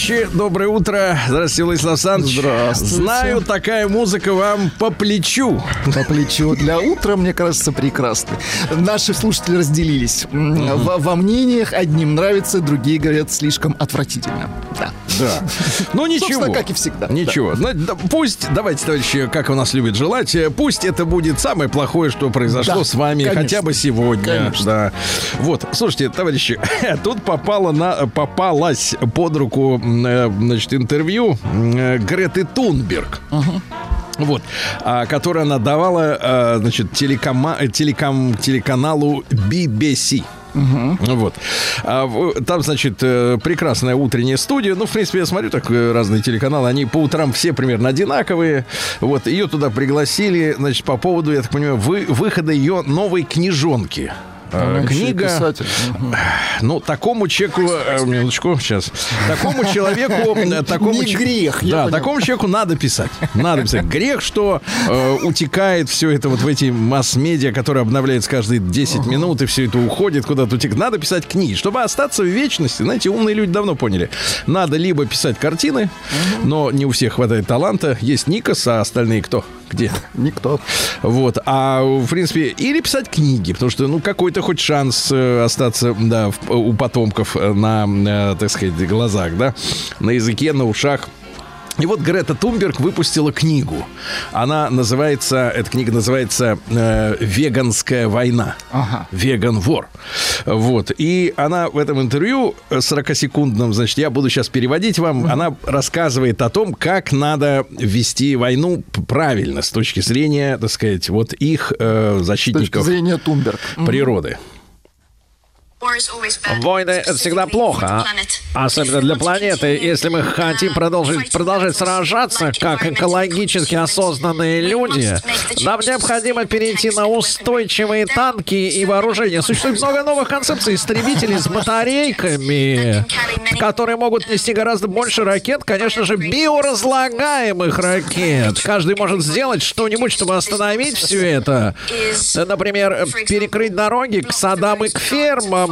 товарищи, доброе утро. Здравствуйте, Владислав Александрович. Здравствуйте. Знаю, такая музыка вам по плечу. По плечу. Для утра, мне кажется, прекрасно. Наши слушатели разделились. Во, во мнениях одним нравится, другие говорят слишком отвратительно. Да. Ну ничего. Собственно, как и всегда. Ничего. Ну, да, пусть, давайте, товарищи, как у нас любят желать, э, пусть это будет самое плохое, что произошло Да, с вами конечно. хотя бы сегодня. Конечно. Да. Вот, слушайте, товарищи, тут попало на, попалась под руку, э, значит, интервью э, Греты Тунберг. Вот, а, которую она давала, а, значит, телекома, телеком, телеканалу BBC. Вот. А там, значит, э, прекрасная утренняя студия. Ну, в принципе, я смотрю так э, разные телеканалы. Они по утрам все примерно одинаковые. Вот. Ее туда пригласили, значит, по поводу, я так понимаю, вы, выхода ее новой книжонки. Э, Она Книга. Ну, такому человеку, э, минуточку, сейчас. Такому человеку, такому Не грех, я Да, такому человеку надо писать. Надо писать. Грех, что э, утекает все это вот в эти масс-медиа, которые обновляются каждые 10 минут, и все это уходит куда-то утекает. Надо писать книги. Чтобы остаться в вечности, знаете, умные люди давно поняли. Надо либо писать картины, но не у всех хватает таланта. Есть Никос, а остальные кто? Где? Никто. Вот, а в принципе, или писать книги, потому что, ну, какой-то хоть шанс э, остаться, да, у потомков э, на, э, так сказать, глазах, да, на языке, на ушах. И вот Грета Тумберг выпустила книгу. Она называется, эта книга называется э, «Веганская война». Ага. Веган вор. Вот. И она в этом интервью э, 40-секундном, значит, я буду сейчас переводить вам, она рассказывает о том, как надо вести войну правильно с точки зрения, так сказать, вот их э, С точки защитников зрения Тунберг. природы. Войны это всегда плохо, а? особенно для планеты. Если мы хотим продолжить, продолжать сражаться, как экологически осознанные люди, нам необходимо перейти на устойчивые танки и вооружение. Существует много новых концепций истребителей с батарейками, которые могут нести гораздо больше ракет, конечно же, биоразлагаемых ракет. Каждый может сделать что-нибудь, чтобы остановить все это. Например, перекрыть дороги к садам и к фермам,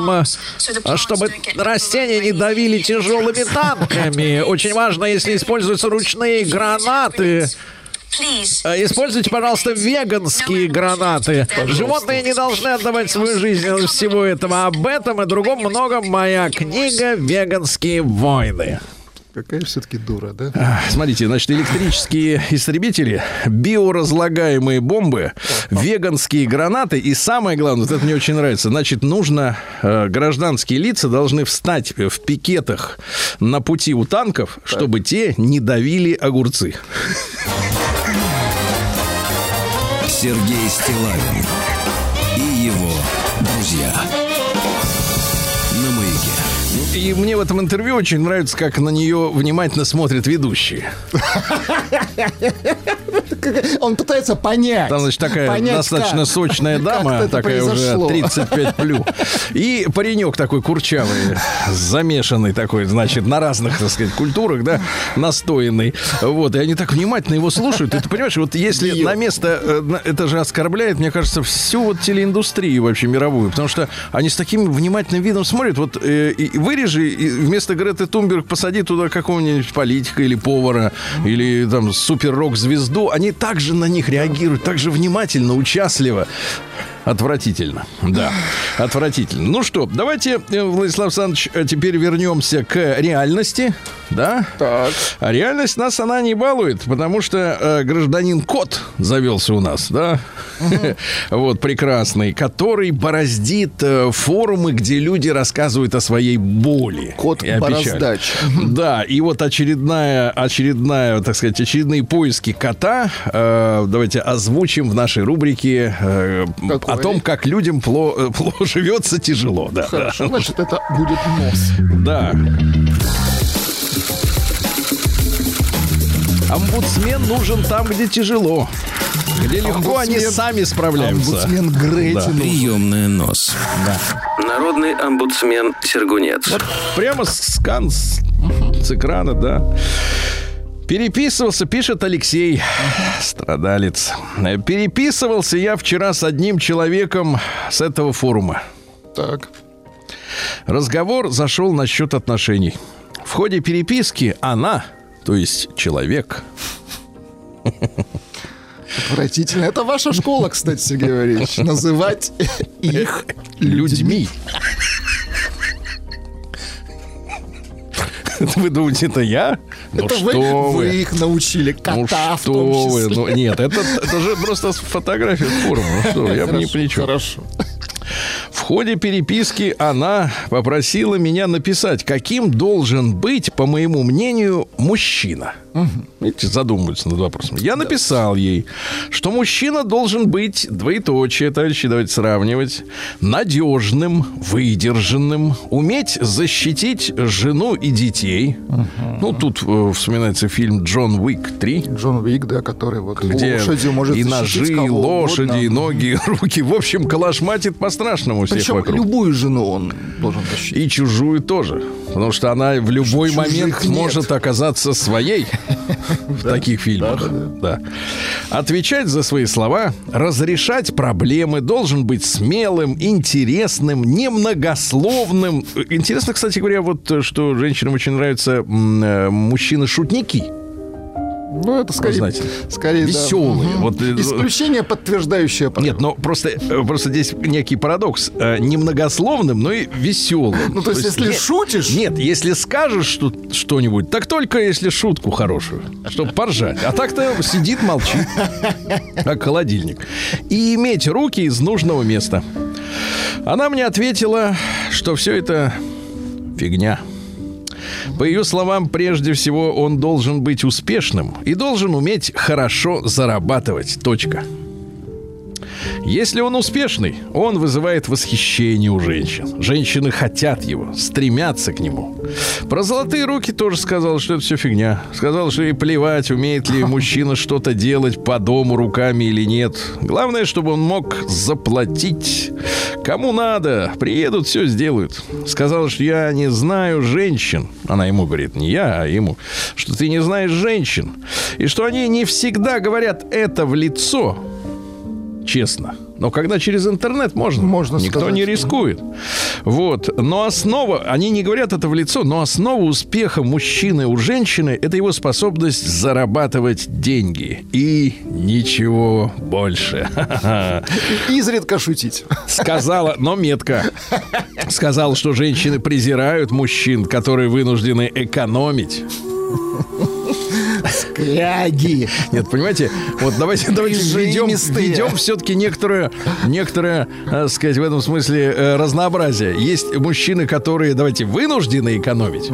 а чтобы растения не давили тяжелыми танками. Очень важно, если используются ручные гранаты. э, Используйте, пожалуйста, веганские гранаты. Животные не должны отдавать свою жизнь от всего этого. Об этом и другом многом моя книга «Веганские войны». Какая все-таки дура, да? Смотрите, значит, электрические истребители, биоразлагаемые бомбы, веганские гранаты и самое главное, вот это мне очень нравится, значит, нужно, э, гражданские лица должны встать в пикетах на пути у танков, чтобы те не давили огурцы. Сергей Стилавин и его друзья. И мне в этом интервью очень нравится, как на нее внимательно смотрят ведущие. Он пытается понять. Там, значит, такая Понять, достаточно как. сочная дама, такая уже произошло. 35 плю. И паренек такой курчавый, замешанный такой, значит, на разных, так сказать, культурах, да, настоянный. Вот, и они так внимательно его слушают. И ты понимаешь, вот если Био. на место, э, это же оскорбляет, мне кажется, всю вот телеиндустрию вообще мировую, потому что они с таким внимательным видом смотрят, вот э, и вырежи, и вместо Греты Тумберг посади туда какого-нибудь политика или повара, или там супер-рок-звезду, они также на них реагируют, так же внимательно, участливо. Отвратительно, да, отвратительно. Ну что, давайте, э, Владислав Александрович, э, теперь вернемся к реальности, да? Так. А реальность нас она не балует, потому что э, гражданин Кот завелся у нас, да? Вот, прекрасный, который бороздит э, форумы, где люди рассказывают о своей боли. Кот. Бороздач. Да, и вот очередная, очередная, так сказать, очередные поиски кота. э, давайте озвучим в нашей рубрике э, о том, как людям пло- э, плохо живется тяжело. Да, Хорошо, да. значит, это будет нос. Да. Омбудсмен нужен там, где тяжело. Где легко они Омбудсмен- сами справляются. Омбудсмен Гретин. Приемная нос. Народный омбудсмен Сергунец. Прямо с- скан с, с экрана, да. Переписывался, пишет Алексей, страдалец. Переписывался я вчера с одним человеком с этого форума. Так. Разговор зашел насчет отношений. В ходе переписки она, то есть человек, Отвратительно. Это ваша школа, кстати, Сергей Валерьевич. Называть их людьми. Вы думаете, это я? Ну Это вы, что вы их научили. Кота Ну в том что вы? числе. Ну, нет, это, это же просто фотография с форума. Ну что, вы, я бы не чем. Хорошо. В ходе переписки она попросила меня написать, каким должен быть, по моему мнению, мужчина. Видите, задумываются над вопросом. Я написал ей, что мужчина должен быть двоеточие, товарищи, давайте сравнивать, надежным, выдержанным, уметь защитить жену и детей. Ну, тут э, вспоминается фильм «Джон Уик 3», Джон Уик, да, который вот где лошадью может и ножи, и лошади, и ноги, и руки. В общем, калашматит по-страшному всех Причем вокруг. любую жену он должен защитить. И чужую тоже. Потому что она в любой Чужих момент нет. может оказаться своей в таких фильмах. Да. Отвечать за свои слова, разрешать проблемы, должен быть смелым, интересным, немногословным. Интересно, кстати говоря, вот э, что женщинам очень нравятся э, мужчины-шутники. Ну, это скорее, знаете, скорее да. веселые. Мгм. Вот, э, Исключение, подтверждающее правило. Нет, но просто, э, просто здесь некий парадокс. Э, Немногословным, но и веселым. Ну, то есть, если шутишь... Нет, если скажешь что, что-нибудь, так только если шутку хорошую, чтобы поржать. А так-то сидит, молчит, как холодильник. И иметь руки из нужного места. Она мне ответила, что все это фигня. По ее словам, прежде всего, он должен быть успешным и должен уметь хорошо зарабатывать. Точка. Если он успешный, он вызывает восхищение у женщин. Женщины хотят его, стремятся к нему. Про золотые руки тоже сказал, что это все фигня. Сказал, что и плевать, умеет ли мужчина что-то делать по дому руками или нет. Главное, чтобы он мог заплатить. Кому надо, приедут, все сделают. Сказал, что я не знаю женщин. Она ему говорит, не я, а ему. Что ты не знаешь женщин. И что они не всегда говорят это в лицо честно. Но когда через интернет можно, Можно никто сказать. не рискует. Вот. Но основа, они не говорят это в лицо, но основа успеха мужчины у женщины – это его способность зарабатывать деньги. И ничего больше. Изредка шутить. Сказала, но метко. Сказал, что женщины презирают мужчин, которые вынуждены экономить. Скряги. Нет, понимаете, вот давайте, давайте введем, введем все-таки некоторое, некоторое, э, сказать, в этом смысле э, разнообразие. Есть мужчины, которые, давайте, вынуждены экономить,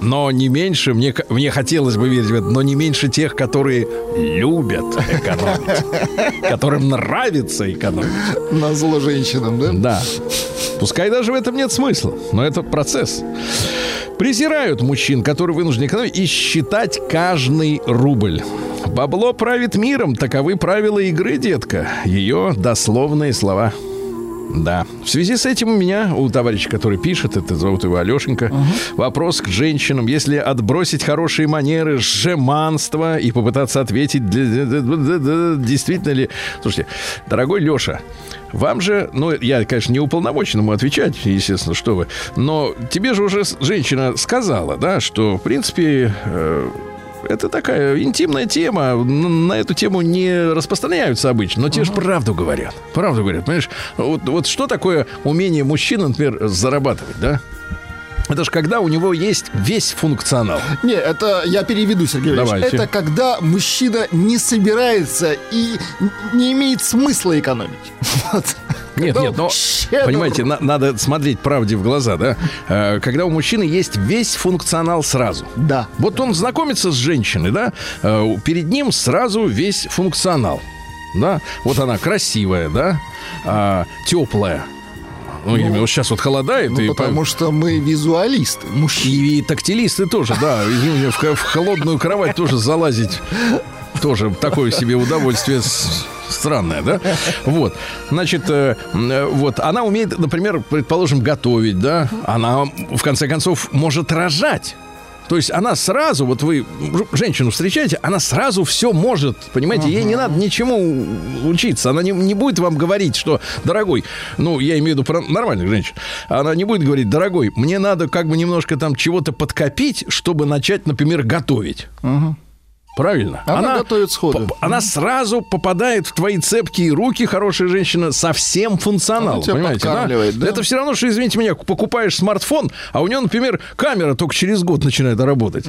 но не меньше, мне, мне хотелось бы верить в это, но не меньше тех, которые любят экономить, которым нравится экономить. На зло женщинам, да? Да. Пускай даже в этом нет смысла, но это процесс. Презирают мужчин, которые вынуждены экономить и считать каждый рубль. Бабло правит миром, таковы правила игры, детка. Ее дословные слова. Да. В связи с этим у меня, у товарища, который пишет, это зовут его Алешенька, вопрос к женщинам. Если отбросить хорошие манеры, жеманство и попытаться ответить, действительно ли... Слушайте, дорогой Леша, вам же, ну, я, конечно, не уполномочен ему отвечать, естественно, что вы, но тебе же уже женщина сказала, да, что, в принципе, э, это такая интимная тема. На эту тему не распространяются обычно, но те же правду говорят. Правду говорят, понимаешь? Вот, вот что такое умение мужчины, например, зарабатывать, да? Это же когда у него есть весь функционал. Не, это я переведу, Сергей. Давайте. Это когда мужчина не собирается и не имеет смысла экономить. Вот. Нет, нет, но щедр. понимаете, на- надо смотреть правде в глаза, да? Э, Когда у мужчины есть весь функционал сразу. Да. Вот он знакомится с женщиной, да? э, Перед ним сразу весь функционал. Да? Вот она красивая, да? А, теплая. Ну, я имею в виду, сейчас вот холодает. Ну, и потому что мы визуалисты, мужчины. и тактилисты тоже, да. В холодную кровать тоже залазить тоже такое себе удовольствие странное, да? Вот. Значит, э, вот она умеет, например, предположим, готовить, да? Она, в конце концов, может рожать. То есть она сразу, вот вы женщину встречаете, она сразу все может, понимаете, ей не надо ничему учиться. Она не, не будет вам говорить, что, дорогой, ну, я имею в виду про нормальных женщин, она не будет говорить, дорогой, мне надо как бы немножко там чего-то подкопить, чтобы начать, например, готовить. Правильно. Она готовит сходу. п- Она сразу попадает в твои цепкие руки, хорошая женщина, со всем функционалом. Она понимаете, подкармливает, да? Это все равно, что, извините меня, покупаешь смартфон, а у него, например, камера только через год начинает работать.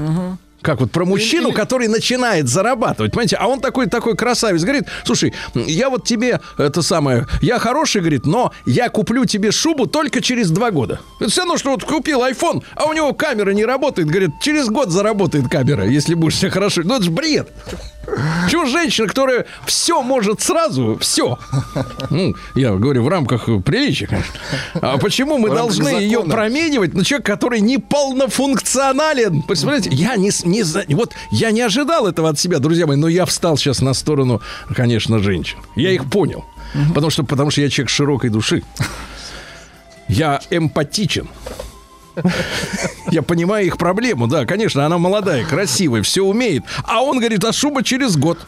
Как вот про мужчину, который начинает зарабатывать, понимаете? А он такой такой красавец, говорит, слушай, я вот тебе это самое, я хороший, говорит, но я куплю тебе шубу только через два года. Это все равно, что вот купил iPhone, а у него камера не работает, говорит, через год заработает камера, если будешь себя хорошо. Ну это же бред. Чего женщина, которая все может сразу, все. Ну, я говорю, в рамках приличия, конечно. А почему мы должны ее закона. променивать на человека, который не полнофункционален? Представляете, я не, не вот я не ожидал этого от себя, друзья мои, но я встал сейчас на сторону, конечно, женщин. Я их понял. Потому что, потому что я человек широкой души. Я эмпатичен. Я понимаю их проблему, да, конечно, она молодая, красивая, все умеет. А он говорит, а шуба через год.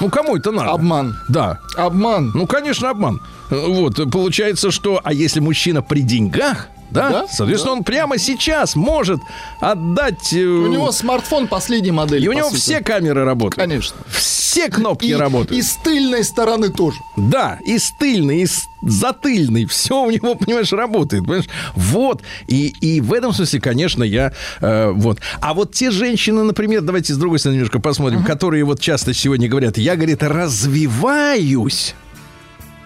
Ну, кому это надо? Обман. Да. Обман. Ну, конечно, обман. Вот, получается, что... А если мужчина при деньгах, да, Да, соответственно, он прямо сейчас может отдать... э, У него смартфон последней модели. и у него сути. все камеры работают. Конечно. Все кнопки И, работают. и с тыльной стороны тоже. Да, и с тыльной, и с затыльной. Все у него, понимаешь, работает. Понимаешь? Вот. И, и в этом смысле, конечно, я... э, вот. А вот те женщины, например, давайте с другой стороны немножко посмотрим, которые вот часто сегодня говорят, я, говорит, развиваюсь.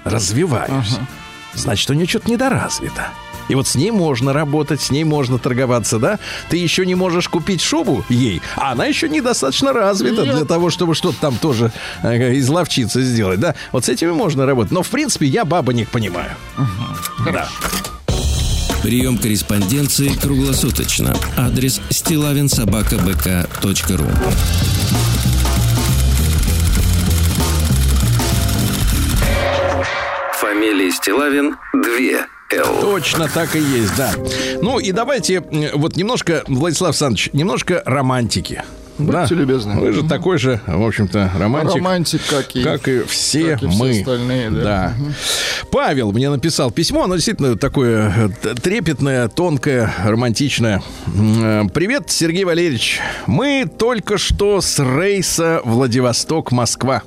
Развиваюсь. Значит, у нее что-то недоразвито. И вот с ней можно работать, с ней можно торговаться, да? Ты еще не можешь купить шубу ей, а она еще недостаточно развита Нет. для того, чтобы что-то там тоже э, изловчиться сделать, да? Вот с этими можно работать. Но, в принципе, я бабонек понимаю. Да. Прием корреспонденции круглосуточно. Адрес стилавинсобакабк.ру Фамилия Стилавин 2 Точно так и есть, да. Ну и давайте вот немножко, Владислав Александрович, немножко романтики. Будьте любезны. Вы же такой же, в общем-то, романтик. Романтик, как и, Как и все как и все мы. остальные, да. Павел мне написал письмо, оно действительно такое э, трепетное, тонкое, романтичное. Э, Привет, Сергей Валерьевич. Мы только что с рейса Владивосток-Москва.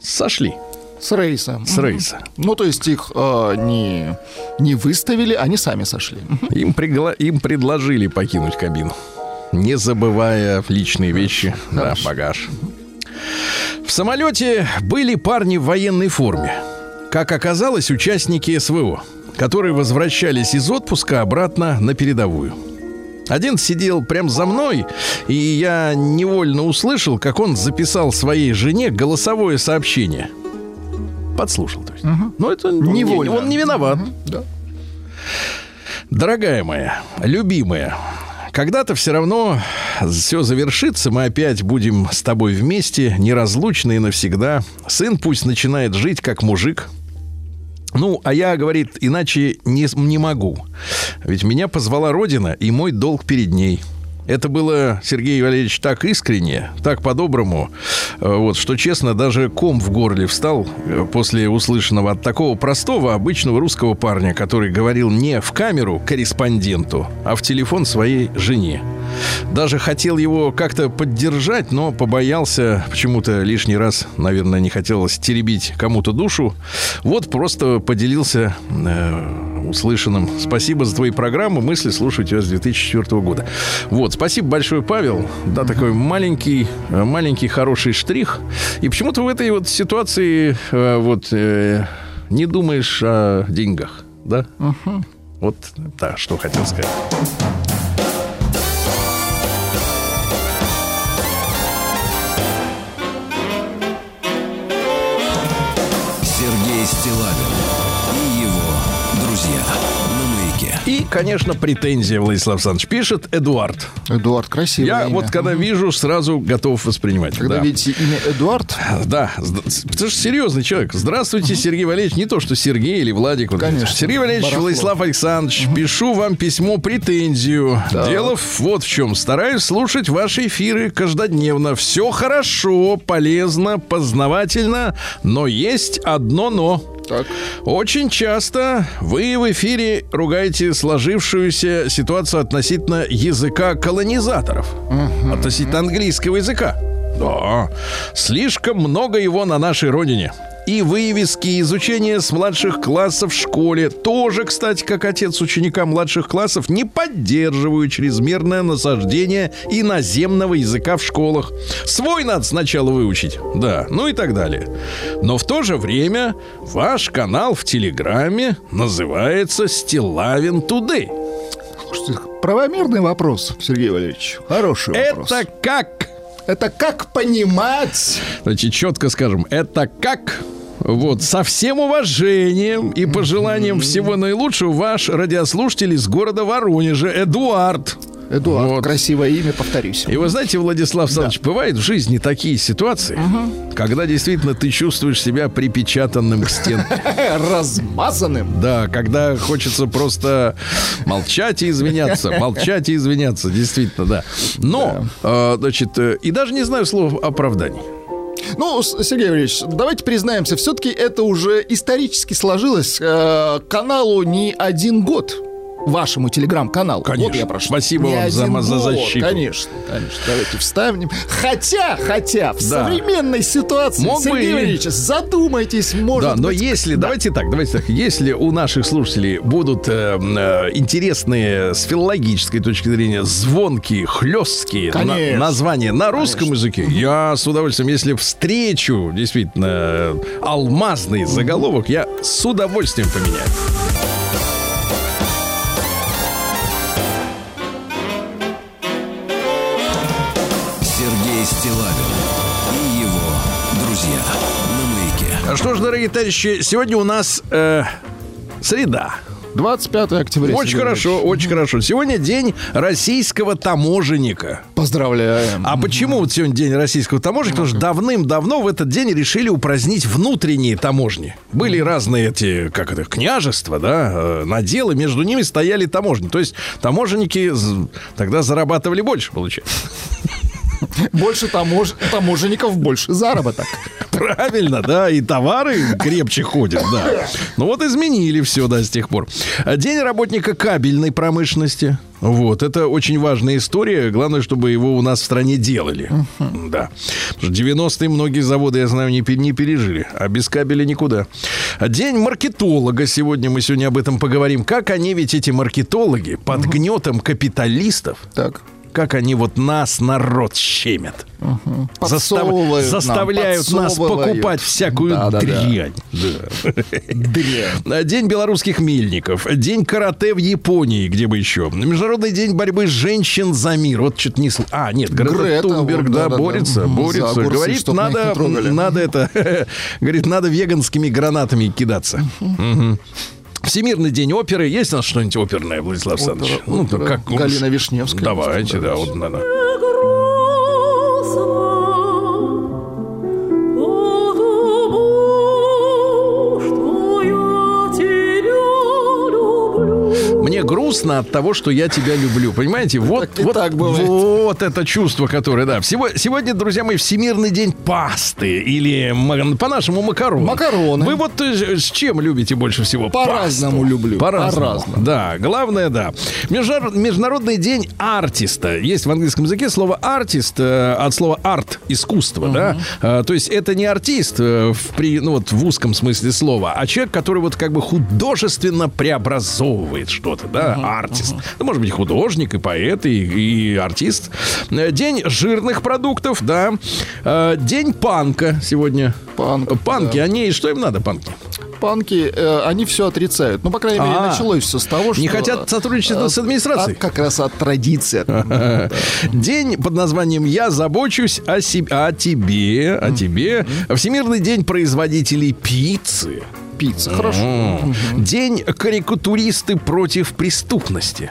Сошли С рейса. с рейса. Ну, то есть их э, не, не выставили, они сами сошли. Им, пригла- им предложили покинуть кабину, не забывая личные вещи, да, багаж. В самолете были парни в военной форме. Как оказалось, участники СВО, которые возвращались из отпуска обратно на передовую. Один сидел прям за мной, и я невольно услышал, как он записал своей жене голосовое сообщение. Подслушал, то есть. Но это не- он не виноват. Да. Дорогая моя, любимая, когда-то все равно все завершится, мы опять будем с тобой вместе, неразлучные навсегда. Сын пусть начинает жить как мужик. Ну, а я, говорит, иначе не, не могу. Ведь меня позвала Родина, и мой долг перед ней. Это было, Сергей Валерьевич, так искренне, так по-доброму, э, вот, что, честно, даже ком в горле встал э, после услышанного от такого простого, обычного русского парня, который говорил не в камеру корреспонденту, а в телефон своей жене. Даже хотел его как-то поддержать, но побоялся почему-то лишний раз, наверное, не хотелось теребить кому-то душу. Вот просто поделился э, услышанным. Спасибо за твои программы. Мысли слушаю тебя с 2004 года. Вот, спасибо большое, Павел. Да, такой маленький, э, маленький хороший штрих. И почему-то в этой вот ситуации э, вот э, не думаешь о деньгах, да? Вот, да, что хотел сказать. Конечно, претензия, Владислав Александрович. Пишет Эдуард. Эдуард, красивое Я имя. вот когда вижу, сразу готов воспринимать. Когда Да. видите имя Эдуард, Да, ты же серьезный человек. Здравствуйте, Сергей Валерьевич. Не то, что Сергей или Владик. вот Конечно. Сергей Валерьевич, Барахло. Владислав Александрович, пишу вам письмо претензию. Дело в- вот в чем. Стараюсь слушать ваши эфиры каждодневно. Все хорошо, полезно, познавательно, но есть одно но. Так. Очень часто вы в эфире ругаете сложившуюся ситуацию относительно языка колонизаторов. Относительно английского языка. Да. Слишком много его на нашей родине. И вывески, изучение с младших классов в школе. Тоже, кстати, как отец ученика младших классов, не поддерживаю чрезмерное насаждение иноземного языка в школах. Свой надо сначала выучить. Да, ну и так далее. Но в то же время ваш канал в Телеграме называется «Стилавин Тудей». Слушайте, правомерный вопрос, Сергей Валерьевич. Хороший вопрос. Это как? Это как понимать? Значит, четко скажем, это как? Вот, со всем уважением и пожеланием всего наилучшего ваш радиослушатель из города Воронежа Эдуард. Эдуард, Вот. красивое имя, повторюсь. И вы знаете, Владислав Александрович, бывают в жизни такие ситуации, когда действительно ты чувствуешь себя припечатанным к стенке. Размазанным. Да, когда хочется просто молчать и извиняться, молчать и извиняться, действительно, да. Но, э, значит, э, и даже не знаю слов оправданий. Ну, Сергей Валерьевич, давайте признаемся, все-таки это уже исторически сложилось. Э, каналу не один год. Вашему телеграм-каналу. Конечно. Вот я прошу. Спасибо вам за- за защиту. Конечно, конечно. Давайте вставим. Хотя, хотя, в Да. современной ситуации, Мог бы Сергей и- Валерьевич, задумайтесь, может да, но быть, если, давайте так, давайте так, если у наших слушателей будут э, э, интересные с филологической точки зрения звонкие, хлесткие на- Конечно. названия на русском языке, я с удовольствием, если встречу действительно алмазный заголовок, я с удовольствием поменяю. Что ж, дорогие товарищи, сегодня у нас э, среда. 25 октября. Очень Сергей хорошо, Валерьевич. очень хорошо. Сегодня день российского таможенника. Поздравляем. А почему вот сегодня день российского таможенника? Потому что давным-давно в этот день решили упразднить внутренние таможни. Были разные эти, как это, княжества, да, э, наделы, между ними стояли таможни. То есть таможенники тогда зарабатывали больше, получается. Больше тамож... таможенников, больше заработок. Правильно, да, и товары крепче ходят, да. Ну вот изменили все, да, с тех пор. День работника кабельной промышленности. Вот, это очень важная история. Главное, чтобы его у нас в стране делали. Да. Потому что 90-е многие заводы, я знаю, не, не пережили. А без кабеля никуда. День маркетолога. Сегодня мы сегодня об этом поговорим. Как они ведь, эти маркетологи, под гнетом капиталистов, Так. Как они вот нас, народ, щемят. Застав- Подсовывают нам, заставляют нас покупать всякую Да-да-да. дрянь. Да. Дрянь. День белорусских мельников. День карате в Японии, где бы еще. Международный день борьбы женщин за мир. Вот что-то не... А, нет, Грета, Грета, Тунберг, вот, да, да-да-да. борется. За борется. огурцы, Говорит, надо, надо это... Говорит, надо веганскими гранатами кидаться. Мгм. Всемирный день оперы. Есть у нас что-нибудь оперное, Владислав Александрович? Опера, опера. как, ну, Галина Вишневская. Давайте, да, вот надо. Грустно от того, что я тебя люблю. Понимаете? Вот, Так вот, так бывает. вот это чувство, которое, да. Всего, сегодня, друзья мои, Всемирный день пасты или по-нашему макароны. Макароны. Вы вот э, с чем любите больше всего? По-разному люблю. По-разному. По-разному. Да, главное, да. Международ- Международный день артиста. Есть в английском языке слово артист э, от слова арт, искусство, да. Э, то есть это не артист э, в, при, ну, вот, в узком смысле слова, а человек, который вот как бы художественно преобразовывает что-то, да, артист. Ну, может быть, художник и поэт, и, и артист. Э, День жирных продуктов, да. Э, День панка сегодня. Панк, Панки, да. они, что им надо, панки? Панки, э, они все отрицают. Ну, по крайней мере, А. началось все с того, что... Не хотят сотрудничать э, с администрацией? от- как раз от традиции. Да. День под названием «Я забочусь о, себе, о тебе, о тебе». Всемирный день производителей пиццы. Пицца, хорошо. День карикатуристы против преступности.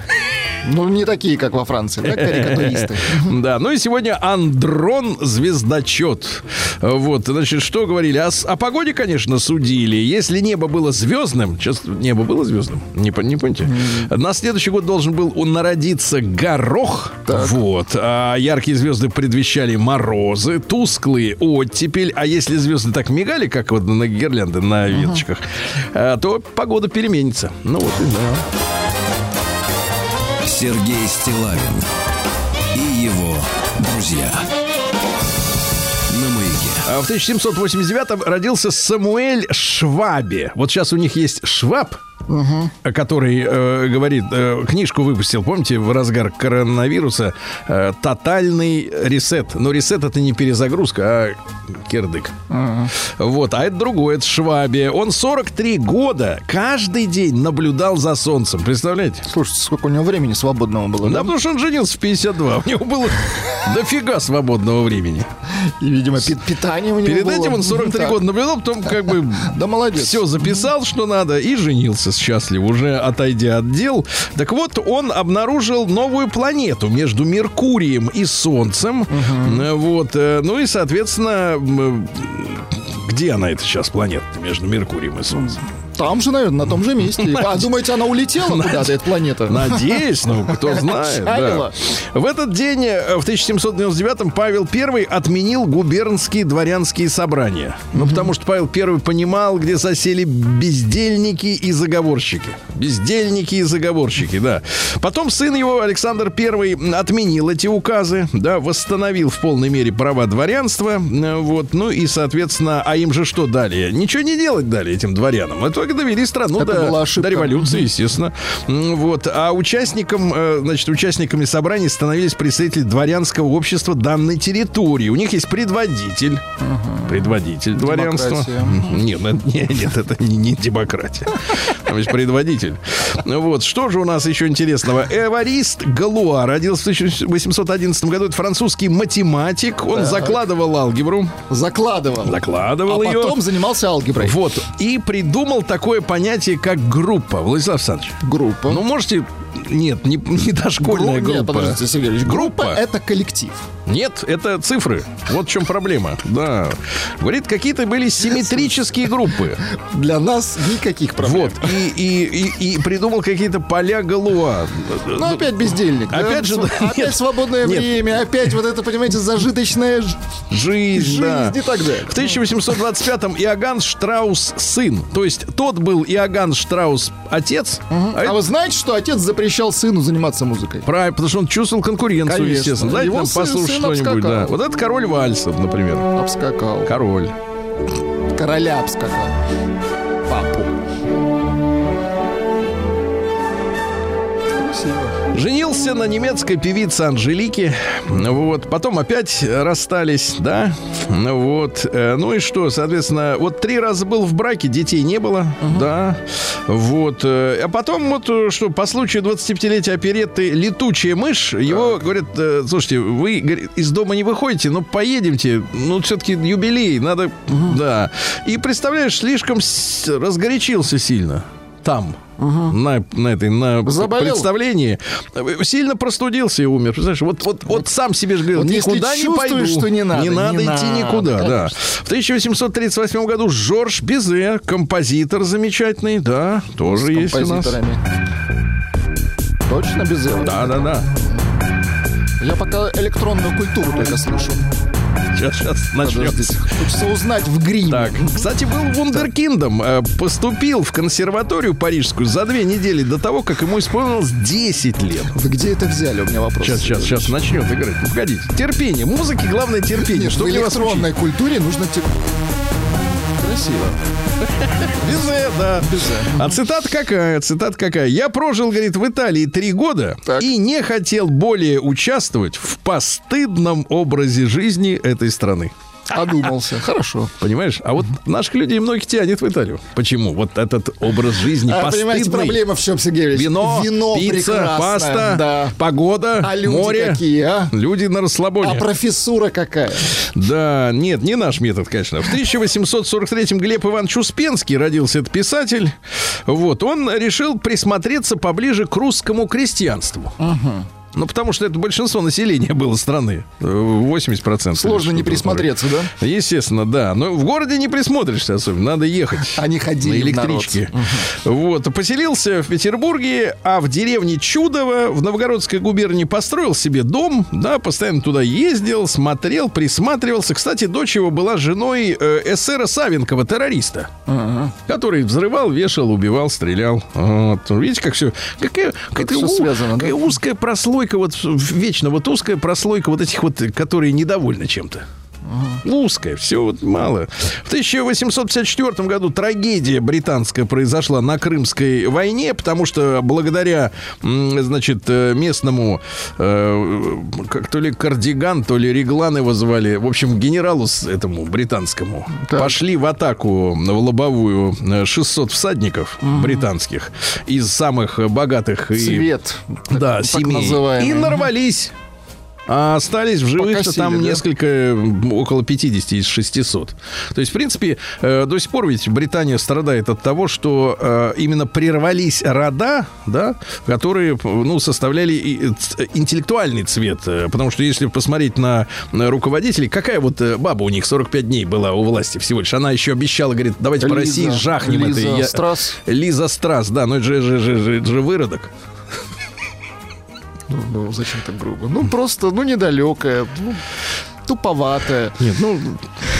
Ну, не такие, как во Франции, да, карикатуристы. Да, ну и сегодня Андрон Звездочет. Вот, значит, что говорили? О, с- о погоде, конечно, судили. Если небо было звездным, сейчас небо было звездным, не, не помните? На следующий год должен был он народиться горох. Вот. А яркие звезды предвещали морозы, тусклые оттепель. А если звезды так мигали, как вот на гирлянды, на веточках, а, то погода переменится. Ну вот и да. Сергей Стилавин и его друзья. А В 1789-м родился Самуэль Швабе. Вот сейчас у них есть Шваб, который э, говорит, э, книжку выпустил, помните, в разгар коронавируса э, «Тотальный ресет». Но ресет это не перезагрузка, а кирдык. Вот, а это другой, это Швабе. Он 43 года каждый день наблюдал за солнцем. Представляете? Слушайте, сколько у него времени свободного было, Да, да? потому что он женился в 52. У него было дофига свободного времени. И, видимо, пи- питание у него Перед этим он 43 Так. года наблюдал, потом как бы Да молодец. все записал, что надо, и женился счастлив, уже отойдя от дел. Так вот, он обнаружил новую планету между Меркурием и Солнцем. Э, Вот, э, ну и, соответственно, м, где она эта сейчас планета между Меркурием и Солнцем? Там же, наверное, на том же месте. А думаете, она улетела куда-то, эта планета? Надеюсь, ну, кто знает. да. В этот день, э, в 1799-м, Павел I отменил губернские дворянские собрания. Ну, потому что Павел I понимал, где засели бездельники и заговорщики. Бездельники и заговорщики, да. Потом сын его, Александр I, отменил эти указы, да, восстановил в полной мере права дворянства. э, Вот, ну и, соответственно, а им же что дали? Ничего не делать дали этим дворянам. А только довели страну до, до революции, естественно. Вот. А участникам, э, значит, участниками собраний становились представители дворянского общества данной территории. У них есть предводитель. Предводитель дворянства. Нет, ну, это- не- нет, это не, не демократия. Там есть предводитель. Вот. Что же у нас еще интересного? Эварист Галуа родился в 1811 году. Это французский математик. Он закладывал алгебру. Закладывал. Закладывал А ее. потом занимался алгеброй. Вот. И придумал такое понятие, как группа. Владислав Александрович. Группа. Ну, можете... Нет, не, не дошкольная Гру- Нет, группа. подождите, Сергей Ильич, группа Группа? это коллектив. Нет, это цифры. Вот в чем проблема. Да. Говорит, какие-то были симметрические группы. Для нас никаких проблем. Вот. И, и, и, и придумал какие-то поля Галуа. Ну, опять бездельник. да? Опять же, да, Опять нет. свободное Нет. время, опять вот это, понимаете, зажиточная ж- Жизнь, жизнь да. и так далее. В 1825-м Иоганн Штраус сын. То есть тот был Иоганн Штраус отец, а А это вы знаете, что отец запрещал сыну заниматься музыкой? Правильно, потому что он чувствовал конкуренцию, Конечно. естественно. Дайте Его нам сын- послушать что-нибудь. Да. Вот это король вальсов, например. Обскакал. Король. Короля обскакал. Женился на немецкой певице Анжелике. Вот. Потом опять расстались, да. Вот. Э, Ну и что, соответственно, вот три раза был в браке, детей не было, да. Вот. Э, А потом вот э, что, по случаю 25-летия оперетты «Летучая мышь», его говорят, слушайте, вы говорит, из дома не выходите, но поедемте, ну все-таки юбилей, надо, да. И представляешь, слишком разгорячился сильно там. На, на этой на Заболел? представлении сильно простудился и умер. Представляешь, вот, вот, вот сам себе же говорил, Вот никуда не пойду. что не надо, не надо не идти надо, никуда, да. конечно. В 1838 году Жорж Бизе, композитор замечательный, да, тоже есть у нас. Точно этого? Да, да, да. Я пока электронную культуру только слышу. Сейчас, сейчас начнем. Хочется узнать в гриме. Так, кстати, был вундеркиндом. Э, Поступил в консерваторию парижскую за две недели до того, как ему исполнилось 10 лет. Вы где это взяли? У меня вопрос. Сейчас, сейчас, сейчас начнет играть. Ну, погодите. Терпение. Музыке главное терпение. Что в электронной культуре нужно... те- Красиво. Безе, да. Безе. А цитата какая? Цитата какая? Я прожил, говорит, в Италии три года Так. и не хотел более участвовать в постыдном образе жизни этой страны. Одумался. Хорошо. Понимаешь? А вот наших людей многих тянет в Италию. Почему? Вот этот образ жизни А, понимаете, постыдный. проблема в чем, Сергей Ильич? Вино, Вино пицца, паста, Да. погода, А люди море. какие, а? Люди на расслабоне. А профессура какая? Да, нет, не наш метод, конечно. В 1843-м Глеб Иванович Успенский родился этот писатель. Вот, он решил присмотреться поближе к русскому крестьянству. Ну, потому что это большинство населения было страны. э, 80%. Сложно не присмотреться, да? Естественно, да. Но в городе не присмотришься особенно. Надо ехать. Они ходили на электричке. Вот. Поселился в Петербурге, а в деревне Чудово в Новгородской губернии построил себе дом. Да, постоянно туда ездил, смотрел, присматривался. Кстати, дочь его была женой э, эсера Савенкова, террориста. Который взрывал, вешал, убивал, стрелял. Вот. Видите, как все... Какая, какая всё у- связано, да? какая узкая прослойка, вот вечно вот узкая прослойка вот этих вот, которые недовольны чем-то. Узкая, все вот мало. В 1854 году трагедия британская произошла на Крымской войне, потому что благодаря, значит, э, местному, э, как то ли кардиган, то ли реглан его звали, в общем, генералу с этому британскому, Так. пошли в атаку в лобовую э, 600 всадников британских из самых богатых и Цвет. да, так семей. называемый. И нарвались. А остались в живых-то там да? несколько, около 50 из 600. То есть, в принципе, э, до сих пор ведь Британия страдает от того, что э, именно прервались рода, да, которые, ну, составляли э, ц- интеллектуальный цвет. Э, Потому что если посмотреть на, руководителей, какая вот э, баба у них 45 дней была у власти всего лишь. Она еще обещала, говорит, давайте по Лиза- России жахнем Лиза это. Я- Страс. Лиза Страс, да, но это же, же, же, же- же выродок. Ну, ну, зачем так грубо? Ну, просто, ну, недалекая, ну, туповатая. Нет, ну,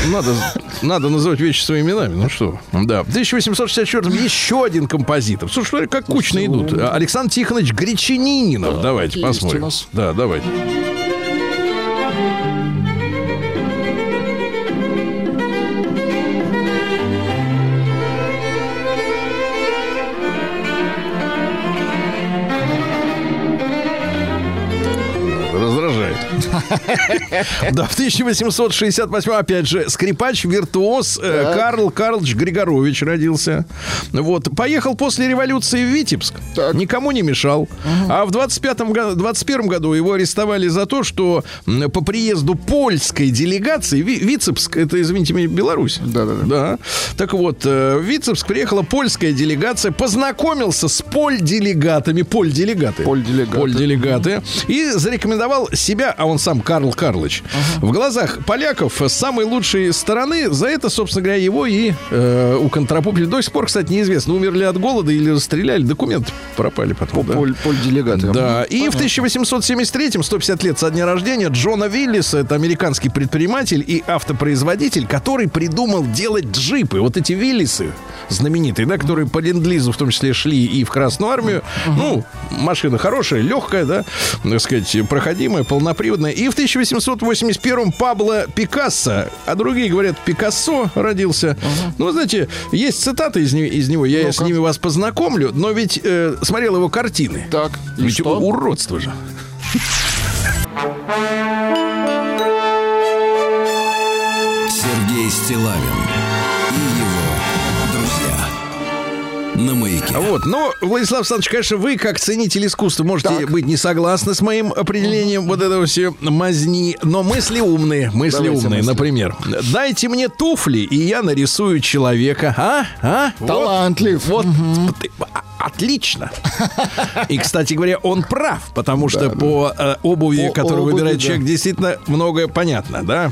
надо, надо называть вещи своими именами. Ну что? Да. В 1864 еще один композитор. Слушай, как кучно идут. Александр Тихонович Гречанининов. давайте есть посмотрим. Да, давайте. Да, в 1868 опять же скрипач, виртуоз э, Карл Карлович Григорович родился. Вот, поехал после революции в Витебск. Так. Никому не мешал. А в 25 году, 21 году его арестовали за то, что по приезду польской делегации, Ви- Витебск, это, извините меня, Беларусь. Да-да-да. Да. Так вот, э, в Витебск приехала польская делегация, познакомился с польделегатами, польделегаты. Польделегаты. Польделегаты. И зарекомендовал себя, а он сам Карл Карлович, в глазах поляков с самой лучшей стороны. За это, собственно говоря, его и э, у контрапупили. До сих пор, кстати, неизвестно, умерли от голода или расстреляли. Документы пропали потом. да. Поль, поль-делегаты. Да, и в 1873-м, 150 лет со дня рождения, Джона Виллиса, это американский предприниматель и автопроизводитель, который придумал делать джипы. Вот эти Виллисы знаменитые, да, которые по ленд-лизу в том числе шли и в Красную Армию. Ну, машина хорошая, легкая, да, так сказать, проходимая, полноприводная. И в 1881-м Пабло Пикассо, а другие говорят, Пикассо родился. Ну, знаете, есть цитаты из, не- из него, я с ними вас познакомлю, но ведь э, смотрел его картины. Так, и Ведь что? уродство же. Сергей Стилавин На маяке. Вот, но, Владислав Александрович, конечно, вы, как ценитель искусства, можете Так. быть не согласны с моим определением вот этого все мазни, но мысли умные, мысли Давайте умные, мысли. например. Дайте мне туфли, и я нарисую человека. А? А? Вот. Талантлив. Вот, ты- а- отлично. И, кстати говоря, он прав, потому что по э, обуви, По которую обуви, выбирает да. человек, действительно многое понятно, да?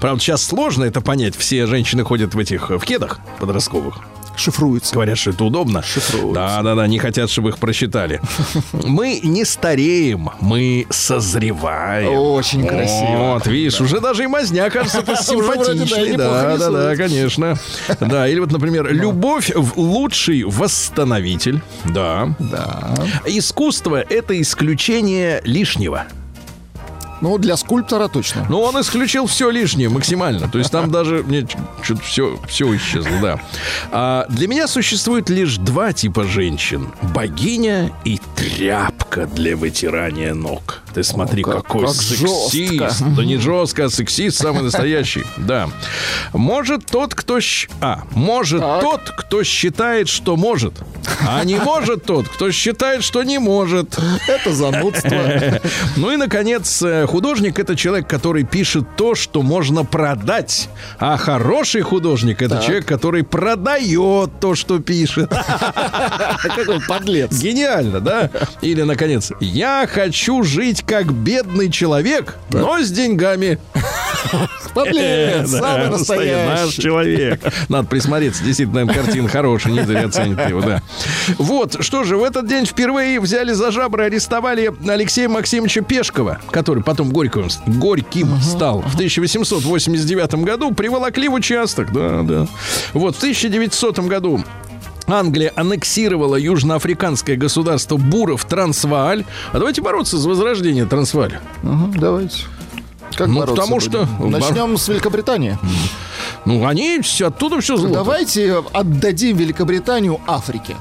Правда, сейчас сложно это понять. Все женщины ходят в этих в кедах подростковых. Шифруется. Говорят, что это удобно. Шифруются. Да, да, да, не хотят, чтобы их просчитали. Мы не стареем, мы созреваем. Очень красиво. Вот, видишь, уже даже и мазня кажется Уже вроде, да, симпатичной. неплохо Да, да, да, рисует. конечно. Да, или вот, например, любовь в лучший восстановитель. Да. Да. Искусство — это исключение лишнего. Ну, для скульптора точно. Ну, он исключил все лишнее максимально. То есть там даже мне что-то все, все исчезло, да. А для меня существует лишь два типа женщин. Богиня и тряпка для вытирания ног. Ты смотри, О, как- какой как сексист. жестко. Да не жестко, а сексист самый настоящий. Да. Может тот, кто... щ- А, может Так. тот, кто считает, что может. А не может тот, кто считает, что не может. Это занудство. Ну и, наконец, э, художник — это человек, который пишет то, что можно продать. А хороший художник — это человек, который продает то, что пишет. Какой подлец. Гениально, да? Или, наконец, я хочу жить как бедный человек, но с деньгами. Подлец. Да, Самый Наш настоящий. человек. Надо присмотреться. Действительно, картина хорошая, не зря ценит его, да. Вот, что же, в этот день впервые взяли за жабры, арестовали Алексея Максимовича Пешкова, который потом Горьким, Горьким стал в 1889 году, приволокли в участок, да, да. Вот, в 1900 году Англия аннексировала южноафриканское государство Буров Трансвааль. А давайте бороться за возрождение Трансвааля. Мгм, Давайте. Как Ну, бороться потому будем? что- Начнем с Великобритании. Ну, они все- оттуда все зло. Давайте отдадим Великобританию Африке.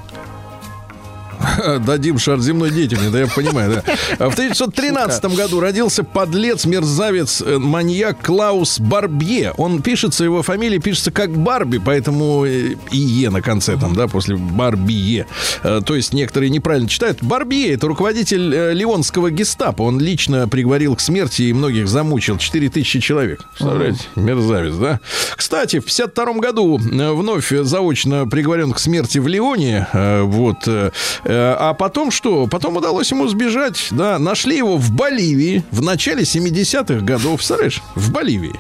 Дадим шар земной деятельности, да я понимаю, да. А В 1913 году родился подлец, мерзавец, э, маньяк Клаус Барбье. Он пишется, его фамилия пишется как Барби, поэтому э, и Е на конце там, да, после Барбие. Э, То есть некоторые неправильно читают. Барбье — это руководитель Лионского гестапо. Он лично приговорил к смерти и многих замучил. 4000 человек. Представляете? Мерзавец, да? Кстати, в 52 году вновь заочно приговорен к смерти в Лионе. Э, Вот. Э, А потом что? Потом удалось ему сбежать. Да, нашли его в Боливии в начале 70-х годов. Представляешь? В Боливии.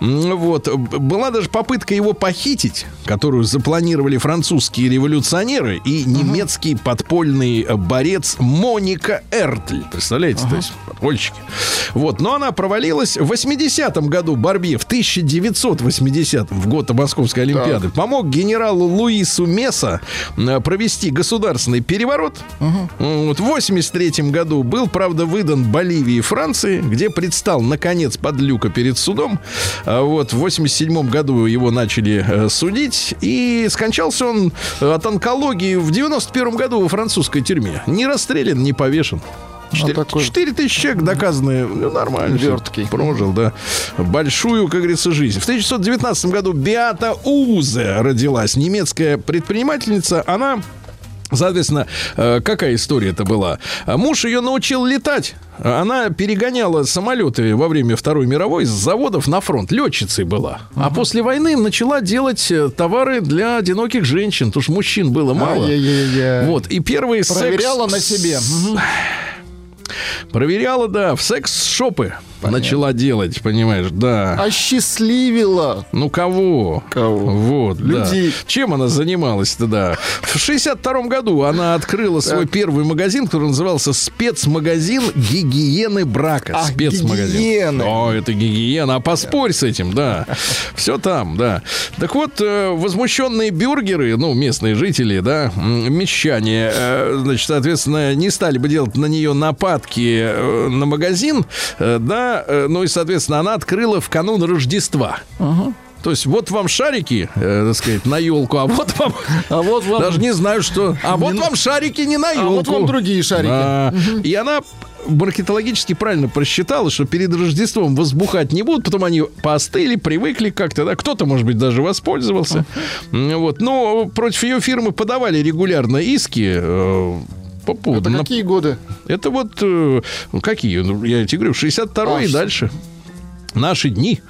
Вот. Была даже попытка его похитить, которую запланировали французские революционеры и немецкий подпольный э, борец Моника Эртль. Представляете? То есть подпольщики. Вот. Но она провалилась. В 80-м году Барби в 1980-м, в год Московской Олимпиады, помог генералу Луису Меса провести государственный переворот. Вот в 83 году был, правда, выдан Боливии и Франции, где предстал, наконец, подлюка перед судом. А Вот в 87 году его начали э, судить, и скончался он э, от онкологии в 91 году во французской тюрьме. Не расстрелян, не повешен. Четыре такой- четыре тысячи человек доказанные. Ну, нормально. Верткий. Прожил, да. Большую, как говорится, жизнь. В 1919 году Биата Узе родилась. Немецкая предпринимательница. Она Соответственно, э, какая история это была? Муж ее научил летать. Она перегоняла самолеты во время Второй мировой с заводов на фронт. Летчицей была. А после войны начала делать э, товары для одиноких женщин. Потому что мужчин было мало. Ай-яй-яй-яй. Вот. И первые секс... Проверяла на себе. Проверяла, да, в секс-шопы начала делать, понимаешь, да. Осчастливила. Ну кого? Кого? Вот, Людей. да. Чем она занималась-то, да? В 62 году она открыла свой первый магазин, который назывался спецмагазин гигиены брака. А, спецмагазин. гигиены. О, это гигиена. А поспорь с этим, да. Все там, да. Так вот, э, возмущенные бюргеры, ну, местные жители, да, мещане, э, значит, соответственно, не стали бы делать на нее нападки э, на магазин, да, э, ну и, соответственно, она открыла в канун Рождества. То есть вот вам шарики, э, так сказать, на елку, а вот вам... А вот вам... Даже не знаю, что... А вот вам шарики не на А елку. вот вам другие шарики. Да. И она маркетологически правильно просчитала, что перед Рождеством возбухать не будут, потом они поостыли, привыкли как-то, да, кто-то, может быть, даже воспользовался. Вот. Но против ее фирмы подавали регулярно иски по поводу... Это какие годы? Это вот э, ну, какие? Ну, я тебе говорю, 62 А, и дальше. Наши дни.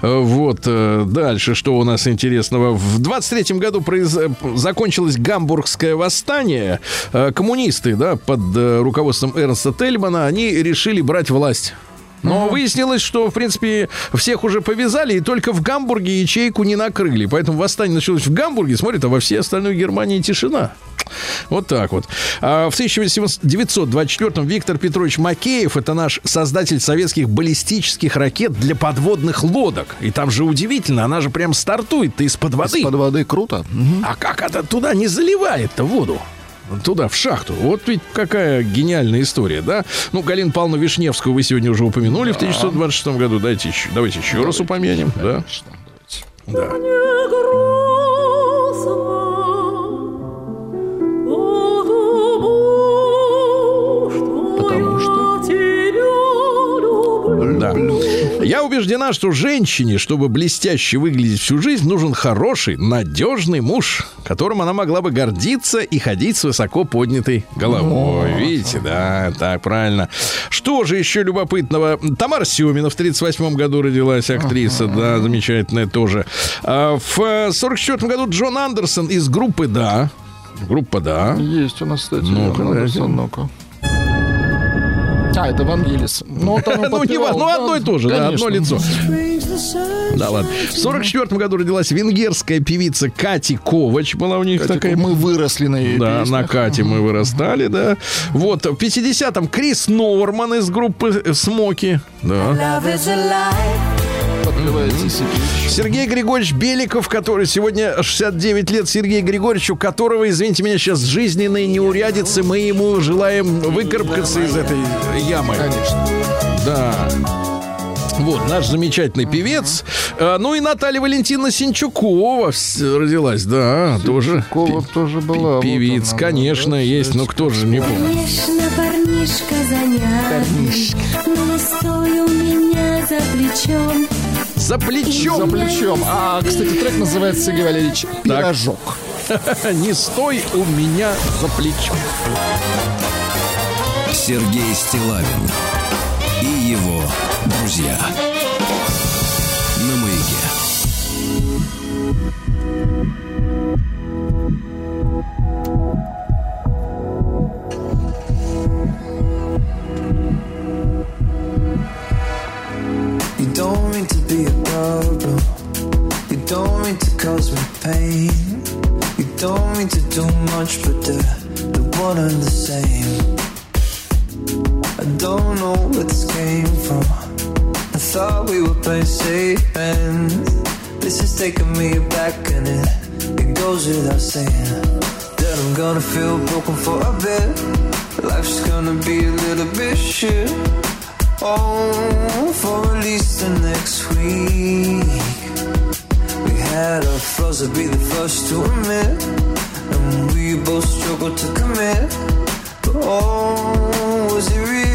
Э, Вот. э, Дальше, что у нас интересного. В 23-м году произ- закончилось Гамбургское восстание. Коммунисты, да, под руководством Эрнста Тельмана, они решили брать власть. Но выяснилось, что, в принципе, всех уже повязали, и только в Гамбурге ячейку не накрыли. Поэтому восстание началось в Гамбурге, смотрит, а во всей остальной Германии тишина. Вот так вот. А в 1924-м Виктор Петрович Макеев, это наш создатель советских баллистических ракет для подводных лодок. И там же удивительно, она же прям стартует из-под воды. Из-под воды круто. Мгм. А как это туда не заливает-то воду? Туда, в шахту. Вот ведь какая гениальная история, да? Ну, Галину Павловну Вишневскую вы сегодня уже упомянули в 1926 году. Дайте еще, давайте еще раз упомянем. Да. Да. Потому что... убеждена, что женщине, чтобы блестяще выглядеть всю жизнь, нужен хороший, надежный муж, которым она могла бы гордиться и ходить с высоко поднятой головой. Видите, да, так правильно. Что же еще любопытного? Тамара Семина в 38 году родилась, актриса, да, замечательная тоже. А в 44 году Джон Андерсон из группы «Да». Группа «Да». Есть у нас, кстати, Ну-ка, Андерсон, ну-ка. А, это Вангелис. Ну, и Ну, не ну, да, одно и то же, да, одно лицо. Да ладно. В 44 году родилась венгерская певица Кати Ковач. Была у них такая Мы выросли на ее Да, песнях. на Кате мы вырастали, да. Вот, в 50-м Крис Норман из группы Смоки. Да. Пич. Сергей Григорьевич Беликов, который сегодня 69 лет, Сергей Григорьевич, у которого, извините меня, сейчас жизненные неурядицы, мы ему желаем выкарабкаться из этой ямы. Конечно. Да. Вот, наш замечательный певец. А, ну и Наталья Валентина Синчукова родилась, да, тоже. Кова пи- тоже была. вот Певиц, она, конечно, да, есть, но кто же не помнит. Конечно, парнишка занятный, но стой у меня за плечом. За плечом За плечом. А, кстати, трек называется, Сергей Валерьевич, «Пирожок». не стой у меня за плечом. Сергей Стилавин и его друзья. Don't mean to be a problem. You don't mean to cause me pain. You don't mean to do much, but they're, they're one and the same. I don't know where this came from. I thought we were playing safe and this is taking me back and it, it goes without saying that I'm gonna feel broken for a bit. Life's gonna be a little bit shit. Oh, for at least the next week. We had our flaws to be the first to admit. And we both struggled to commit. But oh, was it really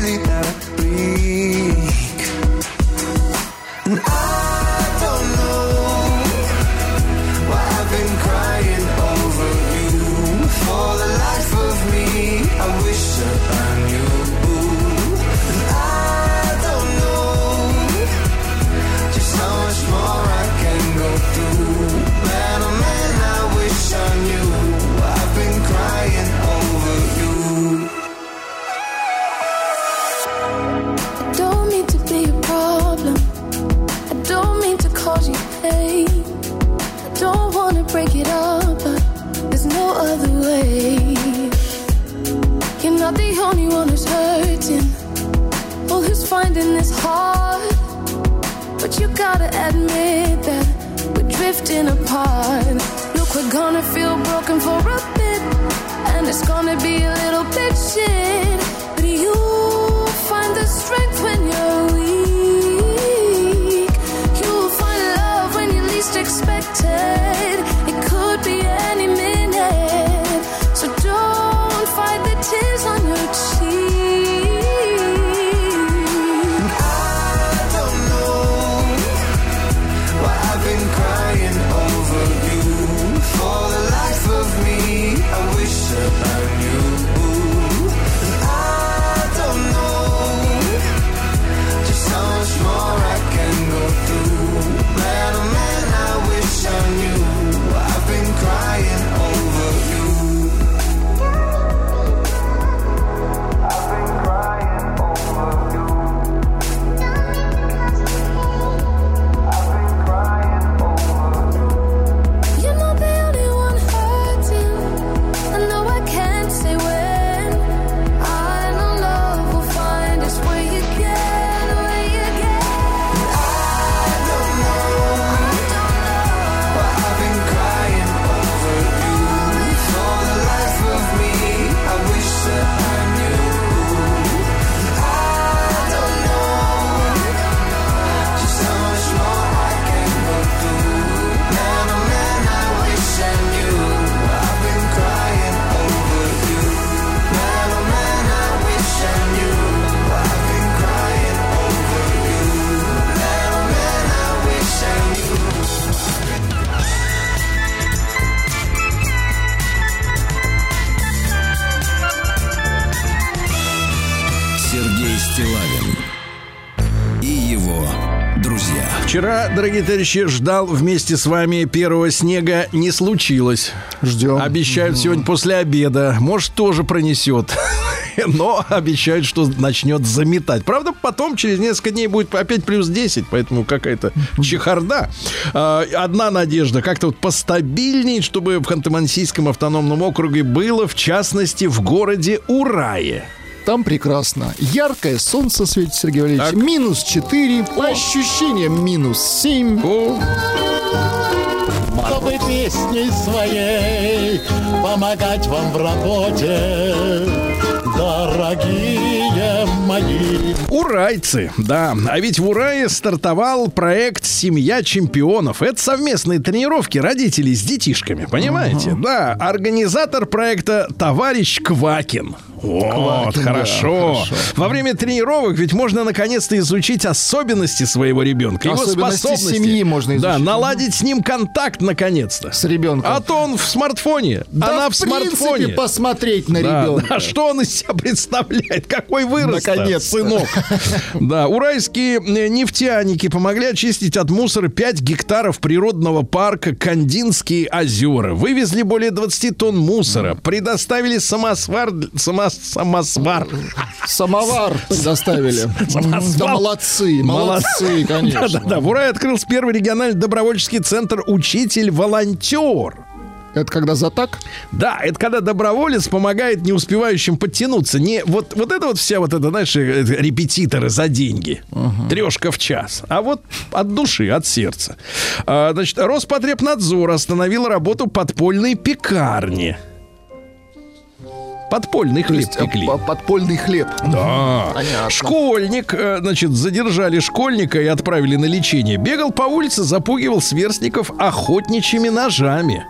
finding hard. But you gotta admit that we're drifting apart. Look, we're gonna feel broken for a bit, and it's gonna be a little bit shit. Вчера, дорогие товарищи, ждал вместе с вами первого снега. Не случилось. Ждем. Обещают сегодня после обеда. Может, тоже пронесет. Но обещают, что начнет заметать. Правда, потом, через несколько дней, будет опять плюс 10, поэтому какая-то чехарда. А, Одна надежда, как-то вот постабильней, чтобы в Ханты-Мансийском автономном округе было, в частности, в городе Урае. Там прекрасно. Яркое солнце светит, Сергей Валерьевич. Так. Минус 4, по ощущениям минус 7. О, чтобы песней своей помогать вам в работе, дорогие мои. Урайцы, да. А ведь в Урае стартовал проект «Семья чемпионов». Это совместные тренировки родителей с детишками, понимаете? Да. Организатор проекта товарищ Квакин. Вот, Квакин, да, хорошо. Во время тренировок ведь можно наконец-то изучить особенности своего ребенка, его способности. семьи можно Да, изучить. наладить с ним контакт наконец-то. С ребенком. А то он в смартфоне, Да, она в, в принципе, смартфоне. посмотреть на Да, ребенка. да, что он из себя представляет? Какой вырос Наконец-то. сынок. Да, уральские э, нефтяники помогли очистить от мусора 5 гектаров природного парка Кандинские озера. Вывезли более 20 тонн мусора. Предоставили самосвар... само- самосвар. Самовар. Самосвал. Да молодцы, молодцы, конечно. Да-да-да. В Урае открылся первый региональный добровольческий центр «Учитель-волонтер». Это когда за так? Да, это когда доброволец помогает не успевающим подтянуться. Не вот, вот это вот вся вот это, знаешь, э, репетиторы за деньги. Трешка в час. А вот от души, от сердца. А, значит, Роспотребнадзор остановил работу подпольной пекарни. Подпольный хлеб есть э, пекли. по- подпольный хлеб. Да. Понятно. Школьник, э, значит, задержали школьника и отправили на лечение. Бегал по улице, запугивал сверстников охотничьими ножами.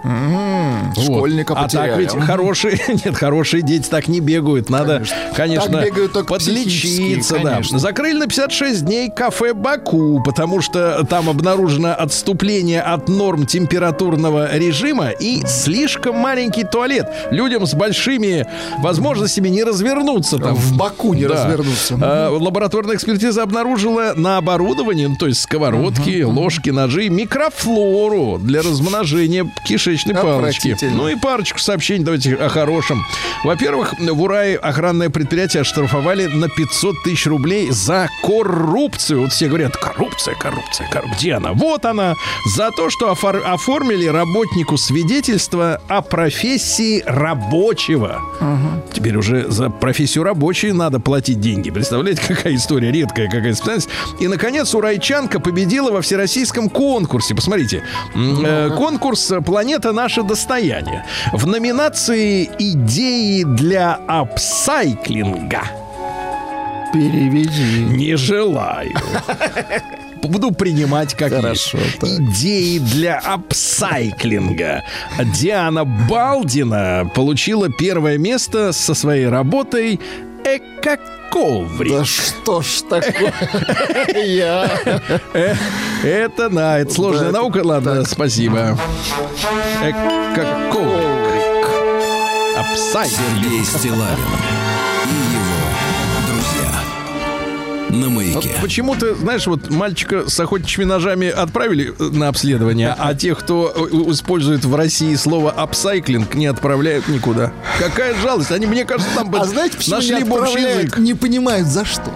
Вот. Школьника А так потеряли. ведь хорошие, нет, хорошие дети так не бегают. Надо, конечно, Так бегают только подлечиться. психически, Да. конечно. Закрыли на 56 дней кафе Баку, потому что там обнаружено отступление от норм температурного режима и слишком маленький туалет. Людям с большими возможностями не развернуться там. В Баку не Да. развернуться. А, лабораторная экспертиза обнаружила на оборудовании, ну, то есть сковородки, ложки, ножи, микрофлору для размножения кишечной палочки. Ну и парочку сообщений давайте о хорошем. Во-первых, в Урае охранное предприятие оштрафовали на 500 тысяч рублей за коррупцию. Вот все говорят, коррупция, коррупция, коррупция. Где она? Вот она. За то, что офор- оформили работнику свидетельство о профессии рабочего. Теперь уже за профессию рабочей надо платить деньги. Представляете, какая история редкая, какая специальность. И, наконец, урайчанка победила во всероссийском конкурсе. Посмотрите. М, э, конкурс «Планета. Наше достояние». В номинации «Идеи для апсайклинга». Переведи. Не желаю. Буду принимать как Хорошо, есть. так. Идеи для апсайклинга. Диана Балдина получила первое место со своей работой Экоковрик. Да что ж такое? Я. Э, Это, да, это сложная наука. Ладно, спасибо. Экоковрик. Апсайклинг. Сергей Стилавин На Вот маяке. Почему-то, знаешь, вот мальчика с охотничьими ножами отправили на обследование, а тех, кто использует в России слово апсайклинг, не отправляют никуда. Какая жалость. Они, мне кажется, там бы А знаете, почему нашли не бы общий язык. Не понимают, за что.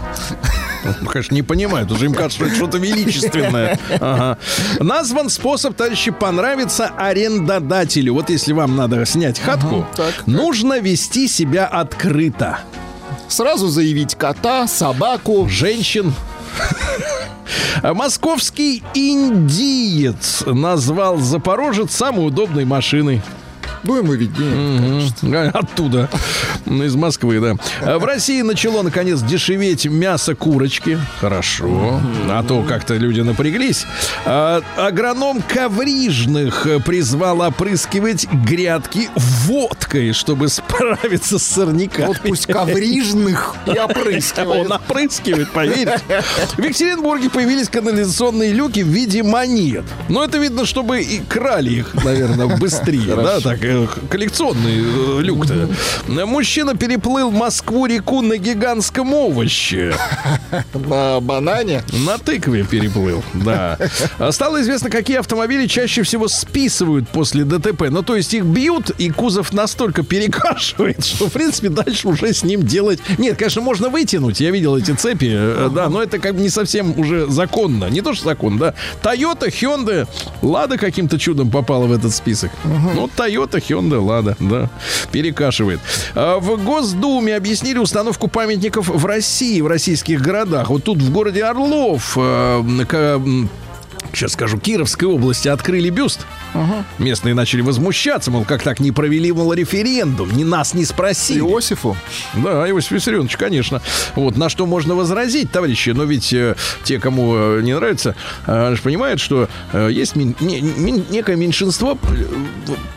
Ну, Конечно, не понимают. Уже им кажется, что это что-то величественное. Ага. Назван способ, товарищи, понравится арендодателю. Вот если вам надо снять хатку, так. нужно вести себя открыто. Сразу заявить кота, собаку. женщин. Московский индиец назвал Запорожец самой удобной машиной. Ну, ему виднее. А, Оттуда. Из Москвы, да. А В России начало, наконец, дешеветь мясо курочки. Хорошо. А то как-то люди напряглись. А, Агроном коврижных призвал опрыскивать грядки водкой, чтобы справиться с сорняками. Вот пусть коврижных и опрыскивает. Он опрыскивает, поверьте. В Екатеринбурге появились канализационные люки в виде монет. Но это видно, чтобы и крали их, наверное, быстрее. Да, так. Э, коллекционный э, люк-то. Мужчина переплыл Москву-реку на гигантском овоще. На банане. На тыкве переплыл, да. Стало известно, какие автомобили чаще всего списывают после ДТП. Ну, то есть их бьют, и кузов настолько перекашивает, что, в принципе, дальше уже с ним делать... Нет, конечно, можно вытянуть. Я видел эти цепи, э, да, но это как бы не совсем уже законно. Не то, что закон, да. Toyota, Hyundai, Лада каким-то чудом попала в этот список. Ну, Toyota, Hyundai, Лада, да. Перекашивает. А В Госдуме объяснили установку памятников в России, в российских городах. Вот тут в городе Орлов, э, сейчас скажу, Кировской области открыли бюст. Местные начали возмущаться, мол, как так не провели, мол, референдум, ни нас не спросили. Иосифу. Да, Иосиф Виссарионович, конечно. Вот, на что можно возразить, товарищи, но ведь э, те, кому э, не нравится, э, они же понимают, что э, есть мин- не- мин- некое меньшинство, э,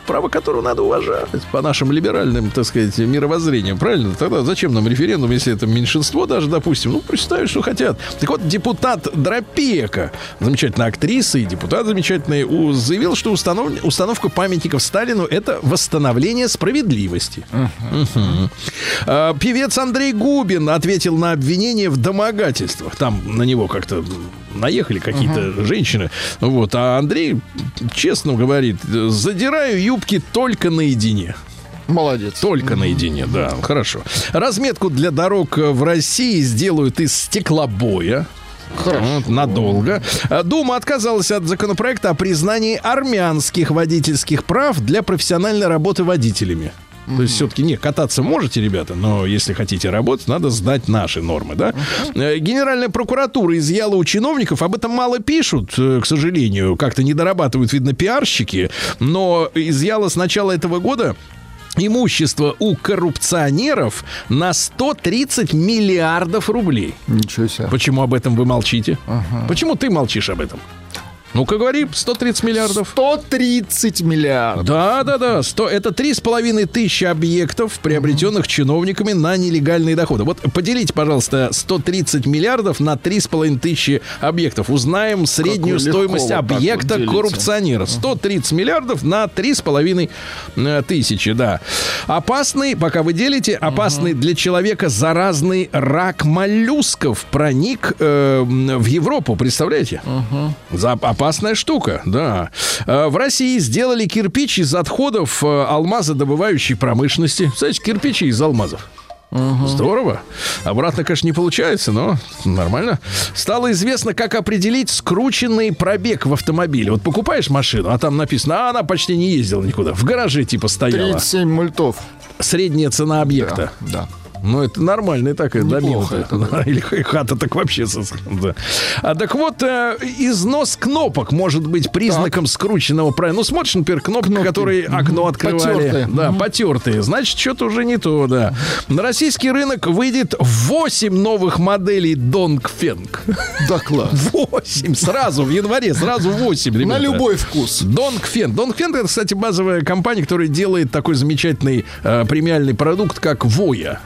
право которого надо уважать по нашим либеральным, так сказать, мировоззрениям, правильно? Тогда зачем нам референдум, если это меньшинство даже, допустим, ну, представить, что хотят. Так вот, депутат Дропека, замечательная актриса и депутат замечательный, у- заявил, что установ- установка памятников Сталину – это восстановление справедливости. Мгм. А, Певец Андрей Губин ответил на обвинение в домогательствах. Там на него как-то наехали какие-то женщины. Вот. А Андрей честно говорит, задираю юбки только наедине. Молодец. Только наедине, да, хорошо. Разметку для дорог в России сделают из стеклобоя. Вот, надолго. А Дума отказалась от законопроекта о признании армянских водительских прав для профессиональной работы водителями. То есть все-таки не кататься можете, ребята, но если хотите работать, надо сдать наши нормы, да? Э, Генеральная прокуратура изъяла у чиновников, об этом мало пишут, э, к сожалению, как-то не дорабатывают, видно, пиарщики, но изъяла с начала этого года имущество у коррупционеров на 130 миллиардов рублей. Ничего себе. Почему об этом вы молчите? Почему ты молчишь об этом? Ну-ка говори, 130 миллиардов. 130 миллиардов. Да, да, да. 100, это три с половиной тысячи объектов, приобретенных чиновниками на нелегальные доходы. Вот поделите, пожалуйста, 130 миллиардов на три с половиной тысячи объектов. Узнаем среднюю легко стоимость вот вот объекта делите. коррупционера. 130 миллиардов на три с половиной э, тысячи, да. Опасный, пока вы делите, опасный для человека заразный рак моллюсков проник э, в Европу, представляете? За опасная штука, да. Э, В России сделали кирпич из отходов э, алмазодобывающей промышленности. Кстати, кирпичи из алмазов. Здорово. Обратно, конечно, не получается, но нормально. Стало известно, как определить скрученный пробег в автомобиле. Вот покупаешь машину, а там написано, а она почти не ездила никуда. В гараже типа стояла. 37 мультов. Средняя цена объекта. Да. Ну, это нормальная такая да. Или хата так вообще. со- да. А, так вот, э, износ кнопок может быть признаком скрученного правильно. Ну, смотришь, например, кнопки, которые окно открывали. Потертые. Да, потертые. Значит, что-то уже не то, да. На российский рынок выйдет 8 новых моделей Dongfeng. Да, класс. 8 сразу в январе, сразу 8, ребята. На любой вкус. Донгфен. Донгфен это, кстати, базовая компания, которая делает такой замечательный э, премиальный продукт, как Воя.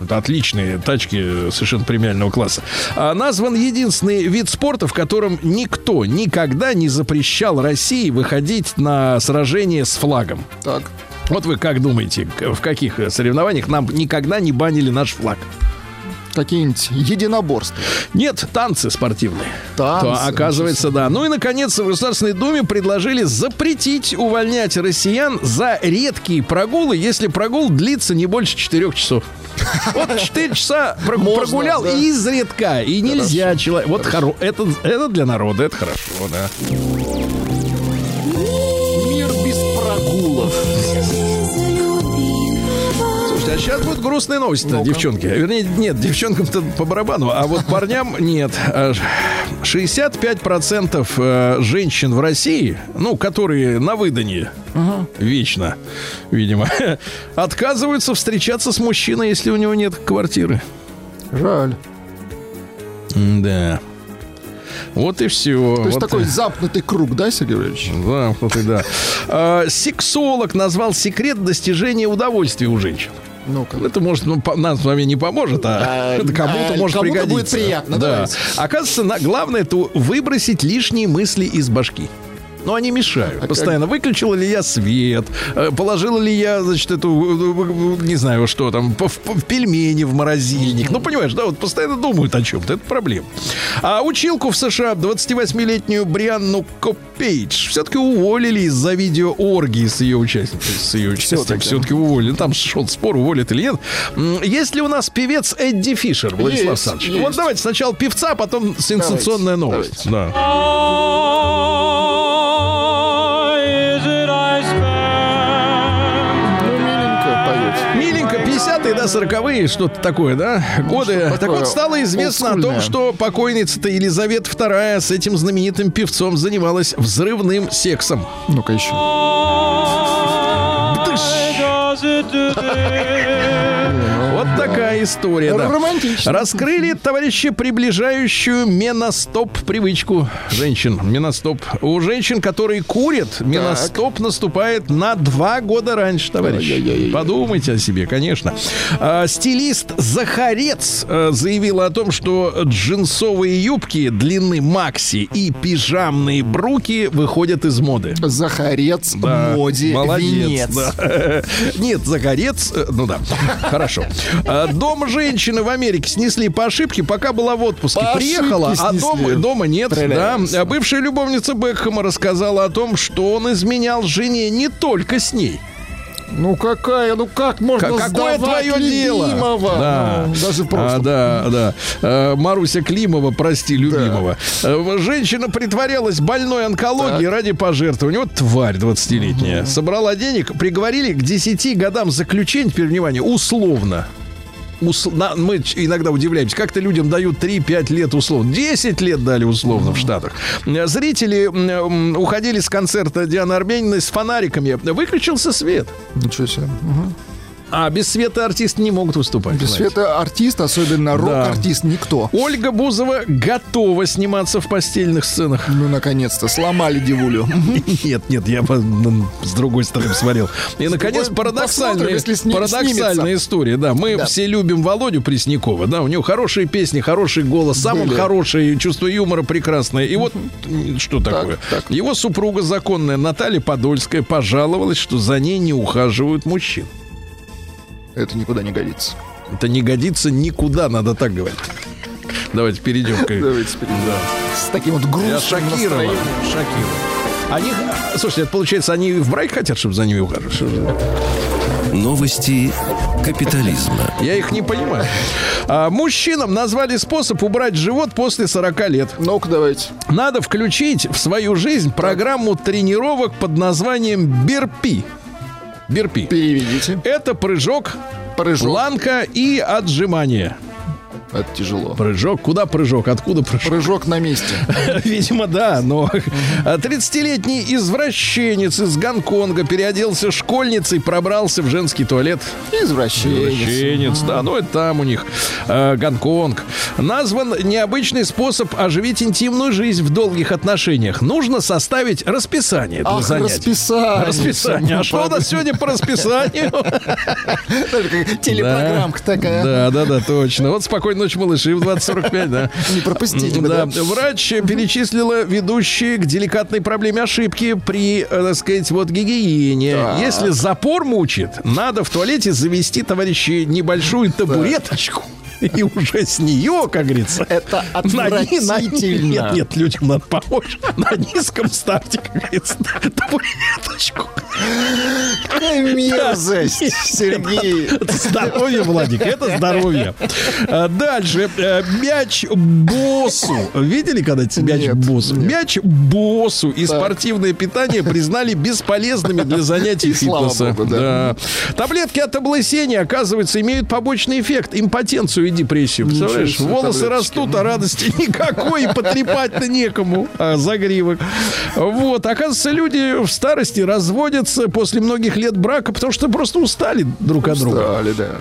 Это отличные тачки совершенно премиального класса. А, назван единственный вид спорта, в котором никто никогда не запрещал России выходить на сражение с флагом. Так. Вот вы как думаете, в каких соревнованиях нам никогда не банили наш флаг? Какие-нибудь единоборства. Нет, танцы спортивные. Танцы. То, оказывается, да. Ну и, наконец, в Государственной Думе предложили запретить увольнять россиян за редкие прогулы, если прогул длится не больше 4 часов. Вот 4 часа прогулял да. и изредка. И нельзя человек. Вот хоро... это, это для народа, это хорошо, да. Мир без прогулов. Сейчас будут грустные новости девчонки. Вернее, нет, девчонкам-то по барабану, а вот парням нет. А, 65% э, женщин в России, ну, которые на выданье вечно, видимо, отказываются встречаться с мужчиной, если у него нет квартиры. Жаль. Да. Вот и все. То есть такой замкнутый круг, да, Сергей Валерьевич? Замкнутый, да. А, сексолог назвал секрет достижения удовольствия у женщин. Ну-ка. Это может ну, по- нам с вами не поможет, а, А, кому-то а, может кому-то пригодиться. будет приятно, Да. давайте. Оказывается, на- главное это выбросить лишние мысли из башки. Но они мешают. Постоянно выключила ли я свет, э, положила ли я, значит, эту, э, не знаю, что там, в, в пельмени в морозильник. Ну, понимаешь, да, вот постоянно думают о чем-то. Это проблема. А училку в США 28-летнюю Брианну Копейдж все-таки уволили из-за видеооргии с ее участием. С ее участием все-таки уволили. Там шел спор, уволят или нет. Есть ли у нас певец Эдди Фишер, Владислав Есть, Александрович? есть. Вот давайте сначала певца, потом сенсационная новость. Да. 40-е, что-то такое, да, годы. так такое вот, стало известно о том, что покойница-то Елизавета II с этим знаменитым певцом занималась взрывным сексом. Ну-ка еще. История, да. Романтично. Раскрыли, товарищи, приближающую меностоп привычку женщин. Меностоп. У женщин, которые курят, меностоп наступает на два года раньше, товарищи. Подумайте о себе, конечно. А, стилист Захарец э, заявила о том, что джинсовые юбки длины макси и пижамные бруки выходят из моды. Захарец, Да, моде, молодец, венец. да. Нет, загорец, э, ну да, хорошо. А, Дом женщины в Америке снесли по ошибке, пока была в отпуске. По Приехала, а дома, дома нет. Да. Стреляемся. А Бывшая любовница Бекхэма рассказала о том, что он изменял жене не только с ней. Ну какая, ну как можно Ка- Какое твое дело? любимого? Да. Ну, даже А, просто. да, да. Э, Маруся Климова, прости, любимого. Э, Женщина притворялась больной онкологией ради пожертвования. Вот тварь 20-летняя. Собрала денег, приговорили к 10 годам заключения, теперь внимание, условно. Ус- на- мы иногда удивляемся, как-то людям дают 3-5 лет условно. 10 лет дали условно в Штатах. Э, Зрители уходили с концерта Дианы Арбениной с фонариками. Выключился свет. Ничего себе. Мгм. А без света артисты не могут выступать. Без знаете. света артист, особенно рок-артист, никто. Ольга Бузова готова сниматься в постельных сценах. Ну, наконец-то, сломали девулю. Нет, нет, я м, с другой стороны смотрел. И, наконец, парадоксальная, история. Да, мы Да. все любим Володю Преснякова. Да, у него хорошие песни, хороший голос, сам он хороший, чувство юмора прекрасное. И вот что такое. так. Его супруга законная Наталья Подольская пожаловалась, что за ней не ухаживают мужчин. Это никуда не годится. Это не годится никуда, надо так говорить. Давайте перейдем к... Давайте теперь с таким вот Я грустным шокирован. настроением. Шокирован. Они, слушайте, это получается, они в брак хотят, чтобы за ними ухаживали? Новости капитализма. Я их не понимаю. А, мужчинам назвали способ убрать живот после 40 лет. Ну-ка, давайте. Надо включить в свою жизнь программу тренировок под названием Берпи. Берпи. Переведите. Это прыжок, Прыжок. планка и отжимание. Это тяжело. Прыжок. Куда прыжок? Откуда прыжок? Прыжок на месте. Видимо, да, но 30-летний извращенец из Гонконга переоделся школьницей, пробрался в женский туалет. Извращенец. Извращенец, да, ну это там у них э, Гонконг. Назван необычный способ оживить интимную жизнь в долгих отношениях. Нужно составить расписание для Ах, занятий. расписание. Расписание. А что у нас сегодня по расписанию? Телепрограммка такая. Да, да, да, точно. Вот спокойной ночи, малыши, в 20.45, да. Не пропустите Да, врач перечислила ведущие к деликатной проблеме ошибки при, э, так сказать, вот гигиене. Так. Если запор мучит, надо в туалете завести, товарищи, небольшую табуреточку. И уже с нее, как говорится, Это на- отвратительно. Нет, нет, людям надо помочь. На низком старте, как говорится, табуреточку. Какая мерзость, Сергей. Здоровье, Владик, это здоровье. А, Дальше. Э, Мяч боссу. Видели когда-то мяч Нет, боссу? нет. Мяч боссу и Так. спортивное питание признали бесполезными для занятий фитнеса. богу, да. Таблетки от облысения, оказывается, имеют побочный эффект. Импотенцию и депрессию. Представляешь? Волосы растут, а радости никакой, и потрепать-то некому. А, загривок. Вот. Оказывается, люди в старости разводят разводятся после многих лет брака, потому что просто устали друг от друга. Стали, да.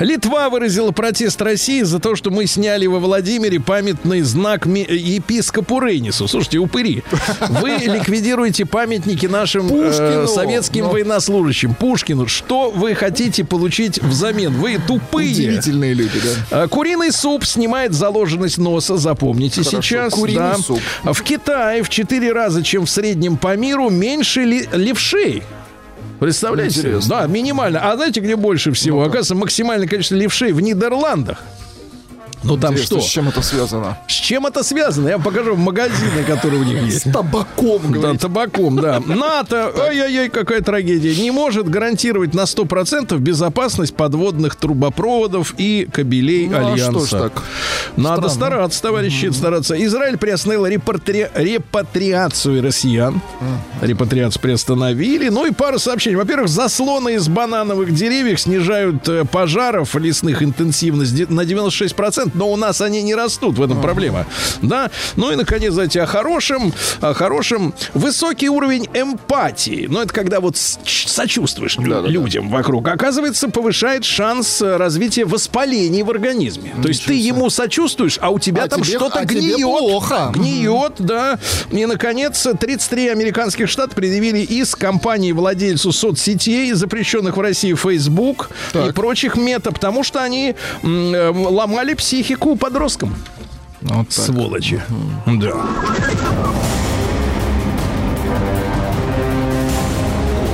Литва выразила протест России за то, что мы сняли во Владимире памятный знак епископу Рейнису. Слушайте, упыри, вы ликвидируете памятники нашим э, советским Ну. военнослужащим. Пушкину. Что вы хотите получить взамен? Вы тупые. Удивительные люди, да. А, Куриный суп снимает заложенность носа, запомните Хорошо, сейчас. куриный да. суп. В Китае в 4 раза, чем в среднем по миру, меньше ли- левшей. Представляете? Интересно. Да, минимально. А знаете, где больше всего? Оказывается, максимальное количество левшей в Нидерландах. Ну там Интересно, что? С чем это связано? С чем это связано? Я вам покажу магазины, которые у них есть. С табаком, Да, табаком, да. НАТО, ой-ой-ой, какая трагедия, не может гарантировать на 100% безопасность подводных трубопроводов и кабелей Ну, а Альянса. что ж так? Надо Странно. стараться, товарищи, стараться. Израиль приостановил репатри- репатриацию россиян. Репатриацию приостановили. Ну и пара сообщений. Во-первых, заслоны из банановых деревьев снижают э, пожаров лесных интенсивность на 96%, но у нас они не растут, в этом проблема. Да? Ну и, наконец, знаете, о хорошем, о хорошем. Высокий уровень эмпатии. Ну, это когда вот сочувствуешь Да-да-да. людям вокруг. Оказывается, повышает шанс э, развития воспалений в организме. То есть ты ему сочувствуешь, а у тебя А там тебе- что-то а гниет. плохо. Гниет, да. И, наконец, 33 американских штата предъявили иск компании владельцу соцсетей, запрещенных в России Facebook и Так. прочих мета, потому что они м, э, ломали психику подросткам. Вот так. Сволочи. Да.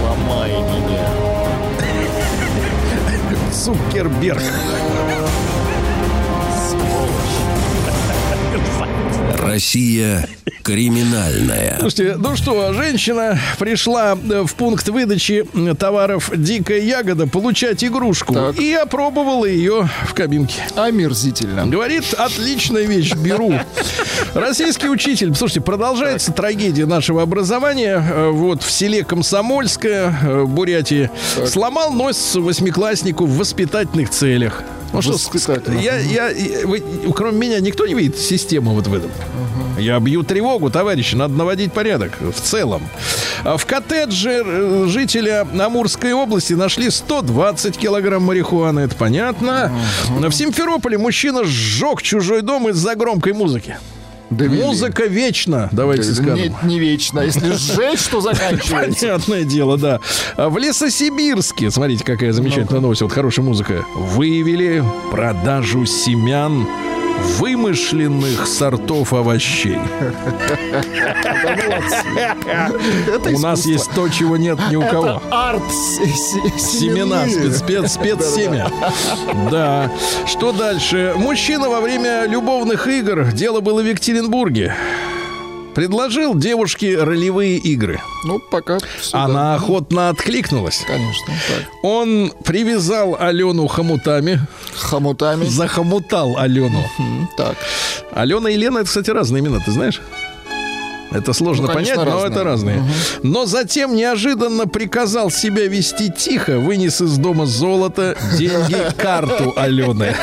Ломай меня. Цукерберг. Россия криминальная. Слушайте, ну что, женщина пришла э, в пункт выдачи м, товаров «Дикая ягода» получать игрушку Так. и опробовала ее в кабинке. Омерзительно. Говорит, отличная вещь, беру. Российский учитель, слушайте, продолжается трагедия нашего образования. Э, Вот в селе Комсомольское, э, в Бурятии, сломал нос восьмикласснику в воспитательных целях. Ну что, Воспитательных, я, я, вы- кроме меня никто не видит систему вот в этом. Я бью тревогу, товарищи, надо наводить порядок в целом. А В коттедже э, жителя Амурской области нашли 120 килограмм марихуаны, это понятно. В Симферополе мужчина сжег чужой дом из-за громкой музыки. Довели. Музыка вечна, давайте скажем. Нет, не вечно. Если сжечь, что заканчивается. Понятное дело, да. А В Лесосибирске, смотрите, какая замечательная новость, вот хорошая музыка. Выявили продажу семян вымышленных сортов овощей. У нас есть то, чего нет ни у кого. Арт се- се- Семена, спецсемя. Да. Что дальше? Мужчина во время любовных игр, дело было в Екатеринбурге, предложил девушке ролевые игры. Ну, пока всё, да. Она охотно откликнулась. Конечно. Так. Он привязал Алену хомутами, Хомутами. захомутал Алену. М, Так. Алена и Лена, это, кстати, разные имена, ты знаешь? Это сложно Ну, конечно, понять, но разные. это разные. Но затем неожиданно приказал себя вести тихо, вынес из дома золото, деньги, карту Алены.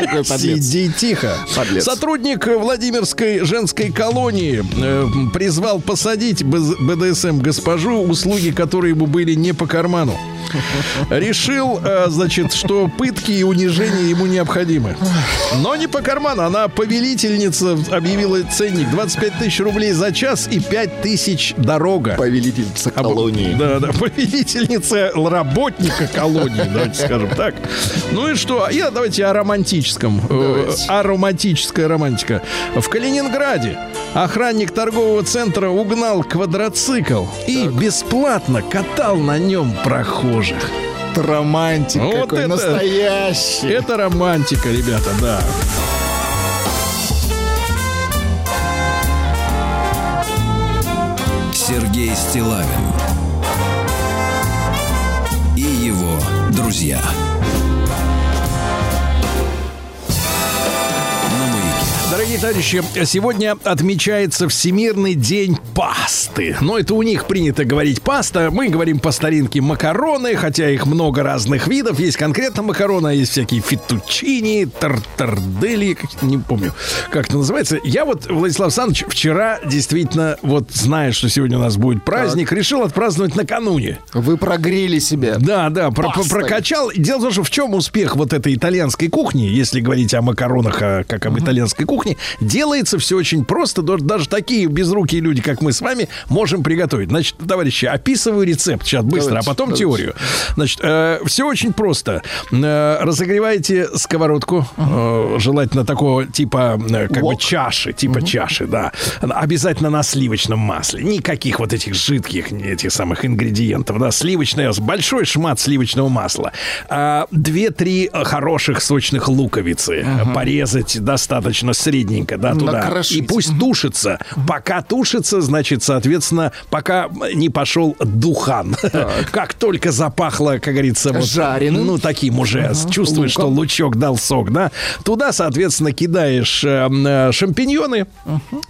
Какой подлец. Сиди тихо. Подлец. Сотрудник Владимирской женской колонии э, призвал посадить БДСМ госпожу, услуги которые ему были не по карману. Решил, э, значит, что пытки и унижения ему необходимы. Но не по карману. Она повелительница объявила ценник 25 тысяч рублей за час и 5 тысяч дорога. Повелительница А, колонии. Да, да, повелительница работника колонии, давайте скажем так. Ну и что? Я давайте о романтическом. Э, Давайте. Ароматическая романтика. В Калининграде охранник торгового центра угнал квадроцикл и бесплатно катал на нем прохожих. Романтик Вот какой это- настоящий. Это романтика, ребята, да. Сергей Стилавин и его друзья. Дорогие товарищи, сегодня отмечается Всемирный день пасты. Но это у них принято говорить паста. Мы говорим по старинке макароны, хотя их много разных видов. Есть конкретно макароны, а есть всякие фетучини, тартардели, не помню, как это называется. Я вот, Владислав Александрович, вчера действительно, вот зная, что сегодня у нас будет праздник, решил отпраздновать накануне. Вы прогрели себя. Да, да, про- прокачал. Дело в том, что в чем успех вот этой итальянской кухни, если говорить о макаронах, а, как об итальянской кухне, делается все очень просто. Даже, такие безрукие люди, как мы с вами, можем приготовить. Значит, товарищи, описываю рецепт сейчас быстро, Давайте, а потом давайте. теорию. Значит, все очень просто. Э, разогреваете сковородку, э, желательно такого типа, э, как бы Вок. чаши, типа чаши, да. Обязательно на сливочном масле. Никаких вот этих жидких, этих самых ингредиентов, да. Сливочное, большой шмат сливочного масла. А, Две-три хороших сочных луковицы порезать достаточно средненько, да, туда. Накрошить. И пусть тушится. Пока тушится, значит, соответственно, пока не пошел духан. Как только запахло, как говорится, вот, Жареным. ну, таким уже, чувствуешь, что Луком. лучок дал сок, да. Туда, соответственно, кидаешь э, э, шампиньоны,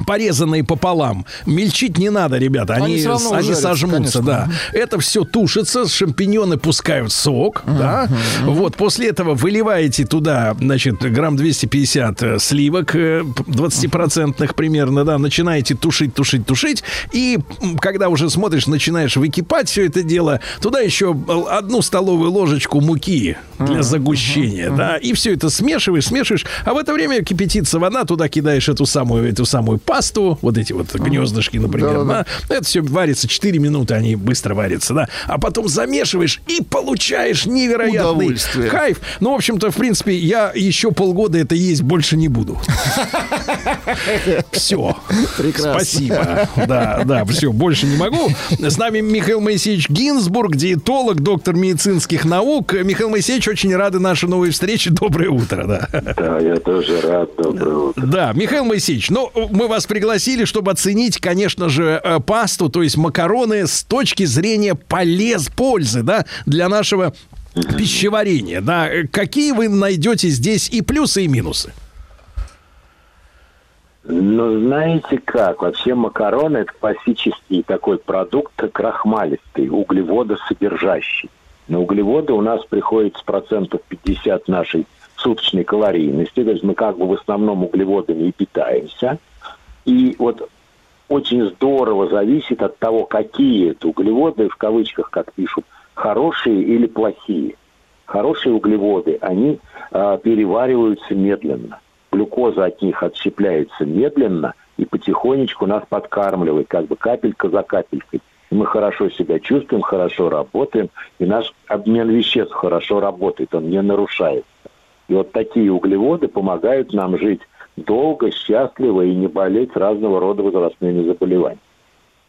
порезанные пополам. Мельчить не надо, ребята, они, Они равно они ужарятся, сожмутся, конечно. да. Это все тушится, шампиньоны пускают сок, да. Вот, после этого выливаете туда, значит, грамм 250 э, сливок, э, п- 20-процентных примерно, да, начинаете тушить, тушить, тушить, и когда уже смотришь, начинаешь выкипать все это дело, туда еще одну столовую ложечку муки для загущения, да, и все это смешиваешь, смешиваешь, а в это время кипятится вода, туда кидаешь эту самую, эту самую пасту, вот эти вот гнездышки, например, да, это все варится 4 минуты, они быстро варятся, да. А потом замешиваешь и получаешь невероятный кайф. Ну, в общем-то, в принципе, я еще полгода это есть больше не буду. Все. Прекрасно. Спасибо. Да, да, все, больше не могу. С нами Михаил Моисеевич Гинзбург, диетолог, доктор медицинских наук. Михаил Моисеевич, очень рады нашей новой встрече. Доброе утро, да. Да, я тоже рад. Доброе утро. Да, Михаил Моисеевич, ну, мы вас пригласили, чтобы оценить, конечно же, э, пасту, то есть макароны с точки зрения полез, пользы, да, для нашего пищеварения, да. Э, Какие вы найдете здесь и плюсы, и минусы? Ну, знаете как, вообще макароны это классический такой продукт крахмалистый, углеводосодержащий. На углеводы у нас приходится процентов 50 нашей суточной калорийности, то есть мы как бы в основном углеводами и питаемся. И вот очень здорово зависит от того, какие это углеводы, в кавычках, как пишут, хорошие или плохие. Хорошие углеводы, они а, перевариваются медленно. Глюкоза от них отщепляется медленно и потихонечку нас подкармливает, как бы капелька за капелькой. И мы хорошо себя чувствуем, хорошо работаем, и наш обмен веществ хорошо работает, он не нарушается. И вот такие углеводы помогают нам жить долго, счастливо и не болеть разного рода возрастными заболеваниями.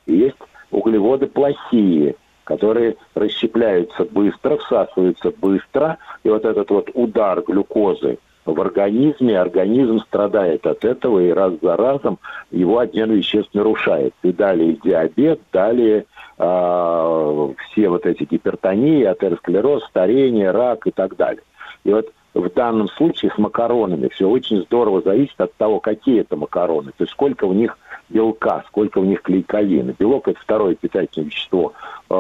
Есть углеводы плохие, которые расщепляются быстро, всасываются быстро, и вот этот вот удар глюкозы в организме, организм страдает от этого, и раз за разом его обмен веществ нарушает. И далее диабет, далее а, все вот эти гипертонии, атеросклероз, старение, рак и так далее. И вот в данном случае с макаронами все очень здорово зависит от того, какие это макароны, то есть сколько в них белка, сколько в них клейковины. Белок это второе питательное вещество э,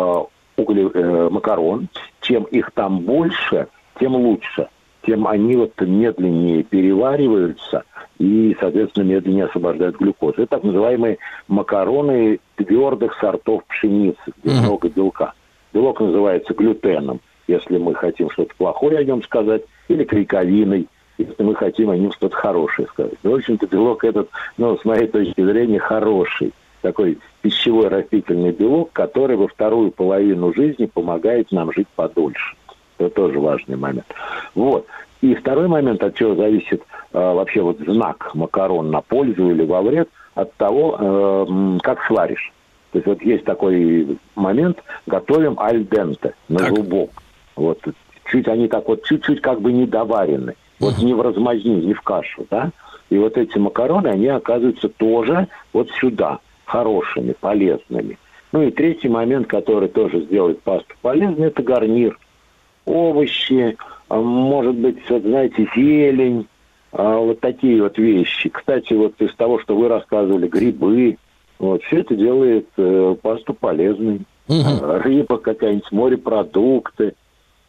угле- э, макарон. Чем их там больше, тем лучше. Тем они вот медленнее перевариваются и, соответственно, медленнее освобождают глюкозу. Это так называемые макароны твердых сортов пшеницы, где много белка. Белок называется глютеном, если мы хотим что-то плохое о нем сказать, или клейковиной, если мы хотим о нем что-то хорошее сказать. Ну, в общем-то, белок этот, ну, с моей точки зрения, хороший. Такой пищевой растительный белок, который во вторую половину жизни помогает нам жить подольше. Это тоже важный момент. Вот. И второй момент, от чего зависит э, вообще вот знак макарон на пользу или во вред, от того, э, как сваришь. То есть вот есть такой момент, готовим аль денте, на Так. зубок. Вот чуть они так вот чуть-чуть как бы недоварены. Вот не в размазни, не в кашу, да? И вот эти макароны, они оказываются тоже вот сюда, хорошими, полезными. Ну и третий момент, который тоже сделает пасту полезной, это гарнир. Овощи, а, может быть, вот, знаете, зелень, А вот такие вот вещи. Кстати, вот из того, что вы рассказывали, грибы, вот, все это делает э, пасту полезной. Э, Рыба какая-нибудь, морепродукты.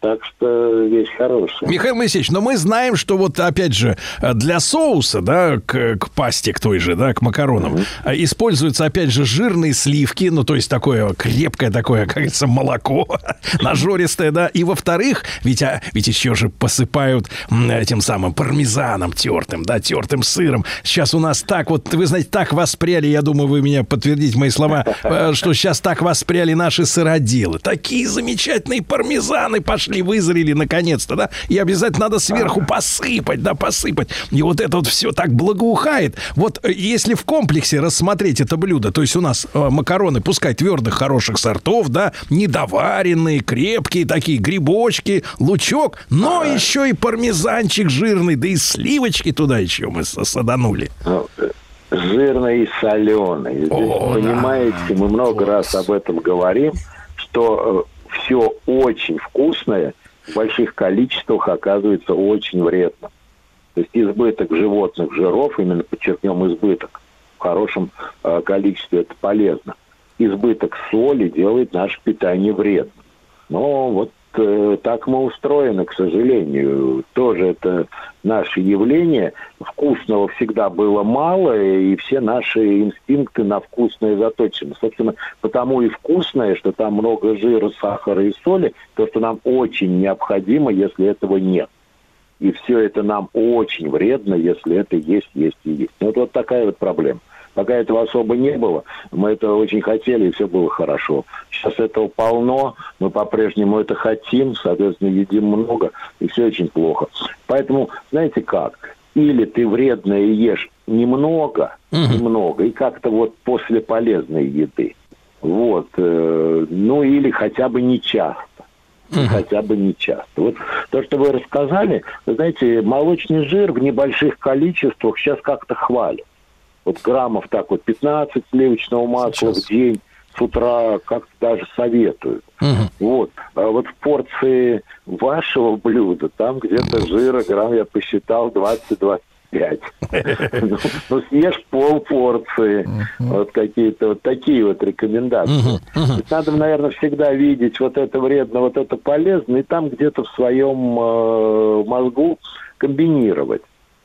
Так что вещь хорошая. Михаил Моисеевич, но мы знаем, что вот, опять же, для соуса, да, к, к пасте, к той же, да, к макаронам, а, используются, опять же, жирные сливки, ну, то есть такое крепкое такое, как говорится, молоко, нажористое, да, и, во-вторых, ведь, а, ведь еще же посыпают этим самым пармезаном тертым, да, тертым сыром. Сейчас у нас так вот, вы знаете, так воспряли, я думаю, вы меня подтвердите мои слова, э, что сейчас так воспряли наши сыроделы. Такие замечательные пармезаны пошли, вызрели наконец-то, да, и обязательно надо сверху посыпать, да, посыпать. И вот это вот все так благоухает. Вот э, если в комплексе рассмотреть это блюдо, то есть у нас э, макароны, пускай твердых, хороших сортов, да, недоваренные, крепкие такие, грибочки, лучок, но еще и пармезанчик жирный, да и сливочки туда еще мы саданули. Ну, э, жирный и соленый. Здесь, О, понимаете, мы много раз об этом говорим, что все очень вкусное в больших количествах оказывается очень вредно. То есть избыток животных жиров, именно подчеркнем избыток, в хорошем э, количестве это полезно. Избыток соли делает наше питание вредным. Но вот так мы устроены, к сожалению. Тоже это наше явление. Вкусного всегда было мало, и все наши инстинкты на вкусное заточены. Собственно, потому и вкусное, что там много жира, сахара и соли, то, что нам очень необходимо, если этого нет. И все это нам очень вредно, если это есть, есть и есть. Ну, вот, вот такая вот проблема. Пока этого особо не было, мы это очень хотели, и все было хорошо. Сейчас этого полно, мы по-прежнему это хотим, соответственно, едим много, и все очень плохо. Поэтому, знаете как, или ты вредное ешь немного, немного, и как-то вот после полезной еды. Вот. э, ну, или хотя бы не часто хотя бы не часто. Вот то, что вы рассказали, вы знаете, молочный жир в небольших количествах сейчас как-то хвалят. Вот граммов так вот 15 сливочного масла в день с утра как-то даже советуют. Вот. А вот в порции вашего блюда там где-то жира грамм, я посчитал, 20-25. Ну, ну, съешь полпорции. Вот какие-то вот такие вот рекомендации. Надо, наверное, всегда видеть вот это вредно, вот это полезно, и там где-то в своем э, мозгу комбинировать.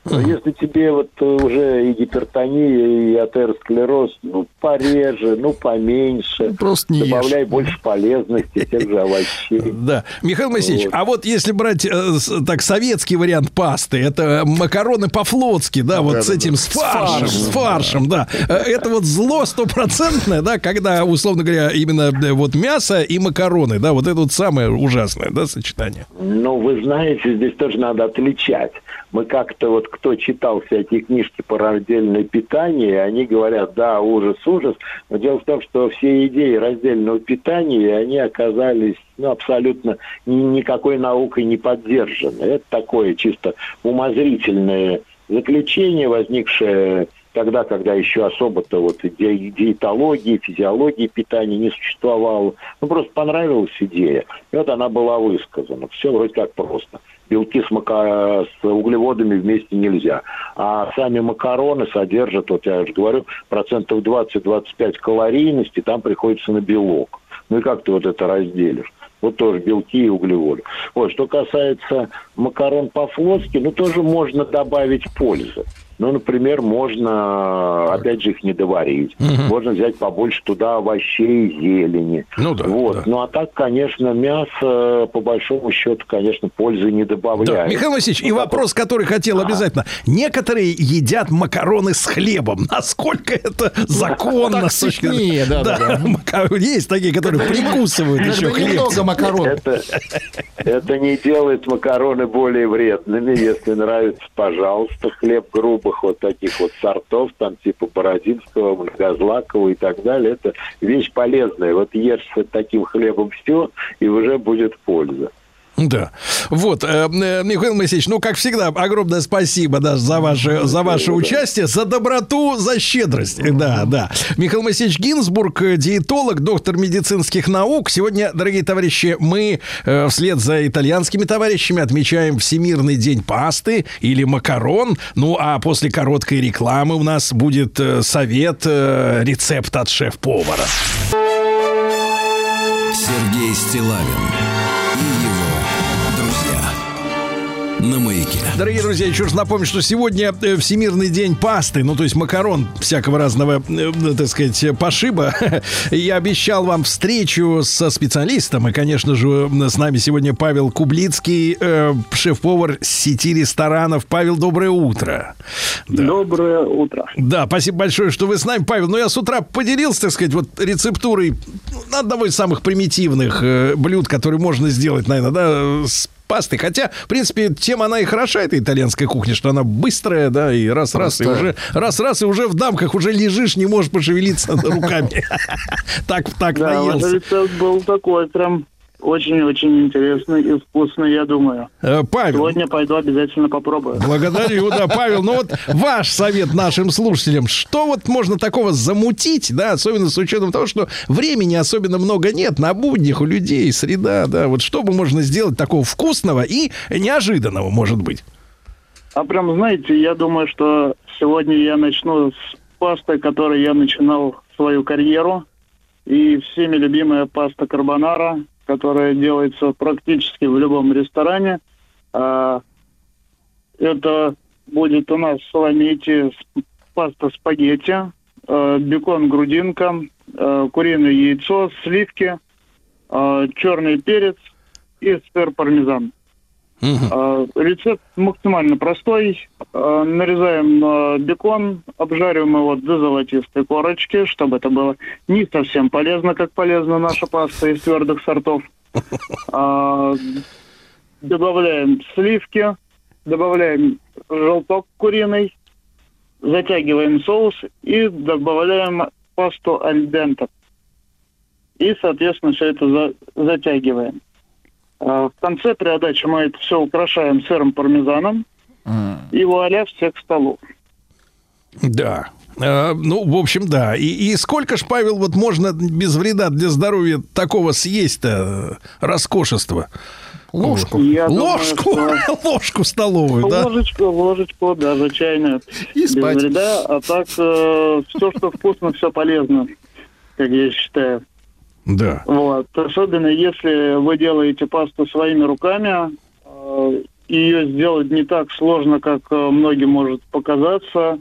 Но если тебе вот э, уже и гипертония, и атеросклероз, ну, пореже, ну, поменьше. Просто не Добавляй больше полезности тех же овощей. Да. Михаил Моисеевич, Вот. а вот если брать э, так советский вариант пасты, это макароны по-флотски, да, вот с этим, с фаршем, с фаршем, да. Э, Это вот зло стопроцентное, да, когда, условно говоря, именно вот мясо и макароны, да, вот это вот самое ужасное, да, сочетание. Ну, вы знаете, здесь тоже надо отличать. Мы как-то вот, кто читал всякие книжки по раздельное питание, они говорят, да, ужас, ужас. Но дело в том, что все идеи раздельного питания, они оказались ну, абсолютно ни- никакой наукой не поддержаны. Это такое чисто умозрительное заключение, возникшее тогда, когда еще особо-то вот ди- диетологии, физиологии питания не существовало. Ну, просто понравилась идея. И вот она была высказана. Все вроде как просто. Белки с, мака... с углеводами вместе нельзя. А сами макароны содержат, вот я же говорю, процентов 20-25 калорийности, там приходится на белок. Ну и как ты вот это разделишь? Вот тоже белки и углеводы. Вот, что касается макарон по-флотски, ну тоже можно добавить пользы. Ну, например, можно, опять же, их не доварить. Можно взять побольше туда овощей, зелени. Ну да, Вот. да. Ну, а так, конечно, мясо, по большому счету, конечно, пользы не Да. добавляет. Михаил Васильевич, и Ну, вопрос, который хотел обязательно. Некоторые едят макароны с хлебом. Насколько это законно? Так сытнее, да, да, да. Есть такие, которые прикусывают еще Когда немного хлеб. макарон. Это, это не делает макароны более вредными. Если нравится, пожалуйста, хлеб грубых вот таких вот сортов, там типа Бородинского, Многозлакова и так далее. Это вещь полезная. Вот ешь с таким хлебом все, и уже будет польза. Да. Вот, э, э, Михаил Моисеевич, ну, как всегда, огромное спасибо да, за ваше, за ваше участие, за доброту, за щедрость. Да, да. Михаил Моисеевич Гинзбург, э, диетолог, доктор медицинских наук. Сегодня, дорогие товарищи, мы вслед за итальянскими товарищами отмечаем Всемирный день пасты или макарон. Ну, а после короткой рекламы у нас будет совет, рецепт от шеф-повара. Сергей Стилавин На маяке. Дорогие друзья, еще раз напомню, что сегодня э, Всемирный день пасты, ну, то есть макарон всякого разного, э, так сказать, пошиба. Я обещал вам встречу со специалистом, и, конечно же, с нами сегодня Павел Кублицкий, э, шеф-повар сети ресторанов. Павел, доброе утро. Да. Доброе утро. Да, спасибо большое, что вы с нами, Павел. Ну, я с утра поделился, так сказать, вот рецептурой одного из самых примитивных э, блюд, которые можно сделать, наверное, да, с пастой. Хотя, в принципе, тема она и хороша, эта итальянская кухня, что она быстрая, да, и раз-раз, и уже раз-раз, и уже в дамках уже лежишь, не можешь пошевелиться руками. Так, так наелся. был такой прям очень-очень интересный и вкусный, я думаю. Э, Павел, Сегодня пойду обязательно попробую. Благодарю, да, Павел. Ну вот ваш совет нашим слушателям. Что вот можно такого замутить, да, особенно с учетом того, что времени особенно много нет на буднях у людей, среда, да. Вот что бы можно сделать такого вкусного и неожиданного, может быть? А прям, знаете, я думаю, что сегодня я начну с пасты, которой я начинал свою карьеру. И всеми любимая паста карбонара, которая делается практически в любом ресторане. А, это будет у нас, с вами идти паста спагетти, э, бекон грудинка, э, куриное яйцо, сливки, черный перец и сыр пармезан. А, Рецепт максимально простой. А, Нарезаем а, бекон, обжариваем его до золотистой корочки, чтобы это было не совсем полезно, как полезна наша паста из твердых сортов. Добавляем сливки, добавляем желток куриный, затягиваем соус и добавляем пасту альдента. И, соответственно, все это за- затягиваем. А В конце при отдаче мы это все украшаем сыром пармезаном. И вуаля, всех к столу. Да. Э, ну, в общем, да. И, и сколько ж, Павел, вот можно без вреда для здоровья такого съесть-то э, роскошества? Ложку. Я думаю, Ложку, что- ложку столовую, да? Ложечку, ложечку, даже чайную. И Без спать. вреда. А так, все, что вкусно, все полезно, как я считаю. Да. Вот. Особенно если вы делаете пасту своими руками, э, ее сделать не так сложно, как э, многим может показаться.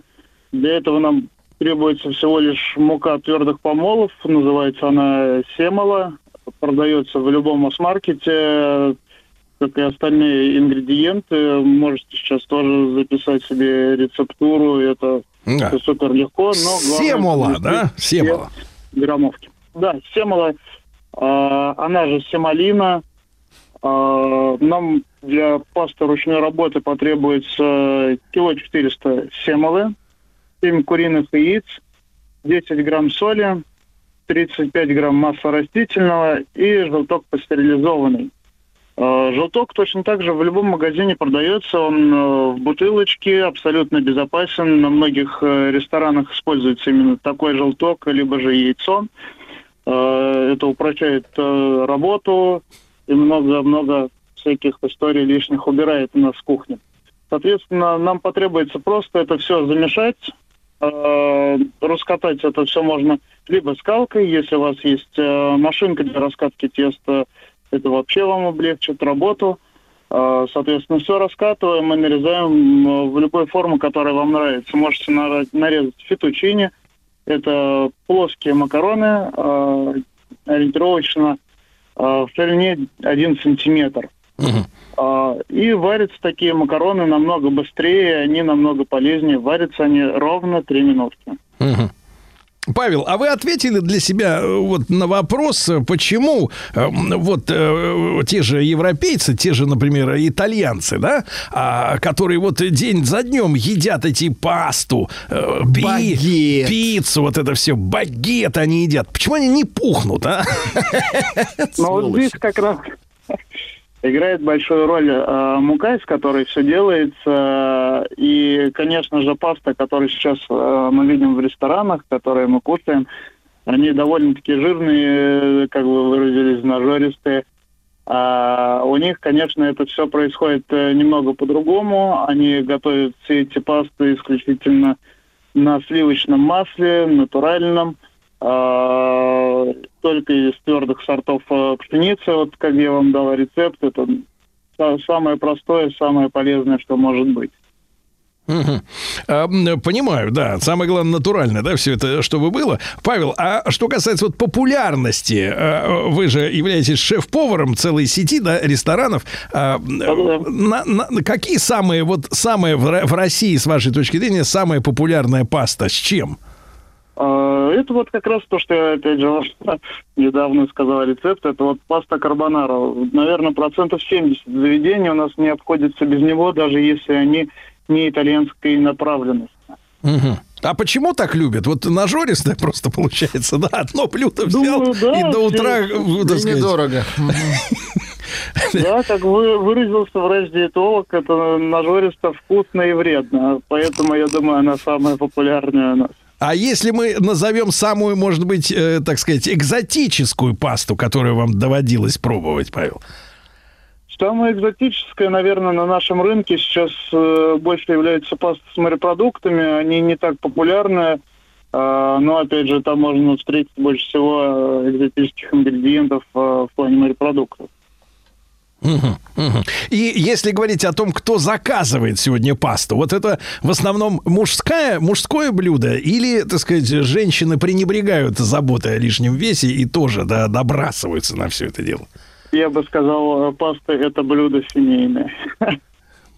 Для этого нам требуется всего лишь мука твердых помолов, называется она семола, продается в любом масс-маркете, как и остальные ингредиенты. Можете сейчас тоже записать себе рецептуру, это Да. супер легко. Но главное Семола, да? Семола. граммовки. Да, семола, а, она же семолина. А, нам для пасты ручной работы потребуется кило 400 семолы, 7 куриных яиц, 10 грамм соли, 35 грамм масла растительного и желток пастеризованный. Э, Желток точно так же в любом магазине продается, он э, в бутылочке, абсолютно безопасен. На многих э, ресторанах используется именно такой желток, либо же яйцо. Э, Это упрощает э, работу и много-много всяких историй лишних убирает у нас с кухни. Соответственно, нам потребуется просто это все замешать, э, раскатать это все можно либо скалкой, если у вас есть машинка для раскатки теста, это вообще вам облегчит работу. Соответственно, все раскатываем и нарезаем в любой форме, которая вам нравится. Можете нарезать фетучини. Это плоские макароны, э, ориентировочно э, в ширине 1 сантиметр. А, И варятся такие макароны намного быстрее, они намного полезнее. Варятся они ровно 3 минутки. Павел, а вы ответили для себя э, вот на вопрос, э, почему э, м, вот э, те же европейцы, те же, например, итальянцы, да, а, которые вот день за днем едят эти пасту, э, пи- Багет. пиццу, вот это все, багет они едят. Почему они не пухнут, а? Но вот здесь как раз играет большую роль э, мука, из которой все делается, и, конечно же, паста, которую сейчас э, мы видим в ресторанах, которые мы кушаем, они довольно-таки жирные, как вы выразились, нажористые. А у них, конечно, это все происходит э, немного по-другому. Они готовят все эти пасты исключительно на сливочном масле, натуральном, а, только из твердых сортов э, пшеницы. Вот как я вам дал рецепт, это са- самое простое, самое полезное, что может быть. М, Понимаю, да. Самое главное, натуральное, да, все это, чтобы было. Павел, а что касается вот популярности, э, вы же являетесь шеф-поваром целой сети, да, ресторанов. А, на- на- какие самые, вот, самые в России, с вашей точки зрения, самая популярная паста? С чем? А, Это вот как раз то, что я, опять же, недавно сказал рецепт. Это вот паста карбонара. Наверное, процентов 70 заведений у нас не обходится без него, даже если они не итальянской направленности. Мгм. А почему так любят? Вот нажористое просто получается, да, одно блюдо взял Думаю, да, и до утра, все- э, так И сказать, недорого. Да, как вы, выразился врач-диетолог, это нажористо, вкусно и вредно. Поэтому, я думаю, она самая популярная у нас. А если мы назовем самую, может быть, э, так сказать, экзотическую пасту, которую вам доводилось пробовать, Павел? Самое экзотическое, наверное, на нашем рынке сейчас э, больше является паста с морепродуктами. Они не так популярны, э, но, опять же, там можно встретить больше всего э, экзотических ингредиентов э, в плане морепродуктов. И если говорить о том, кто заказывает сегодня пасту, вот это в основном мужское, мужское блюдо или, так сказать, женщины пренебрегают заботой о лишнем весе и тоже да, добрасываются на все это дело? Я бы сказал, э, паста – это блюдо семейное.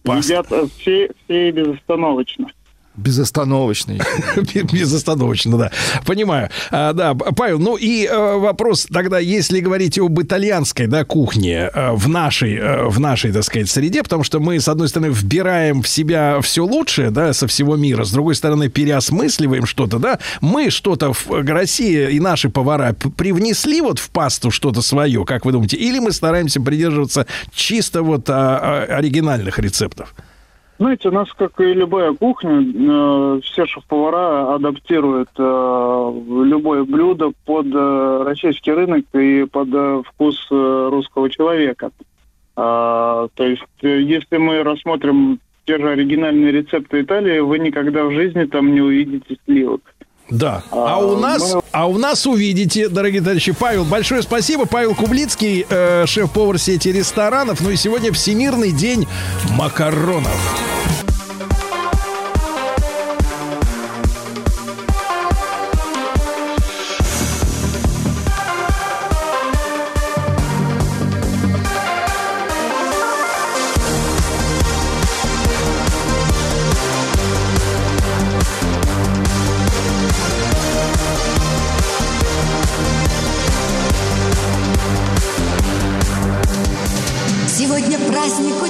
Паста. Едят все, все безостановочно. Безостановочный. Безостановочно, да. Понимаю. А, да, Павел, ну и э, вопрос тогда, если говорить об итальянской да, кухне э, в нашей, э, в нашей, так сказать, среде, потому что мы, с одной стороны, вбираем в себя все лучшее, да, со всего мира, с другой стороны, переосмысливаем что-то, да, мы что-то в России и наши повара привнесли вот в пасту что-то свое, как вы думаете, или мы стараемся придерживаться чисто вот а, а, оригинальных рецептов? Знаете, у нас, как и любая кухня, э, все шеф-повара адаптируют э, любое блюдо под э, российский рынок и под вкус русского человека. А, то есть, если мы рассмотрим те же оригинальные рецепты Италии, вы никогда в жизни там не увидите сливок. Да. А, А, у нас, мы- а у нас увидите, дорогие товарищи, Павел, большое спасибо. Павел Кублицкий, э, шеф-повар сети ресторанов. Ну и сегодня Всемирный день макаронов. Сегодня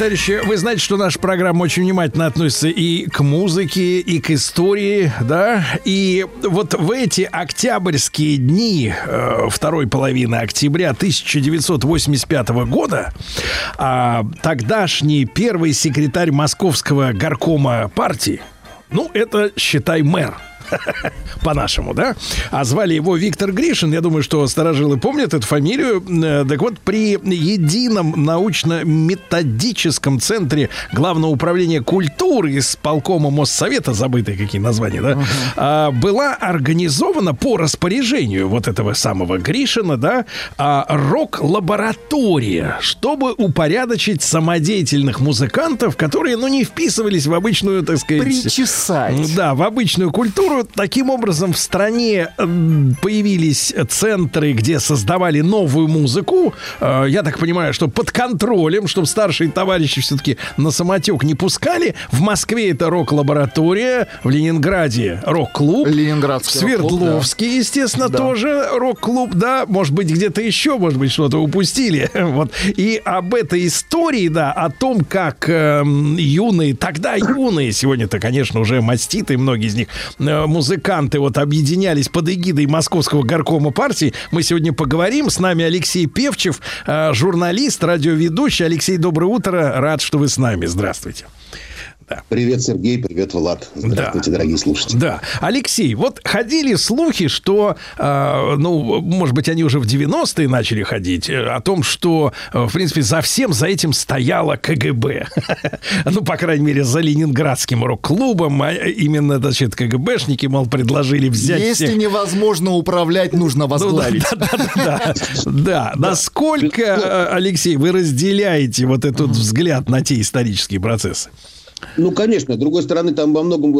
товарищи, вы знаете, что наша программа очень внимательно относится и к музыке, и к истории, да? И вот в эти октябрьские дни э, второй половины октября 1985 года а, тогдашний первый секретарь московского горкома партии, ну, это, считай, мэр, по-нашему, да? А звали его Виктор Гришин. Я думаю, что старожилы помнят эту фамилию. Э, Так вот, при едином научно-методическом центре Главного управления культуры из полкома Моссовета, забытые какие названия, да, а, была организована по распоряжению вот этого самого Гришина, да, а, рок-лаборатория, чтобы упорядочить самодеятельных музыкантов, которые, ну, не вписывались в обычную, так сказать... Причесать. Да, в обычную культуру. Таким образом, в стране м, появились центры, где создавали новую музыку. Э, Я так понимаю, что под контролем, чтобы старшие товарищи все-таки на самотек не пускали. В Москве это рок-лаборатория, в Ленинграде рок-клуб. Ленинградский рок-клуб, Свердловске, естественно, тоже рок-клуб, да. Может быть, где-то еще, может быть, что-то упустили. Вот. И об этой истории, да, о том, как эм, юные, тогда юные, сегодня-то, конечно, уже маститы, многие из них, э, музыканты вот объединялись под эгидой Московского горкома партии. Мы сегодня поговорим. С нами Алексей Певчев, э, журналист, радиоведущий. Алексей, доброе утро. Рад, что вы с нами. Здравствуйте. Привет, Сергей, привет, Влад. Здравствуйте, дорогие слушатели. Да. Алексей, вот ходили слухи, что, э, ну, может быть, они уже в 90-е начали ходить, э, о том, что, э, в принципе, за всем за этим стояло КГБ. Ну, по крайней мере, за Ленинградским рок-клубом. А именно, значит, КГБшники, мол, предложили взять Если всех- невозможно управлять, нужно возглавить. Ну, да, да, да, да. Насколько, э, Алексей, вы разделяете вот этот взгляд на те исторические процессы? Ну, конечно. С другой стороны, там во многом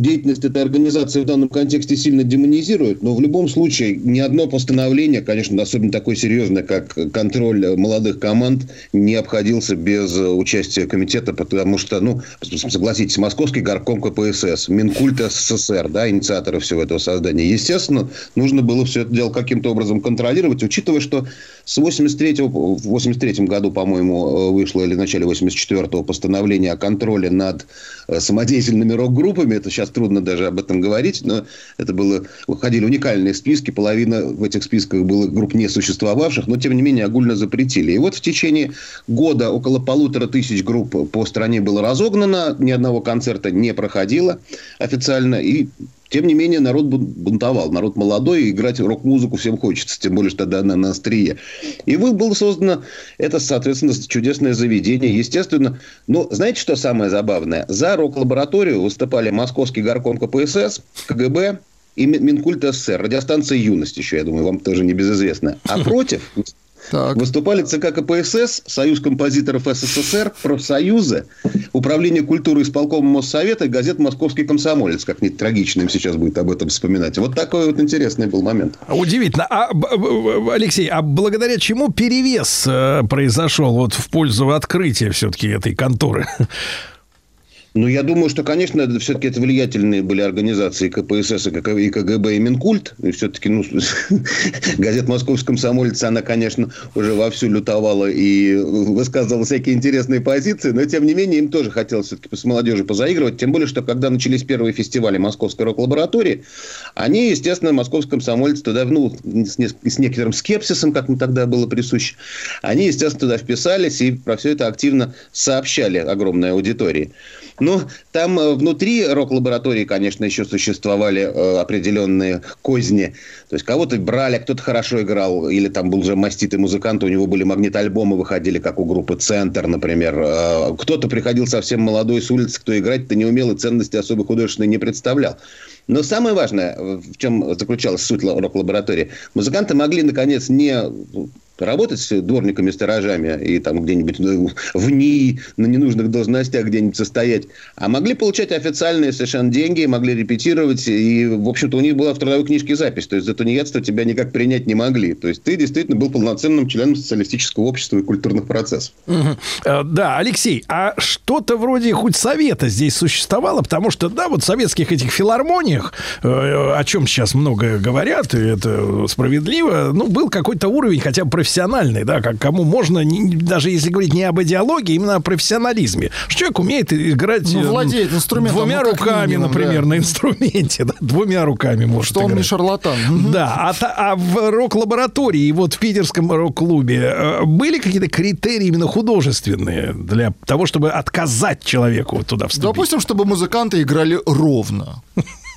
деятельность этой организации в данном контексте сильно демонизирует, но в любом случае ни одно постановление, конечно, особенно такое серьезное, как контроль молодых команд, не обходился без участия комитета, потому что, ну, согласитесь, Московский горком КПСС, Минкульт СССР, да, инициаторы всего этого создания. Естественно, нужно было все это дело каким-то образом контролировать, учитывая, что с 83 в 83 году, по-моему, вышло или в начале 84-го постановление о контроле над э, самодеятельными рок-группами. Это сейчас трудно даже об этом говорить, но это было... Выходили уникальные списки. Половина в этих списках было групп не существовавших, но, тем не менее, огульно запретили. И вот в течение года около полутора тысяч групп по стране было разогнано. Ни одного концерта не проходило официально. И тем не менее, народ бун- бунтовал. Народ молодой, играть рок-музыку всем хочется, тем более, что тогда она на острие. И было создано это, соответственно, чудесное заведение. Естественно, но знаете, что самое забавное? За рок-лабораторию выступали Московский горком КПСС, КГБ и Ми- Минкульт СССР. Радиостанция «Юность» еще, я думаю, вам тоже небезызвестно. А против Выступали ЦК КПСС, Союз композиторов СССР, профсоюзы, Управление культуры исполкома Моссовета и газета «Московский комсомолец». Как не трагично им сейчас будет об этом вспоминать. Вот такой вот интересный был момент. Удивительно. А, б- б- Алексей, а благодаря чему перевес э, произошел вот в пользу открытия все-таки этой конторы? Ну, я думаю, что, конечно, все-таки это влиятельные были организации КПСС и КГБ, и Минкульт. И все-таки, ну, газета «Московский комсомолец», она, конечно, уже вовсю лютовала и высказывала всякие интересные позиции, но, тем не менее, им тоже хотелось все-таки с молодежью позаигрывать. Тем более, что когда начались первые фестивали Московской рок-лаборатории, они, естественно, «Московский комсомолец» туда, ну, с, не- с некоторым скепсисом, как им тогда было присуще, они, естественно, туда вписались и про все это активно сообщали огромной аудитории. Ну, там э, внутри рок-лаборатории, конечно, еще существовали э, определенные козни. То есть, кого-то брали, а кто-то хорошо играл, или там был уже маститый музыкант, у него были магнит-альбомы, выходили, как у группы «Центр», например. Э, кто-то приходил совсем молодой с улицы, кто играть-то не умел и ценности особо художественной не представлял. Но самое важное, в чем заключалась суть рок-лаборатории, музыканты могли, наконец, не работать с дворниками, сторожами и там где-нибудь ну, в НИИ, на ненужных должностях где-нибудь состоять, а могли получать официальные совершенно деньги, могли репетировать, и, в общем-то, у них была в трудовой книжке запись, то есть за тунеядство тебя никак принять не могли. То есть ты действительно был полноценным членом социалистического общества и культурных процессов. Э, Да, Алексей, а что-то вроде хоть совета здесь существовало? Потому что, да, вот в советских этих филармониях, э, о чем сейчас много говорят, и это справедливо, ну, был какой-то уровень хотя бы профессиональный, да, как кому можно, не- даже если говорить не об идеологии, именно о профессионализме. Что человек умеет играть Ну, э, владеет инструментом, двумя ну, руками, минимум, например, да. на инструменте, да, двумя руками может Что он не играть. шарлатан. Да, а, а в рок-лаборатории, вот в питерском рок-клубе, э, были какие-то критерии именно художественные для того, чтобы отказать человеку туда вступить? Допустим, чтобы музыканты играли ровно.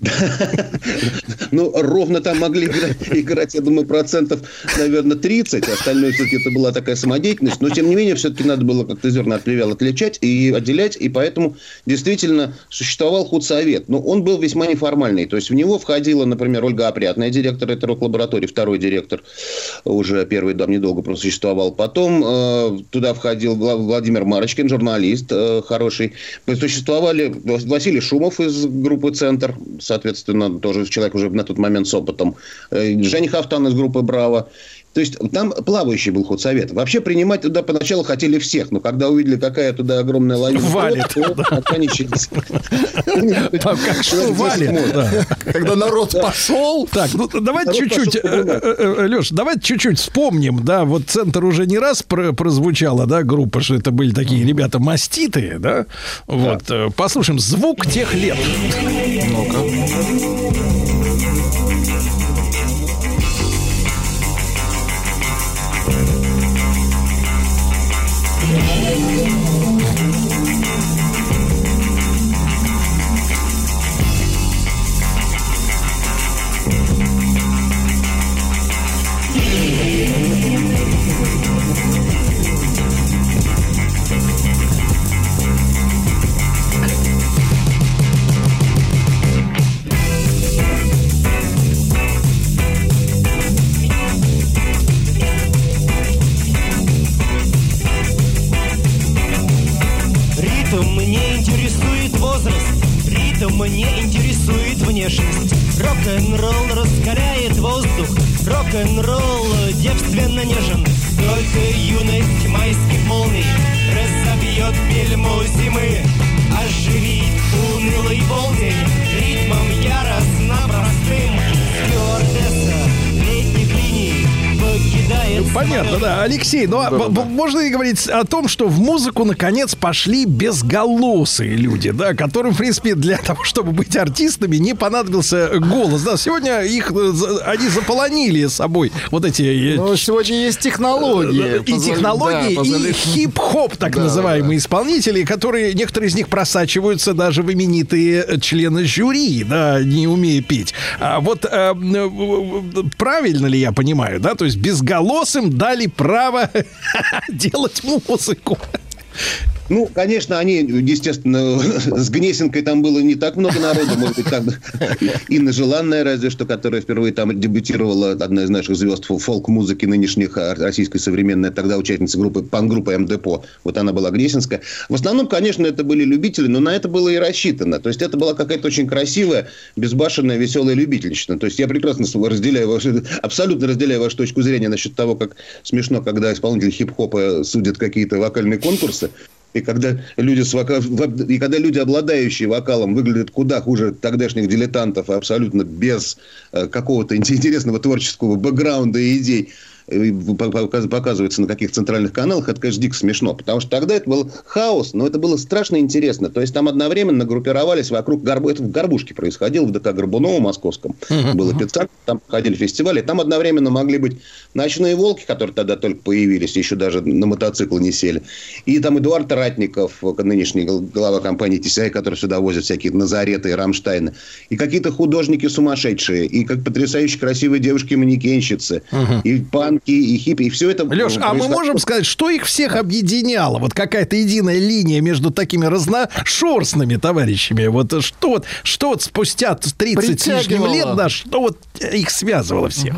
Ну, ровно там могли играть, я думаю, процентов, наверное, 30. Остальное все-таки это была такая самодеятельность. Но, тем не менее, все-таки надо было как-то зерна от плевел отличать и отделять. И поэтому действительно существовал худсовет. Но он был весьма неформальный. То есть в него входила, например, Ольга Опрятная, директор этой рок-лаборатории, второй директор, уже первый дом недолго просуществовал. Потом э, туда входил Вла- Владимир Марочкин, журналист э, хороший. Существовали Василий Шумов из группы «Центр», соответственно, тоже человек уже на тот момент с опытом. Э, Женя Хафтан из группы «Браво». То есть там плавающий был худсовет. Вообще принимать туда поначалу хотели всех, но когда увидели, какая туда огромная лавина, Валит, то ограничились. Там как что валит, да. Когда народ пошел. Так, ну давайте чуть-чуть, Леш, давайте чуть-чуть вспомним, да, вот центр уже не раз про- прозвучала, да, группа, что это были такие ребята маститые, да, вот, э, послушаем звук тех лет. Ритм Алексей, ну а б- б- можно ли говорить о том, что в музыку наконец пошли безголосые люди, да, которым, в принципе, для того, чтобы быть артистами, не понадобился голос. Да, сегодня их э, они заполонили собой вот эти э, Но сегодня есть технологии. и Позволь- технологии, да, и позволяют- хип-хоп, так Да, называемые исполнители, которые, некоторые из них просачиваются даже в именитые э, члены жюри, да, не умея петь. А вот э, э, правильно ли я понимаю, да, то есть безголосым дали право делать музыку. Ну, конечно, они, естественно, с Гнесинкой там было не так много народу, может быть, там Инна Желанная, разве что, которая впервые там дебютировала, одна из наших звезд фолк-музыки нынешних, а, российской современной, тогда участница группы, пан-группы МДПО, вот она была Гнесинская. В основном, конечно, это были любители, но на это было и рассчитано. То есть это была какая-то очень красивая, безбашенная, веселая любительщина. То есть я прекрасно разделяю вашу, абсолютно разделяю вашу точку зрения насчет того, как смешно, когда исполнители хип-хопа судят какие-то вокальные конкурсы. И когда люди с вока- во- и когда люди, обладающие вокалом, выглядят куда хуже тогдашних дилетантов, абсолютно без э, какого-то интересного творческого бэкграунда и идей, показывается на каких центральных каналах, это, конечно, дико смешно. Потому что тогда это был хаос, но это было страшно интересно. То есть там одновременно группировались вокруг Горбу... Это в Горбушке происходило, в ДК Горбунова московском. Было специально, там ходили фестивали. Там одновременно могли быть ночные волки, которые тогда только появились, еще даже на мотоцикл не сели. И там Эдуард Ратников, нынешний гл- глава компании TCI, который сюда возят всякие Назареты и Рамштайны. И какие-то художники сумасшедшие, и как потрясающе красивые девушки-манекенщицы, и панки, и хиппи, и все это... Леш, а мы можем сказать, что их всех объединяло? Вот какая-то единая линия между такими разношерстными товарищами. Вот что вот, что вот спустя 30 с лишним лет, да, что вот их связывало всех?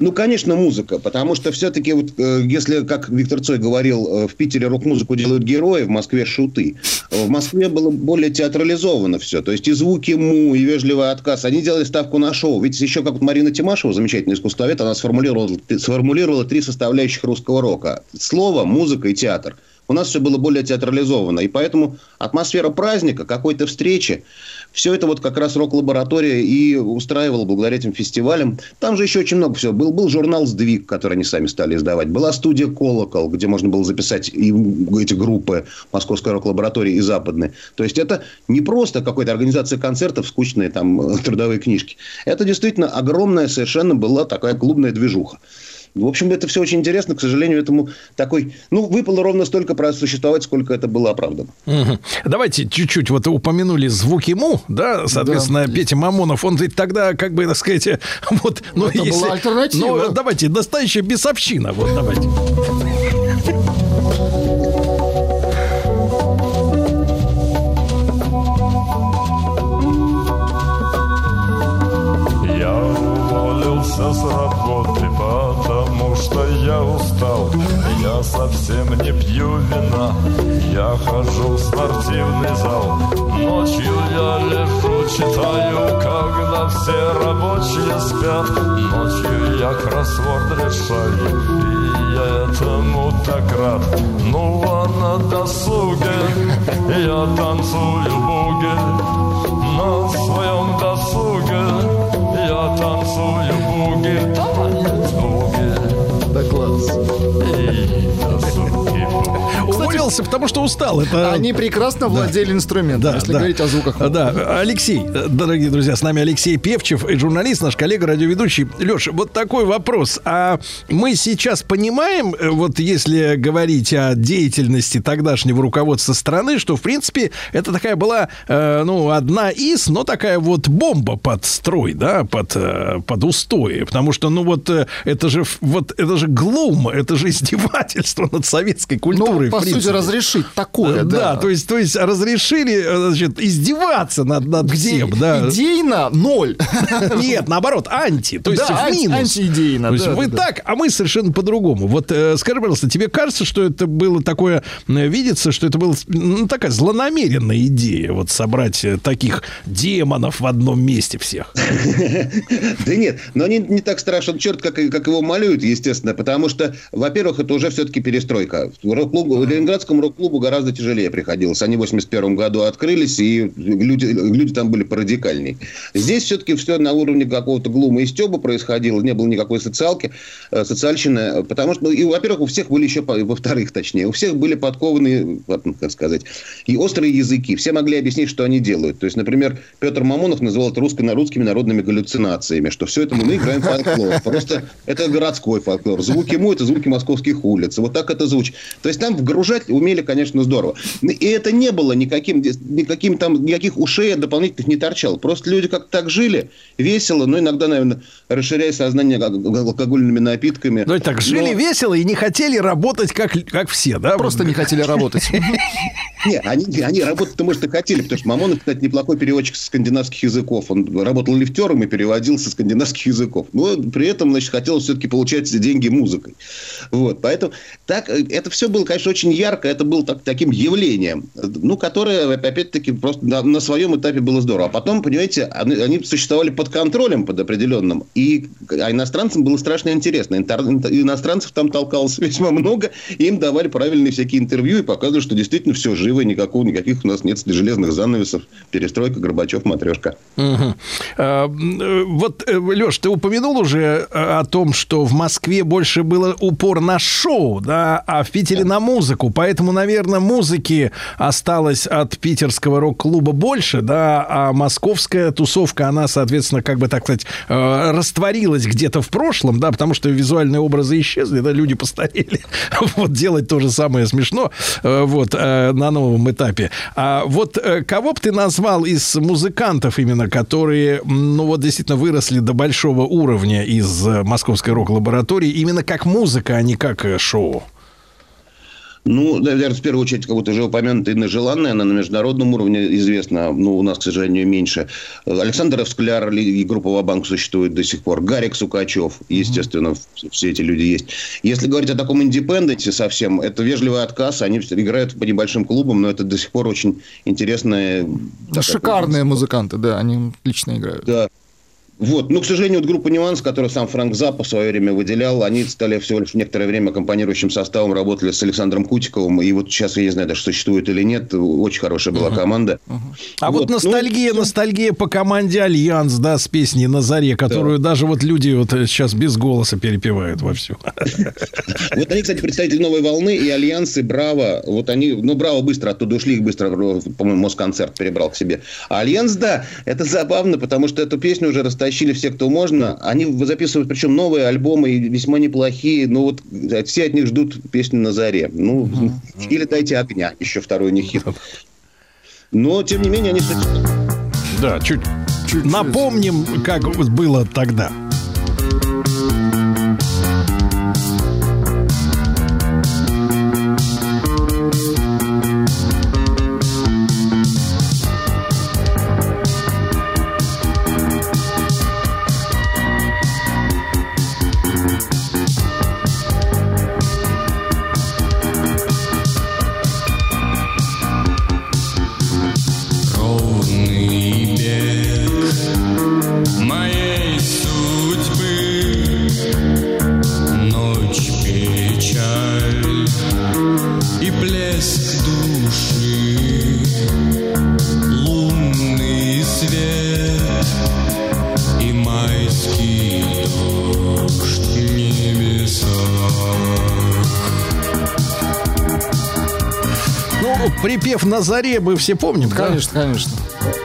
Ну, конечно, музыка, потому что все-таки, вот, э, если, как Виктор Цой говорил, э, в Питере рок-музыку делают герои, в Москве шуты. В Москве было более театрализовано все. То есть и звуки му, и вежливый отказ. Они делали ставку на шоу. Ведь еще как вот Марина Тимашева, замечательный искусствовед, она сформулировала, сформулировала три составляющих русского рока. Слово, музыка и театр. У нас все было более театрализовано. И поэтому атмосфера праздника, какой-то встречи, все это вот как раз рок-лаборатория и устраивала благодаря этим фестивалям. Там же еще очень много всего. Был, был журнал «Сдвиг», который они сами стали издавать. Была студия «Колокол», где можно было записать и эти группы Московской рок-лаборатории и западной. То есть, это не просто какая-то организация концертов, скучные там трудовые книжки. Это действительно огромная совершенно была такая клубная движуха. В общем, это все очень интересно. К сожалению, этому такой... Ну, выпало ровно столько просуществовать, сколько это было оправдано. Угу. Давайте чуть-чуть вот упомянули звуки му, да, соответственно, да. Петя Мамонов, он ведь тогда, как бы, так сказать, вот... Ну, это если, была альтернатива. Ну, давайте, настоящая бесовщина, вот давайте. Что я устал. Я совсем не пью вина, я хожу в спортивный зал. Ночью я лежу, читаю, когда все рабочие спят. Ночью я кроссворд решаю, и я этому так рад. Ну а на досуге я танцую буги на своем досуге. Я танцую буги. Уволился, потому что устал. Это... Они прекрасно владели инструментом, Да, если да. говорить о звуках. Да, Алексей, дорогие друзья, с нами Алексей Певчев, журналист, наш коллега, радиоведущий. Леша, вот такой вопрос. А мы сейчас понимаем, э, вот если говорить о деятельности тогдашнего руководства страны, что, в принципе, это такая была, э, ну, одна из, но такая вот бомба под строй, да, под, э, под устои. Потому что, ну, вот э, это же, вот, это же глум, это же издевательство над советской культурой. Ну, по сути. Разрешить такое, Э, да. Да, то есть, то есть разрешили э, значит, издеваться над, над всем, да. Идейно ноль. Нет, наоборот, анти, то есть Да, в анти- минус. антиидейно, То есть да, вы да, да. так, а мы совершенно по-другому. Вот э, скажи, пожалуйста, тебе кажется, что это было такое, э, видится, что это была ну, такая злонамеренная идея, вот собрать таких демонов в одном месте всех? Да нет, но не, не так страшен черт, как, его малюют, естественно, потому что, во-первых, это уже все-таки перестройка. Рок-клубу, Ленинградскому рок-клубу гораздо тяжелее приходилось. Они в 81 году открылись, и люди, люди там были порадикальней. Здесь все-таки все на уровне какого-то глума и стеба происходило, не было никакой социалки, э, социальщины, потому что, ну, и, во-первых, у всех были еще, во-вторых, точнее, у всех были подкованы, вот, ну, как сказать, и острые языки. Все могли объяснить, что они делают. То есть, например, Петр Мамонов называл это русско- русскими народными галлюцинациями, что все это мы играем фольклор. Просто это городской фольклор. Звуки му – это звуки московских улиц. Вот так это звучит. То есть, там вгружать умели, конечно, здорово. И это не было никаким, никаким там, никаких ушей дополнительных не торчало. Просто люди как так жили, весело, но иногда, наверное, расширяя сознание ал- алкогольными напитками. Ну, и так жили Но- весело и не хотели работать как, как все, да? Просто не хотели работать. Не, они, они работать-то, может, и хотели, потому что Мамонов, кстати, неплохой переводчик со скандинавских языков. Он работал лифтером и переводил со скандинавских языков. Но при этом, значит, хотел все-таки получать деньги музыкой. Вот, поэтому так, э, это все было, конечно, очень ярко, это было так- таким явлением, ну, которое, опять-таки, просто на, на своем этапе было здорово. А потом, понимаете, они, они существовали под контролем, под определенным, и а иностранцам было страшно интересно. Интер- иностранцев там толкалось весьма много, им давали правильные всякие интервью и показывали, что действительно все живо, никакого, никаких у нас нет железных занавесов, перестройка, Горбачев, матрешка. А, м, э, Вот, Леш, ты упомянул уже э, о том, что в Москве больше было упор на шоу, да, а в Питере на музыку. Поэтому, наверное, музыки осталось от питерского рок-клуба больше, да, а московская тусовка, она, соответственно, как бы так сказать, э, растворилась где-то в прошлом, да, потому что визуальные образы исчезли, да, люди постарели. Вот делать то же самое смешно, э, вот, э, на новом этапе. А вот э, кого бы ты назвал из музыкантов именно, которые, ну вот действительно выросли до большого уровня из московской рок-лаборатории, именно как музыка, а не как шоу? Ну, наверное, в первую очередь, как будто уже упомянутая Инна Желанная, она на международном уровне известна, ну, у нас, к сожалению, меньше. Александр Эвскляр и группа Вабанк существует до сих пор. Гарик Сукачев, естественно, mm-hmm. все эти люди есть. Если говорить о таком индепенденте совсем, это вежливый отказ, они играют по небольшим клубам, но это до сих пор очень интересная... Шикарные музыканты, да, они отлично играют. Да. Вот. Ну, к сожалению, вот группа «Нюанс», которую сам Франк Запа в свое время выделял, они стали всего лишь некоторое время аккомпанирующим составом, работали с Александром Кутиковым, и вот сейчас я не знаю, даже существует или нет, очень хорошая была uh-huh. команда. Uh-huh. А вот, вот ностальгия, ну, ностальгия по команде «Альянс», да, с песней «На заре», которую да. даже вот люди вот сейчас без голоса перепевают вовсю. Вот они, кстати, представители «Новой волны» и «Альянс», и «Браво». Вот они, ну, «Браво» быстро оттуда ушли, их быстро, по-моему, Москонцерт перебрал к себе. А «Альянс», да, это забавно, потому что эту песню уже расстали тащили все, кто можно. Они записывают, причем новые альбомы, весьма неплохие. Но вот все от них ждут песню «На заре». Ну, uh-huh. или «Дайте огня», еще второй у них хит. Но, тем не менее, они... Да, чуть, чуть напомним, как было тогда. Заре мы все помним. Конечно, да? конечно.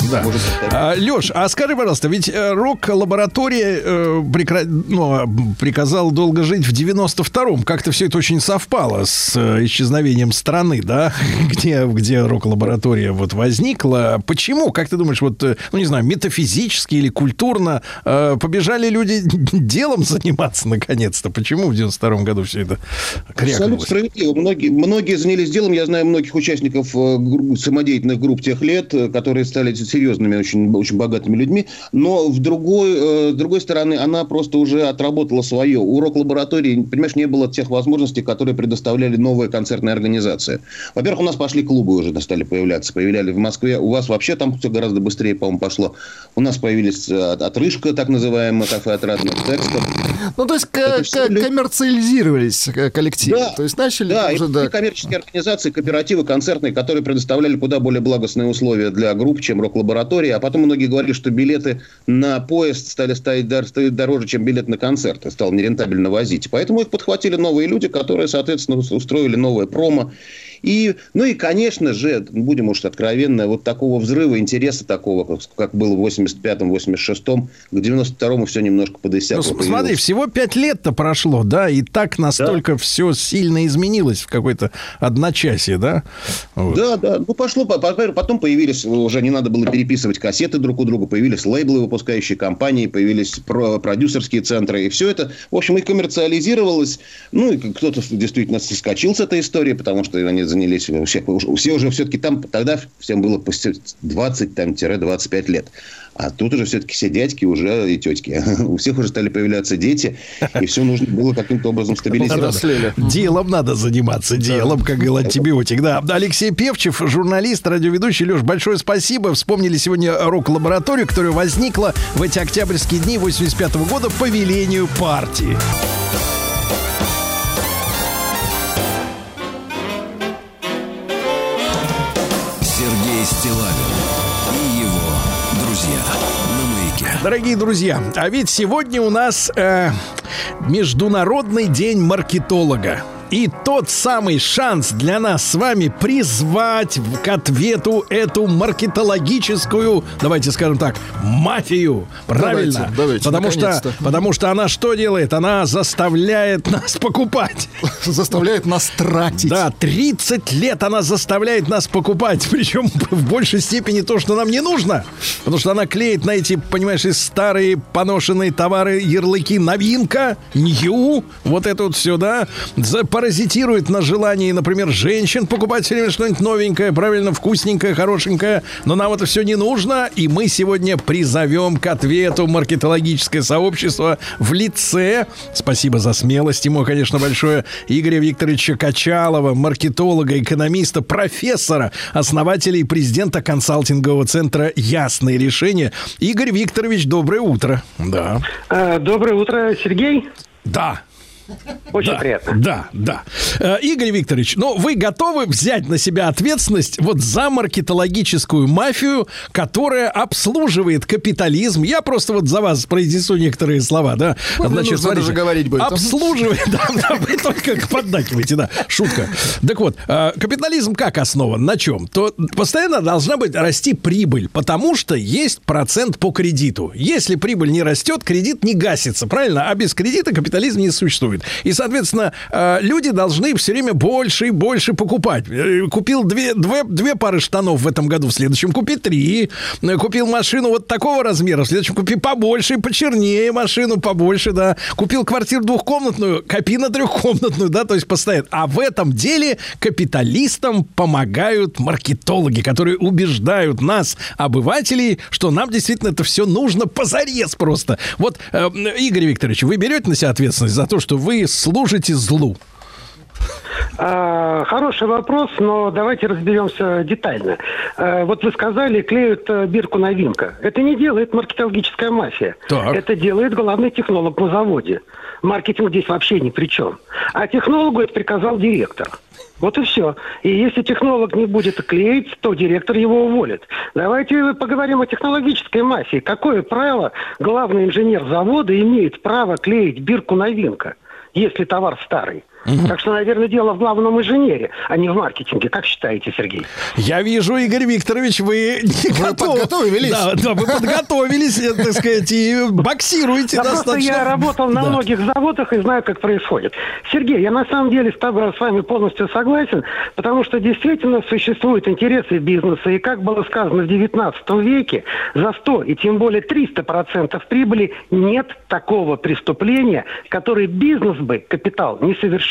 Да. А, Леш, а скажи, пожалуйста, ведь э, рок-лаборатория э, прекра... ну, приказала долго жить в 92-м. Как-то все это очень совпало с э, исчезновением страны, да, где, где рок-лаборатория вот возникла. Почему, как ты думаешь, вот, э, ну, не знаю, метафизически или культурно э, побежали люди делом заниматься наконец-то? Почему в 92-м году все это крякнулось? Абсолютно справедливо. Многие, многие занялись делом. Я знаю многих участников э, самодеятельных групп тех лет, которые стали серьезными, очень, очень богатыми людьми, но в другой, э, с другой стороны, она просто уже отработала свое. У рок-лаборатории, понимаешь, не было тех возможностей, которые предоставляли новые концертные организации. Во-первых, у нас пошли клубы уже стали появляться, появляли в Москве. У вас вообще там все гораздо быстрее, по-моему, пошло. У нас появились э, отрыжка, так называемая, кафе отрадных текстов. Ну, то есть к- к- коммерциализировались э, коллективы. Да, то есть начали да, уже, и да. коммерческие организации, кооперативы концертные, которые предоставляли куда более благостные условия для групп, чем рок-лаборатория лаборатории, а потом многие говорили, что билеты на поезд стали стоить, дороже, чем билет на концерт, и стало нерентабельно возить. Поэтому их подхватили новые люди, которые, соответственно, устроили новое промо и, ну и, конечно же, будем уж откровенно, вот такого взрыва интереса такого, как, как было в 85-м, 86-м, к 92-му все немножко подысякло. Ну, смотри, всего пять лет-то прошло, да, и так настолько да. все сильно изменилось в какой-то одночасье, да? Вот. Да, да, ну пошло, потом появились, уже не надо было переписывать кассеты друг у друга, появились лейблы, выпускающие компании, появились продюсерские центры, и все это, в общем, и коммерциализировалось, ну, и кто-то действительно соскочил с этой истории, потому что они занялись, все, все уже все-таки там, тогда всем было 20-25 лет. А тут уже все-таки все дядьки уже и тетки. У всех уже стали появляться дети, и все нужно было каким-то образом стабилизировать. Делом надо заниматься, делом, как говорил антибиотик. Да. Алексей Певчев, журналист, радиоведущий. Леш, большое спасибо. Вспомнили сегодня рок-лабораторию, которая возникла в эти октябрьские дни 85 года по велению партии. Дорогие друзья, а ведь сегодня у нас э, Международный день маркетолога. И тот самый шанс для нас с вами призвать к ответу эту маркетологическую, давайте скажем так, мафию. Правильно? Давайте, давайте, потому, что, потому что она что делает? Она заставляет нас покупать. Заставляет нас тратить. Да, 30 лет она заставляет нас покупать. Причем в большей степени то, что нам не нужно. Потому что она клеит на эти, понимаешь, старые поношенные товары ярлыки новинка, нью, вот это вот все, да. Паразитирует на желании, например, женщин покупать все время что-нибудь новенькое, правильно, вкусненькое, хорошенькое. Но нам это все не нужно, и мы сегодня призовем к ответу маркетологическое сообщество в лице, спасибо за смелость ему, конечно, большое, Игоря Викторовича Качалова, маркетолога, экономиста, профессора, основателя и президента консалтингового центра «Ясные решения». Игорь Викторович, доброе утро. Да. Э, Доброе утро, Сергей. Да. Очень да, приятно. Да, да. Э, Игорь Викторович, ну вы готовы взять на себя ответственность вот за маркетологическую мафию, которая обслуживает капитализм? Я просто вот за вас произнесу некоторые слова, да. Вот не нужно даже говорить будет. Обслуживает, да, да, вы только поддакиваете, да, шутка. Так вот, э, капитализм как основан? На чем? То постоянно должна быть расти прибыль, потому что есть процент по кредиту. Если прибыль не растет, кредит не гасится, правильно? А без кредита капитализм не существует. И, соответственно, э, люди должны все время больше и больше покупать. Э, Купил две, две, две пары штанов в этом году, в следующем купи три. Э, Купил машину вот такого размера, в следующем купи побольше, и почернее машину, побольше, да. Купил квартиру двухкомнатную, копи на трехкомнатную, да, то есть постоянно. А в этом деле капиталистам помогают маркетологи, которые убеждают нас, обывателей, что нам действительно это все нужно позарез просто. Вот, Игорь Викторович, вы берете на себя ответственность за то, что вы служите злу? А, Хороший вопрос, но давайте разберемся детально. А, Вот вы сказали, клеют э, бирку новинка. Это не делает маркетологическая мафия. Так. Это делает главный технолог на заводе. Маркетинг здесь вообще ни при чем. А технологу это приказал директор. Вот и все. И если технолог не будет клеить, то директор его уволит. Давайте поговорим о технологической мафии. Какое правило главный инженер завода имеет право клеить бирку новинка, если товар старый? Так что, наверное, дело в главном инженере, а не в маркетинге. Как считаете, Сергей? Я вижу, Игорь Викторович, вы не Вы подготовились. Да, да, вы подготовились, э, так сказать, и боксируете Да просто достаточно. я работал на Да. многих заводах и знаю, как происходит. Сергей, я на самом деле с, тобой, с вами полностью согласен, потому что действительно существуют интересы бизнеса. И как было сказано в 19 веке, за 100 и тем более 300% прибыли нет такого преступления, который бизнес бы, капитал, не совершил.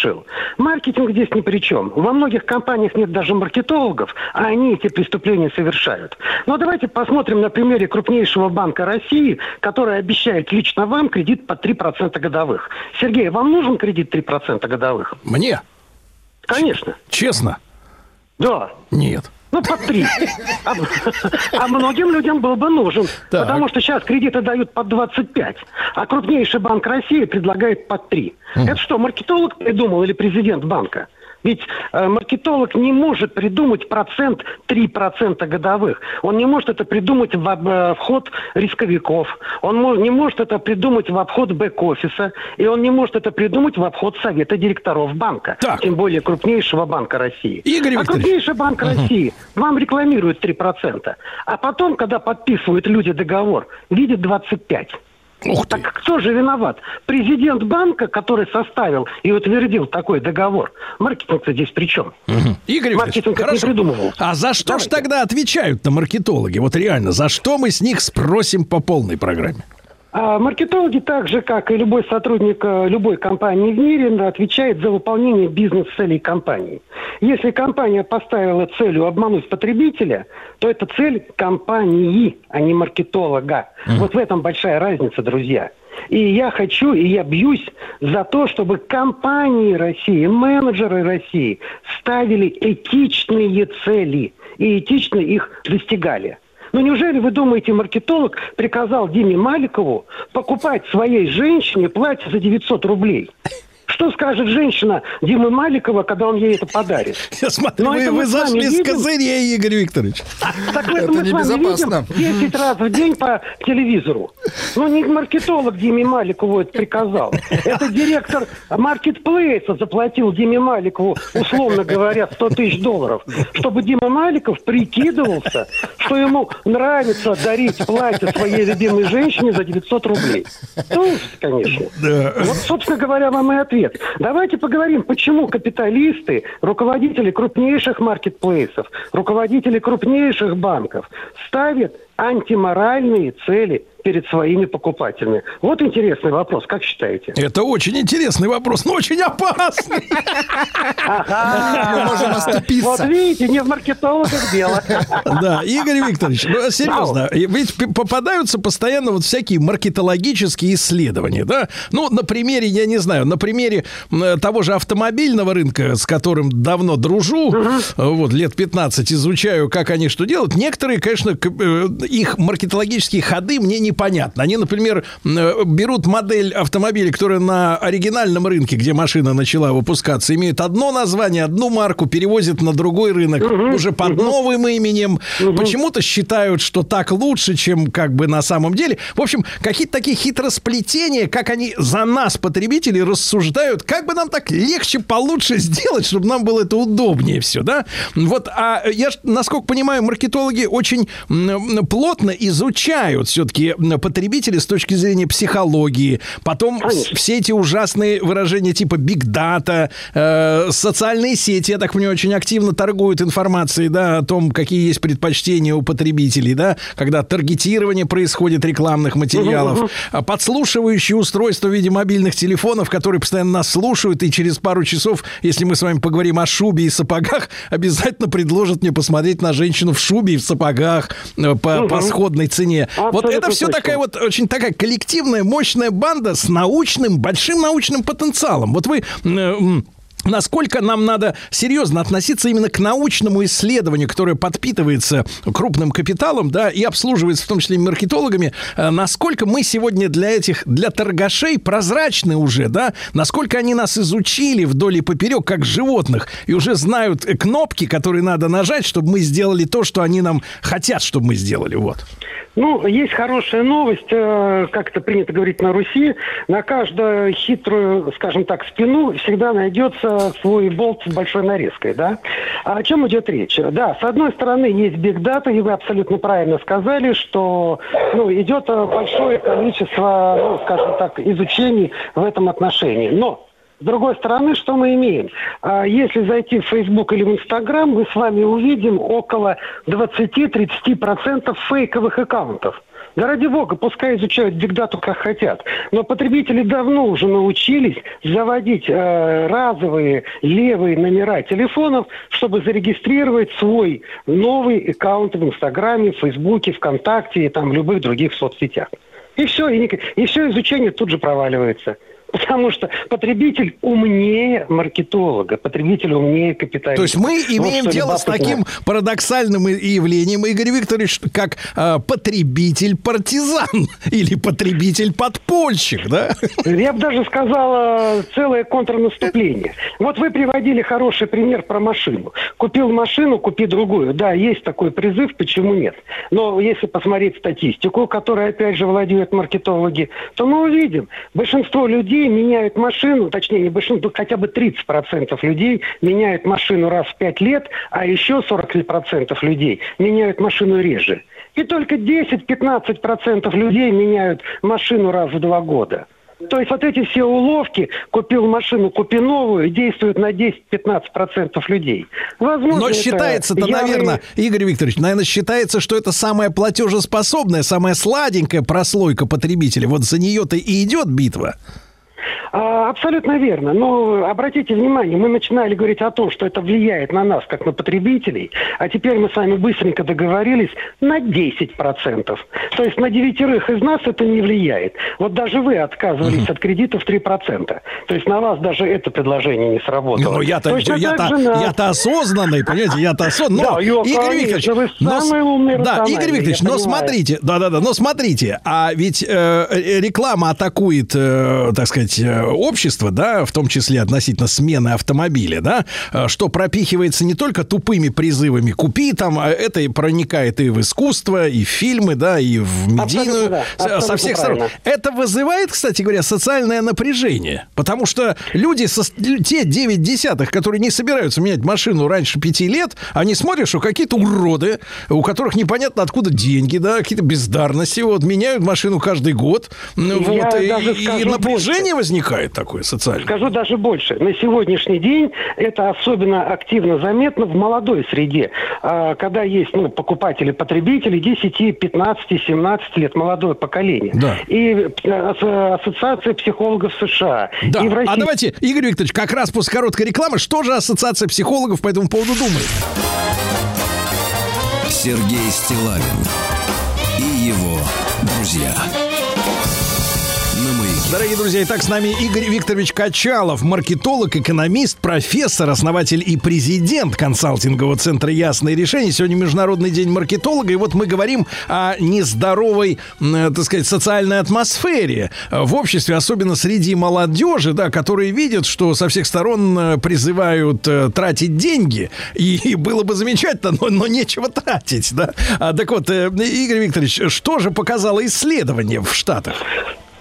Маркетинг здесь ни при чем. Во многих компаниях нет даже маркетологов, а они эти преступления совершают. Но давайте посмотрим на примере крупнейшего банка России, который обещает лично вам кредит по 3% годовых. Сергей, вам нужен кредит 3% годовых? Мне? Конечно. Честно? Да. Нет. Ну, по три. А, а многим людям был бы нужен. Так. Потому что сейчас кредиты дают по 25, а крупнейший банк России предлагает по 3. Это что, маркетолог придумал или президент банка? Ведь э, маркетолог не может придумать процент 3% годовых. Он не может это придумать в об- э, рисковиков. Он не может это придумать в обход бэк-офиса. И он не может это придумать в обход совета директоров банка. Тем более крупнейшего банка России. Игорь а Викторович. крупнейший банк Мгм. России вам рекламирует 3%. А потом, когда подписывают люди договор, видят 25%. Так кто же виноват? Президент банка, который составил и утвердил такой договор. Маркетинг-то здесь при чем? Игорь Викторович, Маркетинг это не хорошо. придумывал. А за что ж тогда отвечают-то маркетологи? Вот реально, за что мы с них спросим по полной программе? А маркетологи, так же, как и любой сотрудник э, любой компании в мире, отвечает за выполнение бизнес-целей компании. Если компания поставила целью обмануть потребителя, то это цель компании, а не маркетолога. Вот в этом большая разница, друзья. И я хочу, и я бьюсь за то, чтобы компании России, менеджеры России ставили этичные цели и этично их достигали. Ну неужели вы думаете, маркетолог приказал Диме Маликову покупать своей женщине платье за 900 рублей? Что скажет женщина Димы Маликова, когда он ей это подарит? Я смотрю, Но вы, это вы с вами зашли с видим. козырей, Игорь Викторович. Так это мы с вами видим 10 раз в день по телевизору. Ну, не маркетолог Диме Маликову это приказал. Это директор маркетплейса заплатил Диме Маликову, условно говоря, 100 тысяч долларов, чтобы Дима Маликов прикидывался, что ему нравится дарить платье своей любимой женщине за 900 рублей. Ну, конечно. Вот, собственно говоря, вам и ответ. Давайте поговорим, почему капиталисты, руководители крупнейших маркетплейсов, руководители крупнейших банков ставят антиморальные цели перед своими покупателями? Вот интересный вопрос, как считаете? Это очень интересный вопрос, но очень опасный. Мы можем оступиться. Вот видите, не в маркетологах дело. Да, Игорь Викторович, ну, серьезно, ведь попадаются постоянно вот всякие маркетологические исследования, да? Ну, на примере, я не знаю, на примере того же автомобильного рынка, с которым давно дружу, вот, лет 15 изучаю, как они что делают, некоторые, конечно, э, их маркетологические ходы мне непонятны. Они, например, э, берут модель автомобиля, которая на оригинальном рынке, где машина начала выпускаться, имеет одно название, одну марку, перевозят на другой рынок уже под новым именем. Почему-то считают, что так лучше, чем как бы на самом деле. В общем, какие-то такие хитросплетения, как они за нас, потребителей, рассуждают, как бы нам так легче, получше сделать, чтобы нам было это удобнее все, да? Вот, а я, насколько понимаю, маркетологи очень плотно изучают все-таки потребителей с точки зрения психологии. Потом с- все эти ужасные выражения типа биг дата, э, социальные сети, я так понимаю, очень активно торгуют информацией, да, о том, какие есть предпочтения у потребителей, да, когда таргетирование происходит рекламных материалов, а подслушивающие устройства в виде мобильных телефонов, которые постоянно нас слушают, и через пару часов, если мы с вами поговорим о шубе и сапогах, обязательно предложат мне посмотреть на женщину в шубе и в сапогах э, по, Мгм. по сходной цене. вот Абсолютно это все точно. такая вот очень такая коллективная, мощная банда с научным, большим научным потенциалом. Вот вы... э, Насколько нам надо серьезно относиться именно к научному исследованию, которое подпитывается крупным капиталом, да, и обслуживается в том числе и маркетологами, э, насколько мы сегодня для этих, для торгашей прозрачны уже, да, насколько они нас изучили вдоль и поперек, как животных, и уже знают э, кнопки, которые надо нажать, чтобы мы сделали то, что они нам хотят, чтобы мы сделали, вот. Ну, есть хорошая новость, э, как это принято говорить на Руси. На каждую хитрую, скажем так, спину всегда найдется свой болт с большой нарезкой, да? А о чем идет речь? Да, с одной стороны, есть биг дата, и вы абсолютно правильно сказали, что ну, идет э, большое количество, ну, скажем так, изучений в этом отношении. Но с другой стороны, что мы имеем? А, Если зайти в Facebook или в Instagram, мы с вами увидим около 20-30% фейковых аккаунтов. Да ради бога, пускай изучают бигдату как хотят. Но потребители давно уже научились заводить э, разовые левые номера телефонов, чтобы зарегистрировать свой новый аккаунт в Инстаграме, в Фейсбуке, ВКонтакте и там в любых других соцсетях. И все, и, и все изучение тут же проваливается. Потому что потребитель умнее маркетолога, потребитель умнее капиталиста. То есть мы Вот имеем что дело с таким парадоксальным явлением, Игорь Викторович, как э, потребитель-партизан или потребитель-подпольщик, да? Я бы даже сказала целое контрнаступление. Вот вы приводили хороший пример про машину. Купил машину, купи другую. Да, есть такой призыв, почему нет? Но если посмотреть статистику, которой опять же владеют маркетологи, то мы увидим, большинство людей меняют машину, точнее не большинство, хотя бы 30% людей меняют машину раз в 5 лет, а еще 40% людей меняют машину реже. И только 10-15% людей меняют машину раз в два года. То есть вот эти все уловки, купил машину, купи новую, действуют на 10-15% людей. Возможно, Но считается-то, ярые- наверное, Игорь Викторович, наверное, считается, что это самая платежеспособная, самая сладенькая прослойка потребителя. Вот за нее-то и идет битва. А, абсолютно верно. Но обратите внимание, мы начинали говорить о том, что это влияет на нас, как на потребителей, а теперь мы с вами быстренько договорились на 10%. То есть на девятерых из нас это не влияет. Вот даже вы отказывались от кредитов 3%. То есть на вас даже это предложение не сработало. Ну, я-то, я-то, на- я-то осознанный, понимаете, я-то осознанный. Но, Да, Игорь Викторович, вы но, умный, да, Игорь Викторович, но смотрите, да-да-да, но смотрите, а ведь э, реклама атакует, э, так сказать, э, общество, да, в том числе относительно смены автомобиля, да, э, что пропихивается не только тупыми призывами «купи», там, а это и проникает и в искусство, и в фильмы, да, и в медийную, да, со- всех сторон. правильно. Это вызывает, кстати говоря, социальное напряжение. Потому что люди, со, те 9 десятых, которые не собираются менять машину раньше 5 лет, они смотрят, что какие-то уроды, у которых непонятно откуда деньги, да, какие-то бездарности, вот, меняют машину каждый год. Я вот, и, и напряжение. Возникает такое социальное? Скажу даже больше. На сегодняшний день это особенно активно заметно в молодой среде, А, когда есть ну, покупатели, потребители 10, 15, 17 лет, молодое поколение. Да. И э, ас- Ассоциация психологов США. Да. И в России А давайте, Игорь Викторович, как раз после короткой рекламы, что же Ассоциация психологов по этому поводу думает? Сергей Стилавин и его друзья. Дорогие друзья, итак, с нами Игорь Викторович Качалов, маркетолог, экономист, профессор, основатель и президент консалтингового центра «Ясные решения». Сегодня Международный день маркетолога, и вот мы говорим о нездоровой, э, так сказать, социальной атмосфере э, в обществе, особенно среди молодежи, да, которые видят, что со всех сторон э, призывают тратить деньги, и, было бы замечательно, но, но нечего тратить, да. А, так вот, Игорь Викторович, что же показало исследование в Штатах?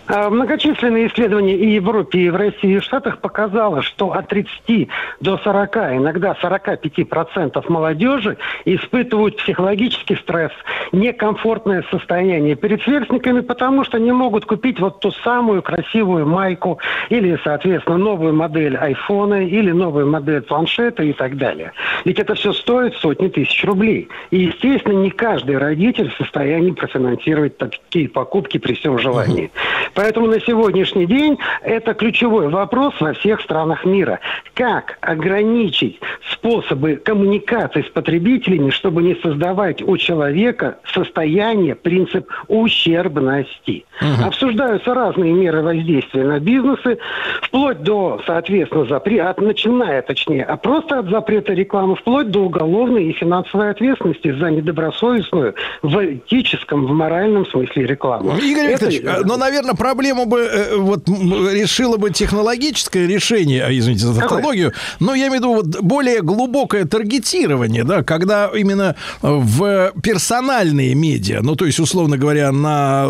А, Многочисленные исследования и в Европе, и в России, и в Штатах показало, что от 30 до 40, иногда 45% молодежи испытывают психологический стресс, некомфортное состояние перед сверстниками, потому что не могут купить вот ту самую красивую майку или, соответственно, новую модель айфона или новую модель планшета и так далее. Ведь это все стоит сотни тысяч рублей. И, естественно, не каждый родитель в состоянии профинансировать такие покупки при всем желании. Поэтому на сегодняшний день это ключевой вопрос во всех странах мира. Как ограничить способы коммуникации с потребителями, чтобы не создавать у человека состояние, принцип ущербности. Обсуждаются разные меры воздействия на бизнесы, вплоть до, соответственно, запрета, начиная, точнее, а просто от запрета рекламы, вплоть до уголовной и финансовой ответственности за недобросовестную в этическом, в моральном смысле рекламу. Игорь Это- Викторович, э, но, наверное, проблему бы э, вот решило бы технологическое решение, а, извините за тавтологию, но я имею в виду вот более глубокое таргетирование, да, когда именно э, в персональные медиа, ну, то есть, условно говоря, на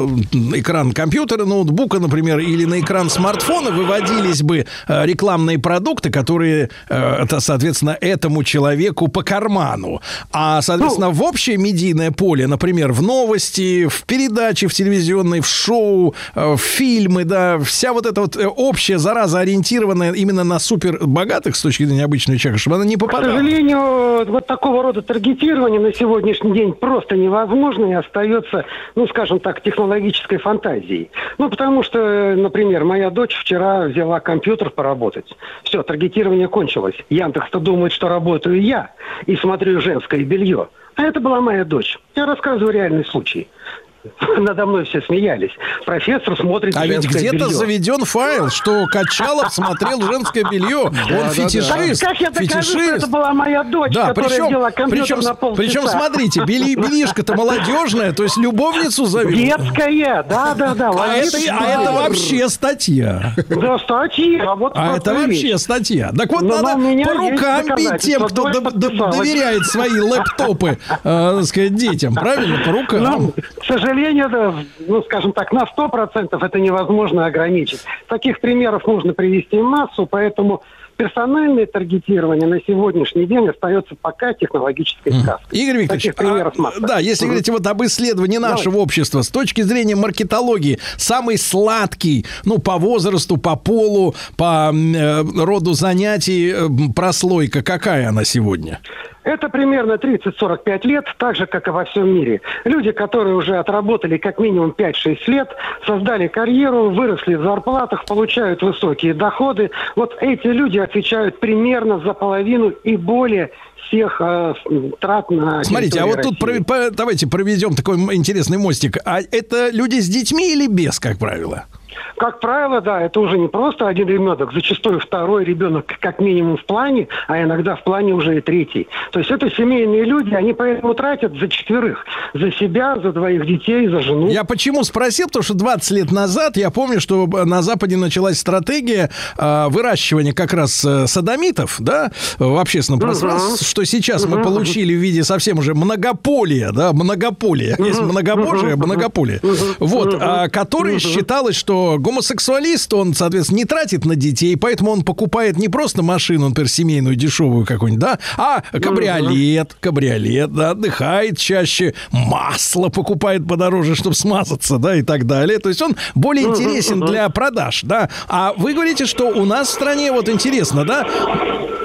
экран компьютера, ноутбука, например, или на экран смартфона выводились бы э, рекламные продукты, которые, э, это, соответственно, этому человеку по карману. А, соответственно, в общее медийное поле, например, в новости, в передачи, в телевизионной, в шоу, в фильмы, да, вся вот эта вот э, общая зараза, ориентированная именно на супер богатых с точки зрения обычного человека, чтобы она не К попадала. сожалению, вот такого рода таргетирование на сегодняшний день просто невозможно и остается, ну, скажем так, технологической фантазией. Ну, потому что, например, моя дочь вчера взяла компьютер поработать. Все, таргетирование кончилось. Яндекс-то думает, что работаю я и смотрю женское белье. А это была моя дочь. Я рассказываю реальный случай. Надо мной все смеялись. Профессор смотрит А ведь где-то белье. заведен файл, что Качалов смотрел женское белье. Он Да, фетишист. Как я докажу, что это была моя дочь, Да, которая причем, взяла компьютер причем, на полчаса? причем смотрите, бели, белишка-то молодежная, то есть любовницу зовет. Детская, да, да, да. А это, а это вообще статья. Да, статья. Вот А это вообще статья. Так вот, Но у надо по рукам бить тем, кто доверяет свои лэптопы, э, сказать, детям. Правильно? По рукам. Ну, к сожалению, да, ну, скажем так, на 100% это невозможно ограничить. Таких примеров можно привести массу, поэтому персональное таргетирование на сегодняшний день остается пока технологической сказкой. Игорь Викторович, Таких примеров а, масса. да, если говорить вот об исследовании нашего общества с точки зрения маркетологии, самый сладкий, ну, по возрасту, по полу, по э, роду занятий э, прослойка, какая она сегодня? Это примерно 30-45 лет, так же, как и во всем мире. Люди, которые уже отработали как минимум 5-6 лет, создали карьеру, выросли в зарплатах, получают высокие доходы. Вот эти люди отвечают примерно за половину и более всех э, трат на Смотрите, а вот тут России. про- по- давайте проведем такой интересный мостик. А это люди с детьми или без, как правило? Как правило, да, это уже не просто один ребенок, зачастую второй ребенок как минимум в плане, а иногда в плане уже и третий. То есть это семейные люди, они поэтому тратят за четверых. За себя, за двоих детей, за жену. Я почему спросил? Потому что 20 лет назад, я помню, что на Западе началась стратегия э, выращивания как раз э, садомитов, да, в общественном пространстве, что сейчас мы Мгм. получили в виде совсем уже многополия, да, многополия. Есть многобожие, Мгм. многополие. Мгм. Вот, Мгм. а, которое Мгм. считалось, что что гомосексуалист, он, соответственно, не тратит на детей, поэтому он покупает не просто машину, например, семейную, дешевую какую-нибудь, да, а кабриолет, кабриолет, да, отдыхает чаще, масло покупает подороже, чтобы смазаться, да, и так далее. То есть он более интересен для продаж, да. А вы говорите, что у нас в стране, вот интересно, да,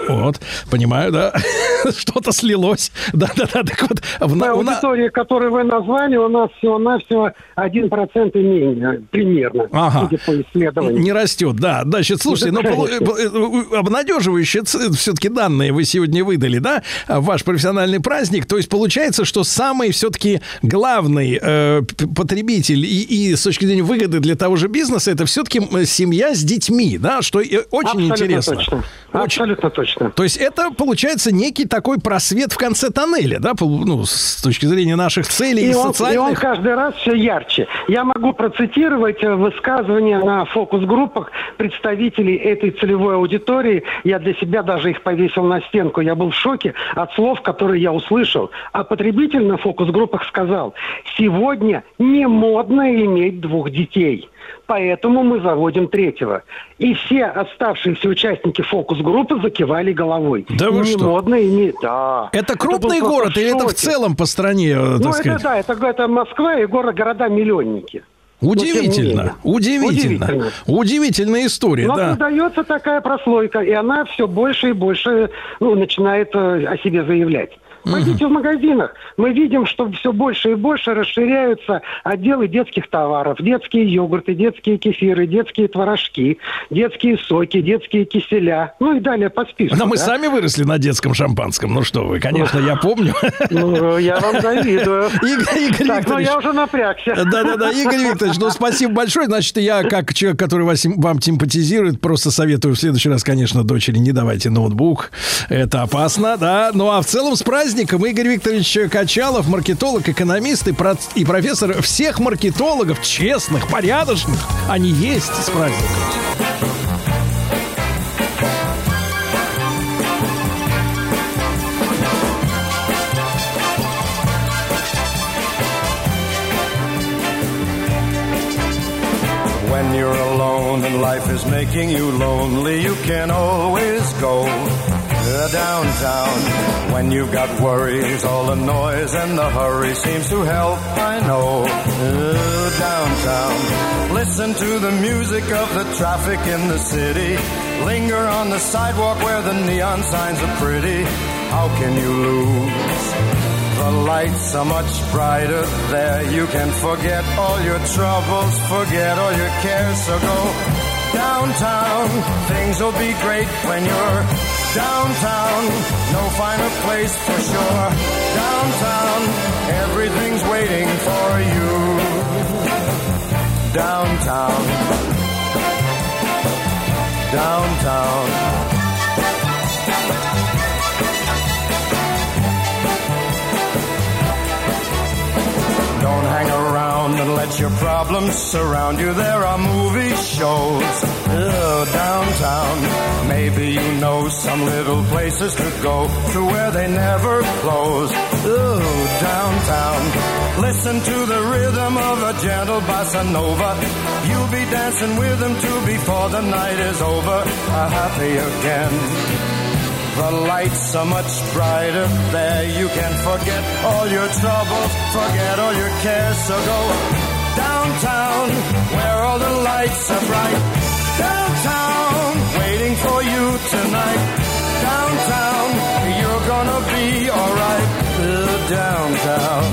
вот, понимаю, да, что-то слилось. Да-да-да, так вот. В, на- аудитория, которую вы назвали, у нас всего-навсего 1% и менее, примерно, Ага. Судя по исследованиям. Не растет, да. Значит, слушайте, ну, полу- э, обнадеживающие все-таки данные вы сегодня выдали, да, в ваш профессиональный праздник. То есть получается, что самый все-таки главный э, потребитель и, и с точки зрения выгоды для того же бизнеса, это все-таки семья с детьми, да, что очень Абсолютно интересно. точно. Абсолютно точно. То есть это получается некий такой просвет в конце тоннеля, да, ну, с точки зрения наших целей и, И он, и он социальных. каждый раз все ярче. Я могу процитировать э, высказывания на фокус-группах представителей этой целевой аудитории. Я для себя даже их повесил на стенку. Я был в шоке от слов, которые я услышал. А потребитель на фокус-группах сказал, сегодня не модно иметь двух детей. Поэтому мы заводим третьего. И все оставшиеся участники фокус-группы закивали головой. Да вы не что? модно иметь... Да. Это крупный просто город или это в целом по стране, э, Ну, это да, это, это Москва и город, города-миллионники. Удивительно, удивительно, Удивительно. удивительная история, Но да. создается такая прослойка, и она все больше и больше ну, начинает э, о себе заявлять. Пойдите в магазинах, мы видим, что все больше и больше расширяются отделы детских товаров. Детские йогурты, детские кефиры, детские творожки, детские соки, детские киселя. Ну и далее по списку. Но мы да? сами выросли на детском шампанском. Ну что вы, конечно, я помню. Ну, я вам завидую. Игорь, Игорь так, ну Викторович. я уже напрягся. Да-да-да, Игорь Викторович, ну спасибо большое. Значит, я, как человек, который вас, вам симпатизирует, просто советую в следующий раз, конечно, дочери не давайте ноутбук. Это опасно, да. Ну а в целом с праздником Игорь Викторович Качалов, маркетолог, экономист и, проц- и профессор всех маркетологов, честных, порядочных. Они есть с праздником. When you're alone and life is making you lonely, you can always go uh, downtown. When you've got worries, all the noise and the hurry seems to help, I know. Downtown. Listen to the music of the traffic in the city. Linger on the sidewalk where the neon signs are pretty. How can you lose? The lights are much brighter there. You can forget all your troubles, forget all your cares. So go downtown. Things will be great when you're downtown. No finer place for sure. Downtown, everything's waiting for you. Downtown. Downtown. Don't hang around and let your problems surround you. There are movie shows uh, downtown. Maybe you know some little places to go to where they never close. Downtown. Listen to the rhythm of a gentle bossa nova. You'll be dancing with them too before the night is over. Uh, happy again. The lights are much brighter there. You can forget all your troubles, forget all your cares. So go downtown where all the lights are bright. Downtown, waiting for you tonight. Downtown, you're gonna be alright. Downtown,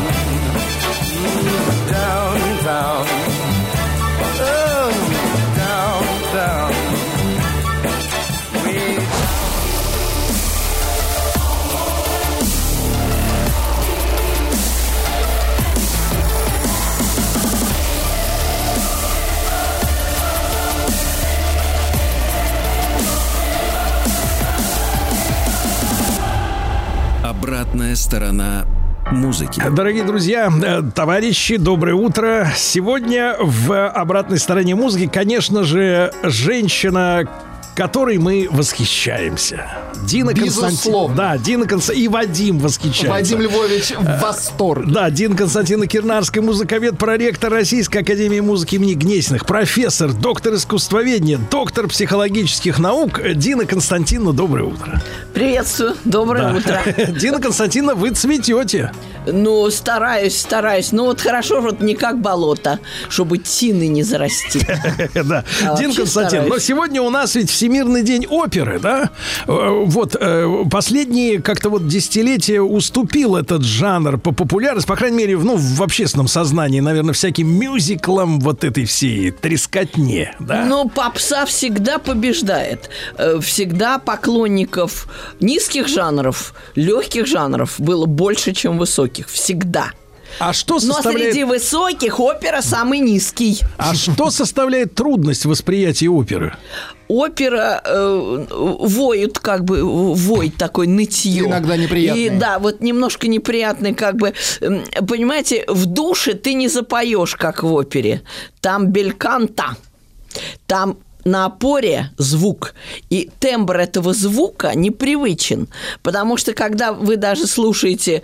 downtown, Обратная сторона музыки. Дорогие друзья, э, товарищи, доброе утро. Сегодня в обратной стороне музыки, конечно же, женщина, которой мы восхищаемся. Дина Константин... Безусловно. Да, Дина Константин... И Вадим восхищается. Вадим Львович в восторге. Да, Дин Константина Кирнарская, музыковед, проректор Российской Академии музыки имени Гнесиных, профессор, доктор искусствоведения, доктор психологических наук. Дина Константиновна, доброе утро. Приветствую, доброе Да. утро. Дина Константиновна, вы цветете. Ну, стараюсь, стараюсь. Ну, вот хорошо, вот не как болото, чтобы тины не зарасти. Да. А Дин вообще Константин, но сегодня у нас ведь Всемирный день оперы, да? Э, Вот э, последние как-то вот десятилетия уступил этот жанр по популярности, по крайней мере, ну, в общественном сознании, наверное, всяким мюзиклам вот этой всей трескотне, да? Но попса всегда побеждает. Э, Всегда поклонников низких жанров, легких жанров было больше, чем высоких. Всегда. А что Но составляет... среди высоких опера самый низкий. А что составляет трудность восприятия оперы? опера э, воют, как бы вой такой нытье. Иногда неприятный. И да, вот немножко неприятный, как бы, понимаете, в душе ты не запоешь, как в опере. Там бельканта, там на опоре звук, и тембр этого звука непривычен, потому что когда вы даже слушаете,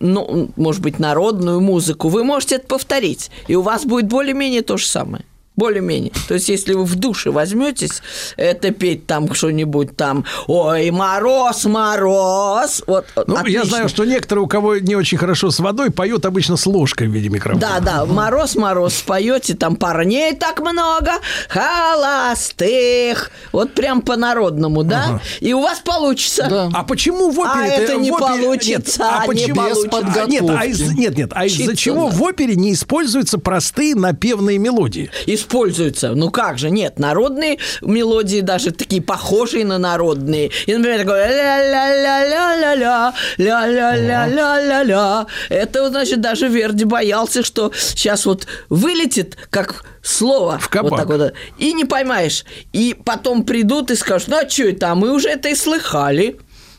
ну, может быть, народную музыку, вы можете это повторить, и у вас будет более-менее то же самое. Более-менее. То есть, если вы в душе возьметесь это петь там что-нибудь там, ой, мороз, мороз, вот, Ну, я отлично. знаю, что некоторые, у кого не очень хорошо с водой, поют обычно с ложкой в виде микрофона. Да, да, мороз, мороз, споете, там парней так много, холостых, вот прям по-народному, да? Ага. И у вас получится. А почему в опере А это не получится, Нет, а не почему? получится. А, нет, а из- нет, нет, а из-за чего в опере не используются простые напевные мелодии? Используются. Ну как же, нет, народные мелодии даже такие похожие на народные. И, например, такое ля-ля-ля-ля-ля-ля, ля-ля-ля-ля-ля-ля. Это, значит, даже Верди боялся, что сейчас вот вылетит, как слово. В кабак. Вот так вот. И не поймаешь. И потом придут и скажут, ну а что это? А мы уже это и слыхали.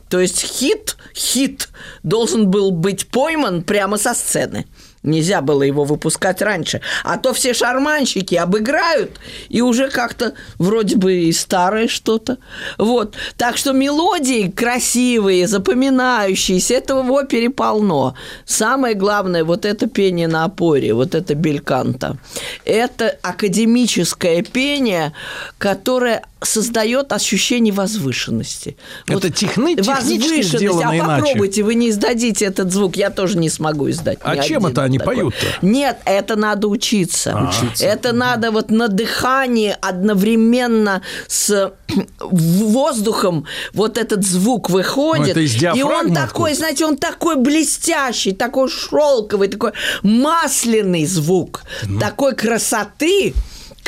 То есть хит, хит должен был быть пойман прямо со сцены. Нельзя было его выпускать раньше. А то все шарманщики обыграют, и уже как-то вроде бы и старое что-то. Вот. Так что мелодии красивые, запоминающиеся, этого в опере полно. Самое главное, вот это пение на опоре, вот это бельканта. Это академическое пение, которое создает ощущение возвышенности. Это техни- технически возвышенность. сделано а иначе. попробуйте, вы не издадите этот звук, я тоже не смогу издать. А чем один это они такой. поют-то? Нет, это надо учиться. А. Учиться. Это надо вот на дыхании одновременно с воздухом вот этот звук выходит. Ну, это и он такой, знаете, он такой блестящий, такой шелковый, такой масляный звук, такой красоты,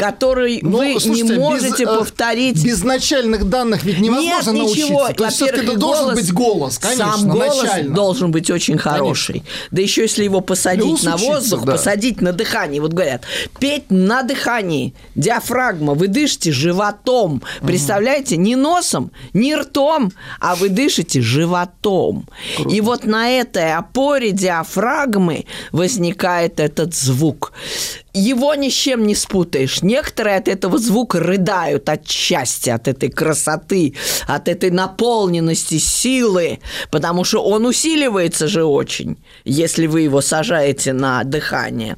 который Но, вы слушайте, не можете без, э, повторить. Без начальных данных ведь невозможно Нет, ничего. научиться. То есть все-таки и должен голос- быть голос, конечно, Сам голос начально. должен быть очень хороший. Да еще если его посадить Плюс на учиться, воздух, да. посадить на дыхание. Вот говорят, петь на дыхании, диафрагма, вы дышите животом. Представляете, не носом, не ртом, а вы дышите животом. И вот на этой опоре диафрагмы возникает этот звук. Его ни с чем не спутаешь. Некоторые от этого звука рыдают от счастья, от этой красоты, от этой наполненности силы, потому что он усиливается же очень, если вы его сажаете на дыхание.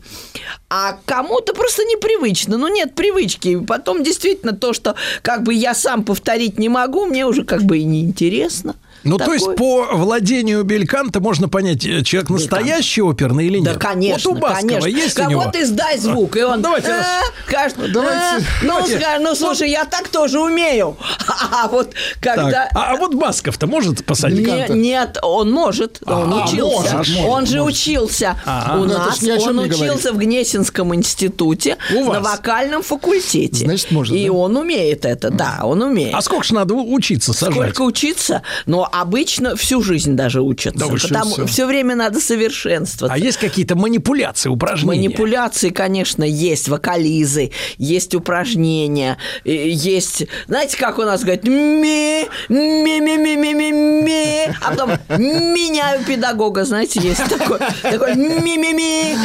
А кому-то просто непривычно. Ну, нет привычки. И потом действительно то, что как бы я сам повторить не могу, мне уже как бы и неинтересно. Ну, то есть по владению Бельканта можно понять, э, человек настоящий оперный или нет? Да, конечно, Вот у Баскова конечно. есть у Кого него? ты издай звук, и он... Давайте «А, раз- кажется, Давайте- «А, ну, ска- ну, слушай, я так тоже умею. А вот когда... А, а вот Басков-то может посадить? Не- нет, он может, он А, учился. может, может, он же учился у Ну, нас, он учился в Гнесинском институте У на вокальном факультете. Значит, может, И он умеет это, да, он умеет. А сколько ж надо у- учиться сажать? Сколько учиться? Но обычно всю жизнь даже учатся. Да потому всё? все время надо совершенствоваться. А есть какие-то манипуляции, упражнения? Манипуляции, конечно, есть, вокализы, есть упражнения, есть... Знаете, как у нас говорит ми, ми, ми, ми, ми, ми, ми, а потом меняю педагога, знаете, есть такой, такой ми, ми, ми,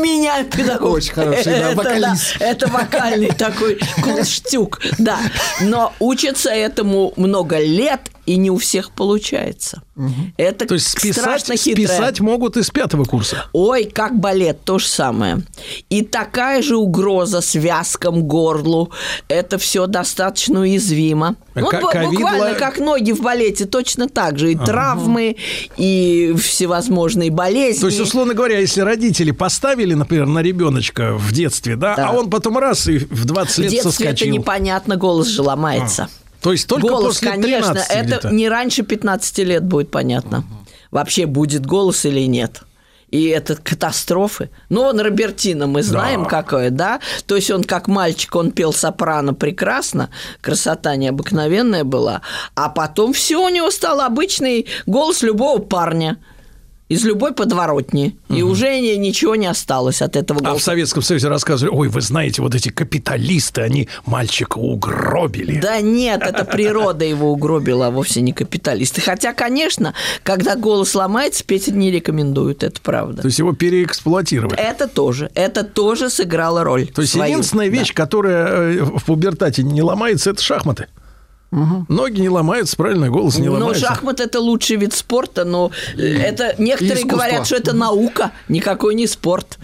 меняю педагога. Очень хороший, да, Это, вокалист. это вокальный такой кунштюк, да. Но учатся этому много лет, и не у всех получается. Это То есть списать, страшно хитрое. списать могут из пятого курса. Ой, как балет, то же самое. И такая же угроза связкам, горлу. Это все достаточно уязвимо. А Вот ковидло- буквально как ноги в балете, точно так же. И травмы, и всевозможные болезни. То есть, условно говоря, если родители поставили, например, на ребеночка в детстве, да, Да. а он потом раз и в 20 в лет детстве соскочил. это непонятно, голос же ломается. То есть только голос, после конечно, 13 это не раньше 15 лет будет понятно. Вообще будет голос или нет. И это катастрофы. Ну, он Робертино, мы знаем, Да. какое, да? То есть он как мальчик, он пел сопрано прекрасно, красота необыкновенная была, а потом все у него стал обычный голос любого парня из любой подворотни. И уже ни- ничего не осталось от этого А в голоса. Советском Союзе рассказывали, ой, вы знаете, вот эти капиталисты, они мальчика угробили. Да нет, это природа его угробила, а вовсе не капиталисты. Хотя, конечно, когда голос ломается, петь не рекомендуют, это правда. То есть его переэксплуатировали. Это тоже, это тоже сыграло роль. То есть свою. единственная Да. вещь, которая э, в пубертате не ломается, это шахматы. Ноги не ломаются, правильно, голос не Ну, ломается. шахмат это лучший вид спорта, но э, это некоторые говорят, что это наука, никакой не спорт.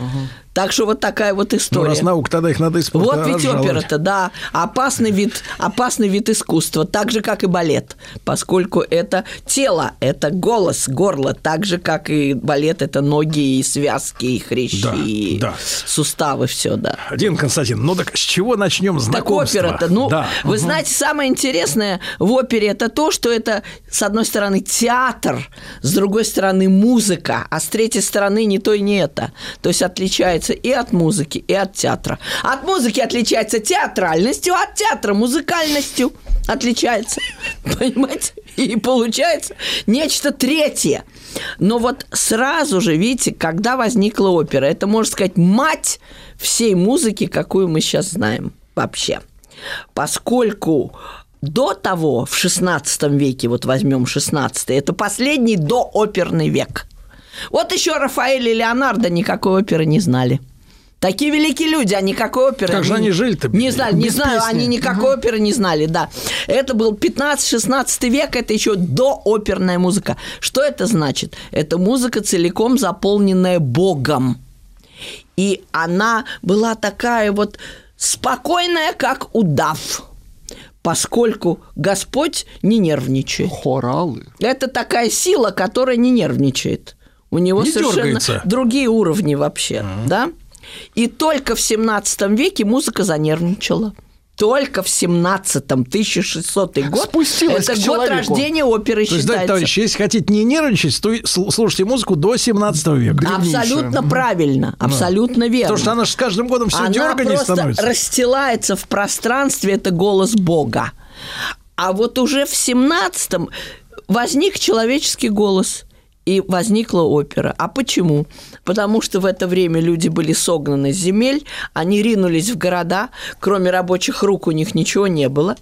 Так что вот такая вот Ну, история. раз наука, тогда их надо из Вот ведь опера-то, да, опасный вид, опасный вид искусства, так же, как и балет, поскольку это тело, это голос, горло, так же, как и балет, это ноги и связки, и хрящи, Да, и да. суставы, все, да. Дин Константин, ну так с чего начнем Так знакомство? опера-то, ну, Да. вы знаете, самое интересное в опере это то, что это, с одной стороны, театр, с другой стороны, музыка, а с третьей стороны, не то и не это. То есть отличается и от музыки, и от театра. От музыки отличается театральностью, от театра музыкальностью отличается. Понимаете? И получается нечто третье. Но вот сразу же, видите, когда возникла опера, это, можно сказать, мать всей музыки, какую мы сейчас знаем вообще. Поскольку до того, в XVI веке, вот возьмем XVI, это последний дооперный век. Вот еще Рафаэль и Леонардо никакой оперы не знали. Такие великие люди, а никакой оперы... Как же они жили-то? Не знали, не знаю, песни. они никакой оперы не знали, да. Это был 15-16 век, это еще дооперная музыка. Что это значит? Это музыка целиком заполненная Богом. И она была такая вот спокойная, как удав, поскольку Господь не нервничает. Хоралы. Это такая сила, которая не нервничает. У него Не совершенно дергается. другие уровни вообще, да? И только в 17 веке музыка занервничала. Только в 17-м, 1600 год. Спустилась это год человеку. рождения оперы То есть, считается. да, товарищи, если хотите не нервничать, то слушайте музыку до 17 века. Абсолютно правильно, абсолютно верно. Потому что она же с каждым годом все Она дерганее становится. расстилается в пространстве, это голос Бога. А вот уже в 17-м возник человеческий голос, и возникла опера. А почему? Потому что в это время люди были согнаны с земель, они ринулись в города, кроме рабочих рук у них ничего не было.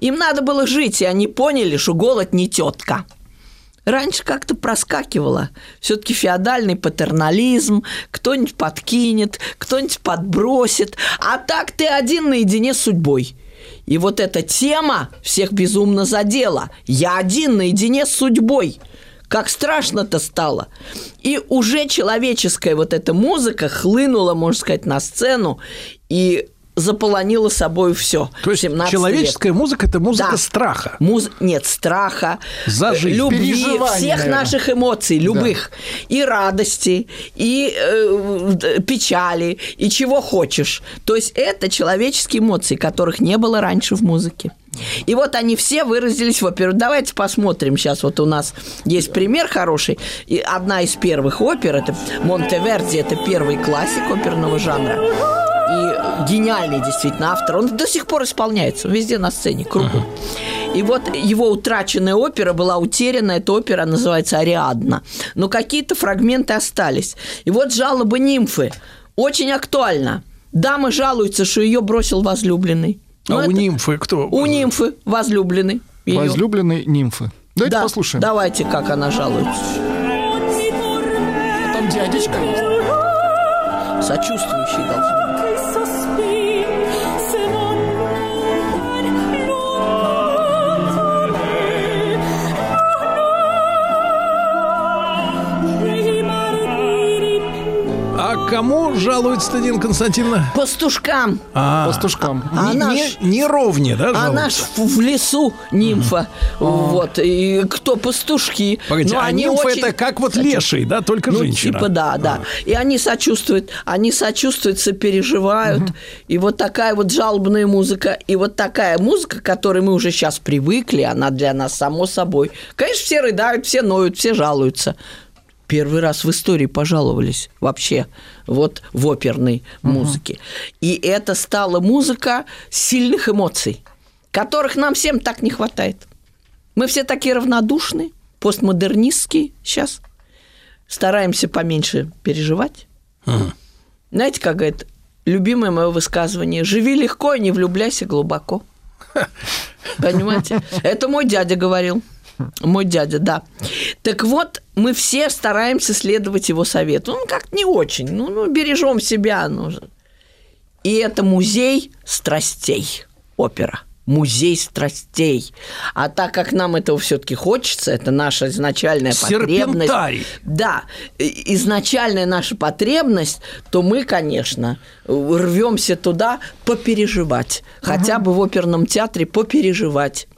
Им надо было жить, и они поняли, что голод не тетка. Раньше как-то проскакивало. Все-таки феодальный патернализм, кто-нибудь подкинет, кто-нибудь подбросит. А так ты один наедине с судьбой. И вот эта тема всех безумно задела. Я один наедине с судьбой. Как страшно-то стало. И уже человеческая вот эта музыка хлынула, можно сказать, на сцену и заполонила собой все. То есть человеческая музыка – это музыка Да. страха. Муз... Нет, страха, За жизнь. любви, всех наверное. наших эмоций, любых. И радости, и э, печали, и чего хочешь. То есть это человеческие эмоции, которых не было раньше в музыке. И вот они все выразились в оперу. Давайте посмотрим сейчас. Вот у нас есть пример хороший. И одна из первых опер, это Монтеверди, это первый классик оперного жанра. И гениальный действительно автор. Он до сих пор исполняется. Он везде на сцене, кругом. И вот его утраченная опера была утеряна. Эта опера называется «Ариадна». Но какие-то фрагменты остались. И вот жалобы нимфы. Очень актуально. Дама жалуется, что ее бросил возлюбленный. А Ну, у это- нимфы кто? У нимфы возлюбленный. её. Возлюбленный нимфы. Давайте Да, послушаем. Давайте, как она жалуется. Там дядечка есть. Сочувствующий должен кому жалуется Дина Константиновна? Пастушкам. А, Пастушкам. А не, наш- не, не ровне, да, А наш жалуется? в лесу нимфа. Вот. И кто пастушки. Погодите, Но а они нимфа очень это как вот леший, да, только Ну, женщина. типа, да, да. И они сочувствуют, они сочувствуют, сопереживают. И вот такая вот жалобная музыка, и вот такая музыка, к которой мы уже сейчас привыкли, она для нас само собой. Конечно, все рыдают, все ноют, все жалуются. Первый раз в истории пожаловались вообще вот в оперной музыке. И это стала музыка сильных эмоций, которых нам всем так не хватает. Мы все такие равнодушные, постмодернистские сейчас. Стараемся поменьше переживать. Знаете, как говорит любимое мое высказывание «Живи легко и не влюбляйся глубоко». Понимаете? Это мой дядя говорил. Мой дядя, да. Так вот, мы все стараемся следовать его совету. Ну, как-то не очень. Ну, ну бережем себя. Ну. И это музей страстей, опера. Музей страстей. А так как нам этого все-таки хочется, это наша изначальная потребность. Да, изначальная наша потребность, то мы, конечно, рвемся туда попереживать. Хотя бы в оперном театре попереживать.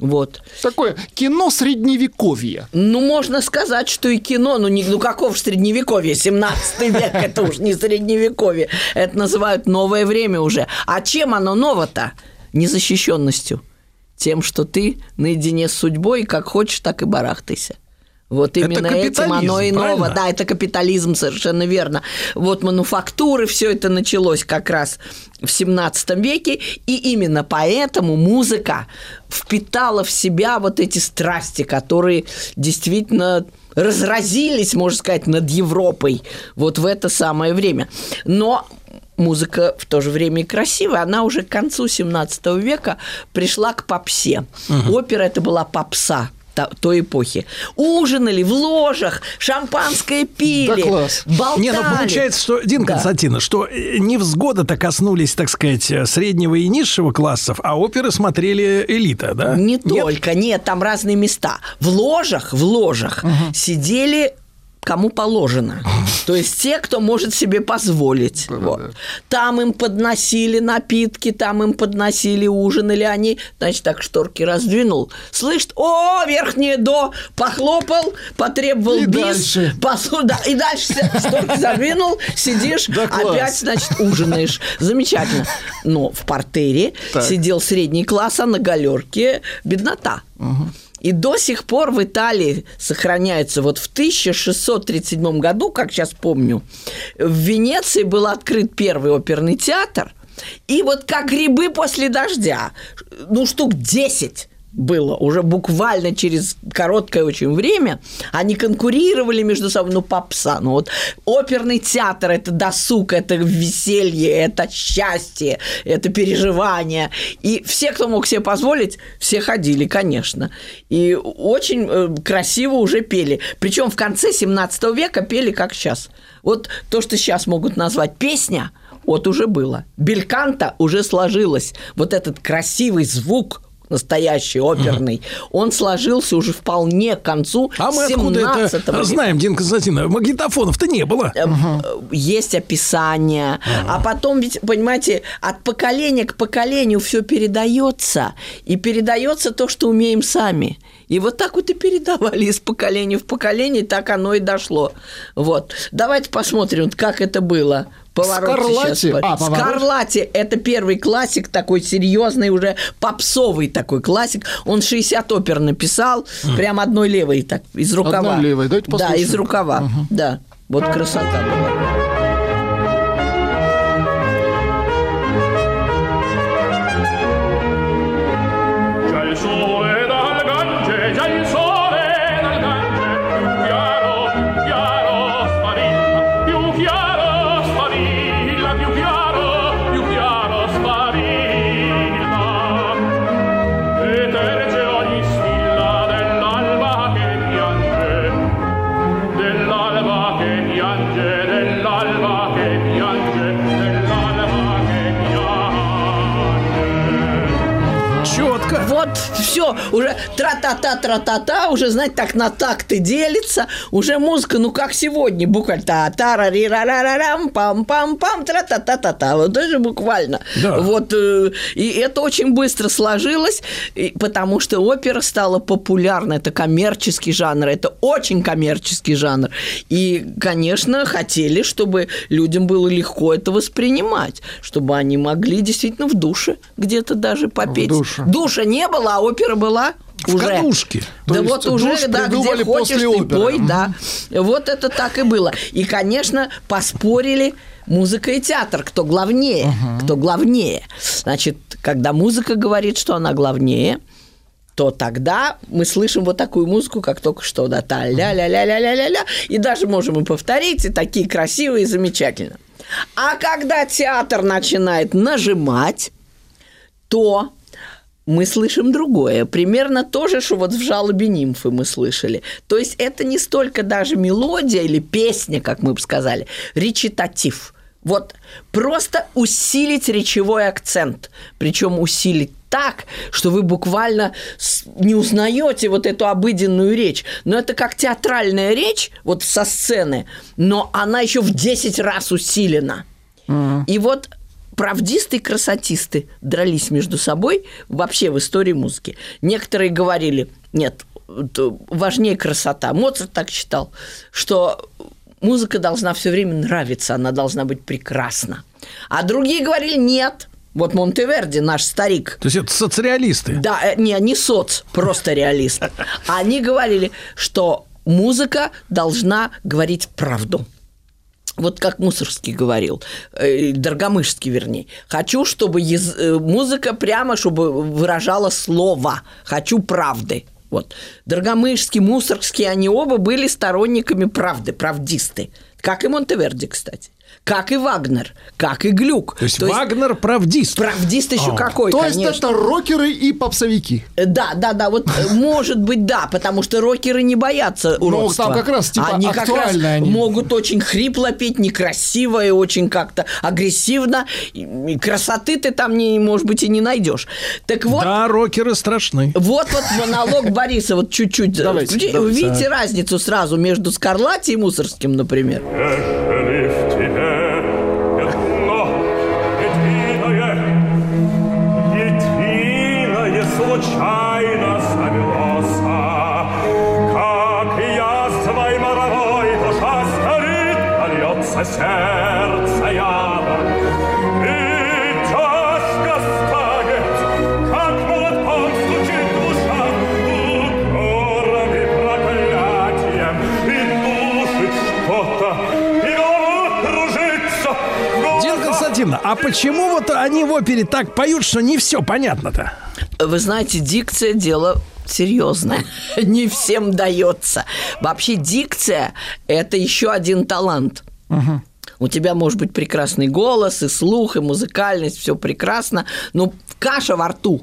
Вот. Такое кино средневековья. Ну, можно сказать, что и кино, ну, не, ну каков средневековье, 17 век, это уж не средневековье, это называют новое время уже. А чем оно ново-то? Незащищенностью. Тем, что ты наедине с судьбой, как хочешь, так и барахтайся. Вот Это именно этим оно и ново. правильно? Да, это капитализм, совершенно верно. Вот мануфактуры, все это началось как раз в 17 веке, и именно поэтому музыка впитала в себя вот эти страсти, которые действительно разразились, можно сказать, над Европой вот в это самое время. Но музыка в то же время и красивая. Она уже к концу 17 века пришла к попсе. Опера это была попса той эпохи. Ужинали в ложах, шампанское пили, Да класс. болтали. Не, ну получается, что, Дина Да. Константиновна, что э, невзгоды-то коснулись, так сказать, э, среднего и низшего классов, а оперы смотрели элита, да? Не Нет? только, нет, там разные места. В ложах, в ложах сидели кому положено. То есть те, кто может себе позволить. Вот. Там им подносили напитки, там им подносили ужинали они. Значит, так шторки раздвинул. Слышит, о, верхнее до, похлопал, потребовал И бис. дальше. посу- да, и дальше шторки задвинул, сидишь, Да опять, значит, ужинаешь. Замечательно. Но в портере Так. сидел средний класс, а на галерке беднота. И до сих пор в Италии сохраняется. Вот в 1637 году, как сейчас помню, в Венеции был открыт первый оперный театр. И вот как грибы после дождя, ну, штук 10 было уже буквально через короткое очень время. Они конкурировали между собой, ну, попса. Ну, вот оперный театр – это досуг, это веселье, это счастье, это переживание. И все, кто мог себе позволить, все ходили, конечно. И очень э, красиво уже пели. Причем в конце 17 века пели как сейчас. Вот то, что сейчас могут назвать песня, вот уже было. Бельканта уже сложилась. Вот этот красивый звук настоящий, оперный, он сложился уже вполне к концу А мы откуда 17 это века. знаем, Дина Константиновна? Магнитофонов-то не было. Э, Есть описание, а потом ведь, понимаете, от поколения к поколению все передается, и передается то, что умеем сами. И вот так вот и передавали из поколения в поколение, так оно и дошло. Вот. Давайте посмотрим, как это было. Поворот Скарлатти? сейчас. А, поворот. Скарлатти – это первый классик, такой серьезный, уже попсовый такой классик. Он 60 опер написал, прям одной левой, так, из рукава. Одной левой. Давайте Да, послушаем. из рукава. Да, вот красота была. Музыка. Все, уже тра-та-та, тра-та-та, уже, знаете, так на такты делится, уже музыка, ну, как сегодня, буквально та та ра ри ра ра ра рам пам пам пам тра та та та та вот даже буквально. Да. Вот, э, и это очень быстро сложилось, потому что опера стала популярна, это коммерческий жанр, это очень коммерческий жанр. И, конечно, хотели, чтобы людям было легко это воспринимать, чтобы они могли действительно в душе где-то даже попеть. душе. Душа не было, а опера была В уже. кадушке. То Да вот уже, да, где хочешь, ты оперы. пой, да. Вот это так и было. И, конечно, поспорили музыка и театр, кто главнее, кто главнее. Значит, когда музыка говорит, что она главнее, то тогда мы слышим вот такую музыку, как только что, да, та ля ля ля ля ля ля ля и даже можем и повторить, и такие красивые, и замечательно. А когда театр начинает нажимать, то мы слышим другое. Примерно то же, что вот в жалобе нимфы мы слышали. То есть это не столько даже мелодия или песня, как мы бы сказали, речитатив. Вот просто усилить речевой акцент. Причем усилить так, что вы буквально не узнаете вот эту обыденную речь. Но это как театральная речь, вот со сцены, но она еще в 10 раз усилена. И вот правдисты и красотисты дрались между собой вообще в истории музыки. Некоторые говорили, нет, важнее красота. Моцарт так считал, что музыка должна все время нравиться, она должна быть прекрасна. А другие говорили, нет, вот Монтеверди, наш старик, То есть это соцреалисты. да, э, не, не соц, просто реалист. Они говорили, что музыка должна говорить правду. Вот как Мусорский говорил, э, вернее. Хочу, чтобы яз- э, музыка прямо, чтобы выражала слово. Хочу правды. Вот. Доргомышский, Мусоргский, они оба были сторонниками правды, правдисты. Как и Монтеверди, кстати. Как и Вагнер, как и Глюк. То есть Вагнер правдист. Правдист еще А. какой, То есть конечно. это рокеры и попсовики. Э, Да, да, да, вот э, может быть, да, потому что рокеры не боятся уродства. там как раз, типа, они как раз они. могут очень хрипло петь, некрасиво и очень как-то агрессивно. И, красоты ты там, не, может быть, и не найдешь. Так вот, Да, рокеры страшны. вот вот монолог Бориса, вот чуть-чуть. э, Давайте, включи- давайте. Видите разницу сразу между Скарлатти и Мусорским, например? Ежели в тебе Константиновна, а почему вот они в опере так поют, что не все понятно-то? Вы знаете, дикция дело серьезное. Не всем дается. Вообще дикция – это еще один талант. У тебя может быть прекрасный голос, и слух, и музыкальность, все прекрасно, но каша во рту.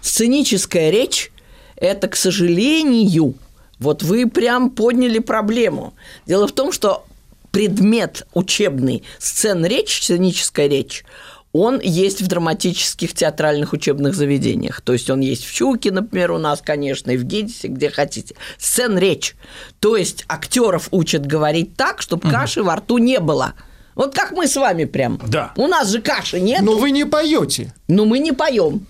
Сценическая речь – это, к сожалению, вот вы прям подняли проблему. Дело в том, что предмет учебный сцен речь, сценическая речь, он есть в драматических театральных учебных заведениях. То есть он есть в Щуке, например, у нас, конечно, и в Гидисе, где хотите. Сцен речь. То есть актеров учат говорить так, чтобы каши во рту не было. Вот как мы с вами прям. Да. У нас же каши нет. Но вы не поете. Ну, мы не поем.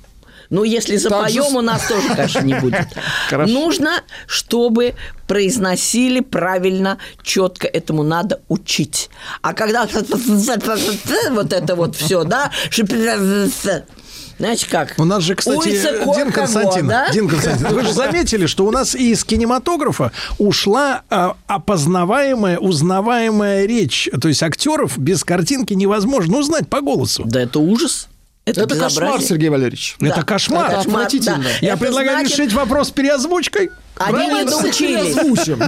Ну, если запоем, же у нас тоже каши не будет. Нужно, чтобы произносили правильно, четко этому надо учить. А когда вот это вот все, да, знаете как? У нас же, кстати, Дин Константин, да? Дин Константин, вы же заметили, что у нас из кинематографа ушла а, опознаваемая, узнаваемая речь. То есть актеров без картинки невозможно узнать по голосу. Да это ужас. Это, Это кошмар. Сергей Валерьевич. Это Да, кошмар. это кошмар, Отвратительно. да. Я Это предлагаю значит, решить вопрос с переозвучкой. Они не доучились.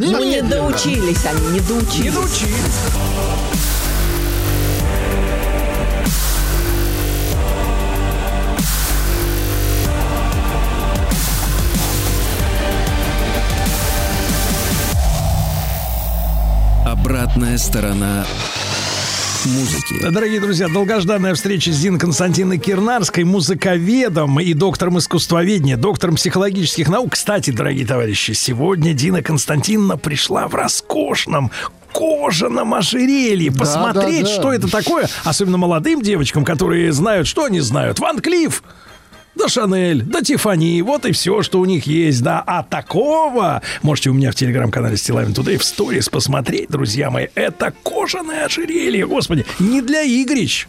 Ну, не доучились они, не доучились. Не научились. Обратная сторона музыки. Дорогие друзья, долгожданная встреча с Зиной Константиной Кирнарской, музыковедом и доктором искусствоведения, доктором психологических наук. Кстати, дорогие товарищи, сегодня Дина Константиновна пришла в роскошном кожаном ожерелье. Да, Посмотреть, да, да. что это такое. Особенно молодым девочкам, которые знают, что они знают. Ван Клифф. Да Шанель, да Тифани, вот и все, что у них есть, да. А такого можете у меня в телеграм-канале Стилавин Тудей в сторис посмотреть, друзья мои. Это кожаное ожерелье, господи, не для игрищ.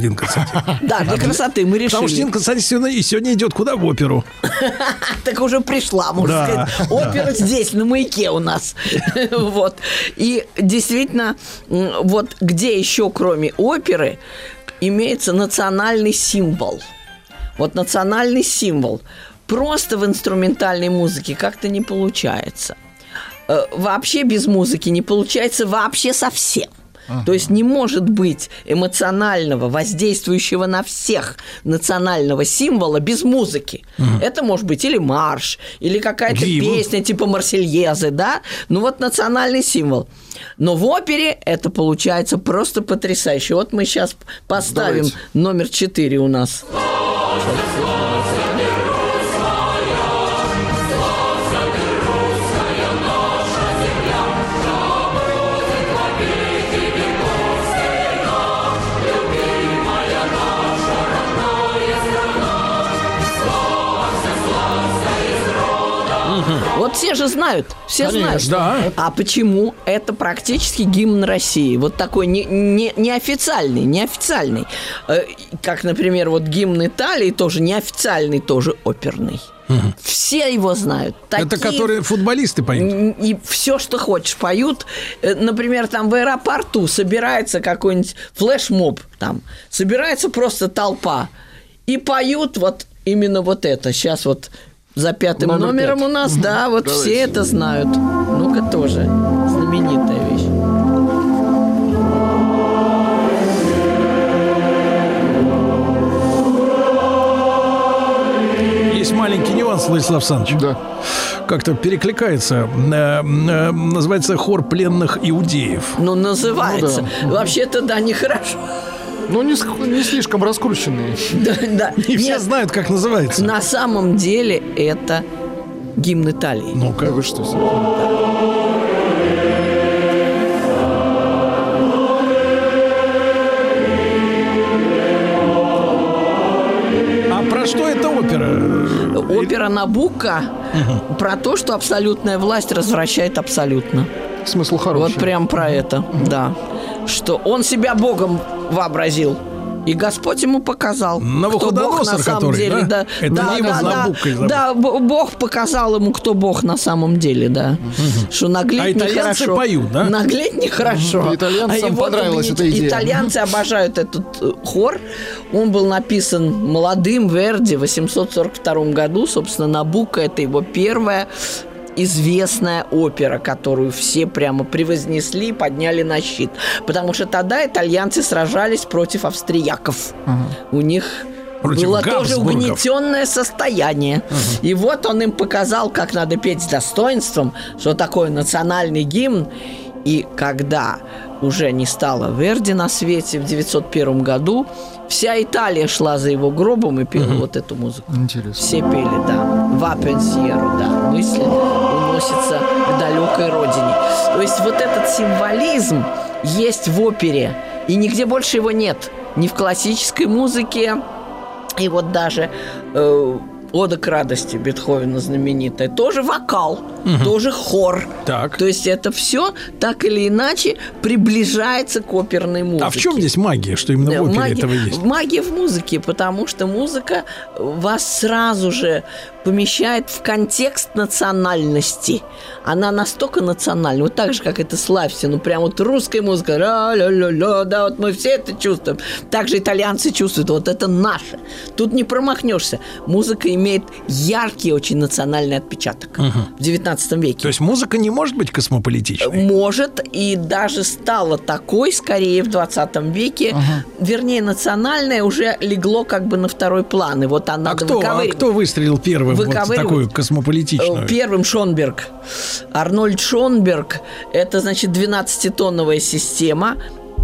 Дин Константин. Да, для красоты мы Потому что решили. Дин Константин сегодня, и сегодня идет куда в оперу. Так уже пришла, можно сказать. Опера здесь, на маяке у нас. Вот. И действительно, вот где еще, кроме оперы, имеется национальный символ. Вот национальный символ. Просто в инструментальной музыке как-то не получается. Э, Вообще без музыки не получается вообще совсем. То есть не может быть эмоционального, воздействующего на всех национального символа без музыки. Это может быть или марш, или какая-то Гимн. песня типа Марсельезы, да? Ну вот национальный символ. Но в опере это получается просто потрясающе. Вот мы сейчас поставим Давайте. номер 4 у нас. Вот все же знают, все Конечно. знают. А почему? Это практически гимн России. Вот такой не, не, неофициальный, неофициальный. Э, Как, например, вот гимн Италии тоже неофициальный, тоже оперный. Все его знают. Это Такие- которые футболисты поют. и все, что хочешь, поют. Э, Например, там в аэропорту собирается какой-нибудь флешмоб, там собирается просто толпа и поют вот именно вот это. Сейчас вот за пятым Номер номером пять. у нас, да, вот Давайте. все это знают. Ну-ка тоже знаменитая вещь. Есть маленький нюанс, Владислав Александрович. Да. Как-то перекликается. Э, э, Называется хор пленных иудеев. Ну, называется. Ну да. Вообще-то, да, нехорошо. Ну, не, не слишком раскрученные. Да, да. И все Нет, знают, как называется. на самом деле это гимн Италии. Ну-ка. Да вы что? А про что это опера? Опера Набука про то, что абсолютная власть развращает абсолютно. Смысл хороший. Вот прям про это, да. Что он себя Богом вообразил. И Господь ему показал, кто Бог на самом который, деле, да? да, Это да, да, да, Бог показал ему, кто Бог на самом деле, да, что наглеть А итальянцы нехорошо. поют, да? Наглеть нехорошо. Итальянцам А его понравилась эта идея. Итальянцы обожают этот э, хор. Он был написан молодым Верди в 842 году, собственно, Набука это его первая известная опера, которую все прямо превознесли и подняли на щит. Потому что тогда итальянцы сражались против австрияков. У них Против было тоже угнетенное состояние. И вот он им показал, как надо петь с достоинством, что такое национальный гимн. И когда уже не стало Верди на свете в 901 году, вся Италия шла за его гробом и пела вот эту музыку. Интересно. Все пели, да. «Va pensiero», да. Мысль уносится к далекой родине. То есть вот этот символизм есть в опере, и нигде больше его нет. Ни в классической музыке, и вот даже э, «Ода к радости» Бетховена знаменитая, тоже вокал, тоже хор. Так. То есть это все так или иначе приближается к оперной музыке. А в чем здесь магия, что именно в опере Магия- этого есть? Магия в музыке, потому что музыка вас сразу же помещает в контекст национальности. Она настолько национальна, вот так же, как это славься, ну прям вот русская музыка, ля-ля-ля-ля, да, вот мы все это чувствуем. Также итальянцы чувствуют, вот это наше. Тут не промахнешься. Музыка имеет яркий очень национальный отпечаток в 19 веке. То есть музыка не может быть космополитичной? Может, и даже стала такой скорее в 20 веке. Вернее, национальное уже легло как бы на второй план. И вот она А кто, а кто выстрелил первым вот Выковыривать. такую космополитичную? Э, Первым Шонберг. Арнольд Шонберг – это, значит, 12-тонновая система.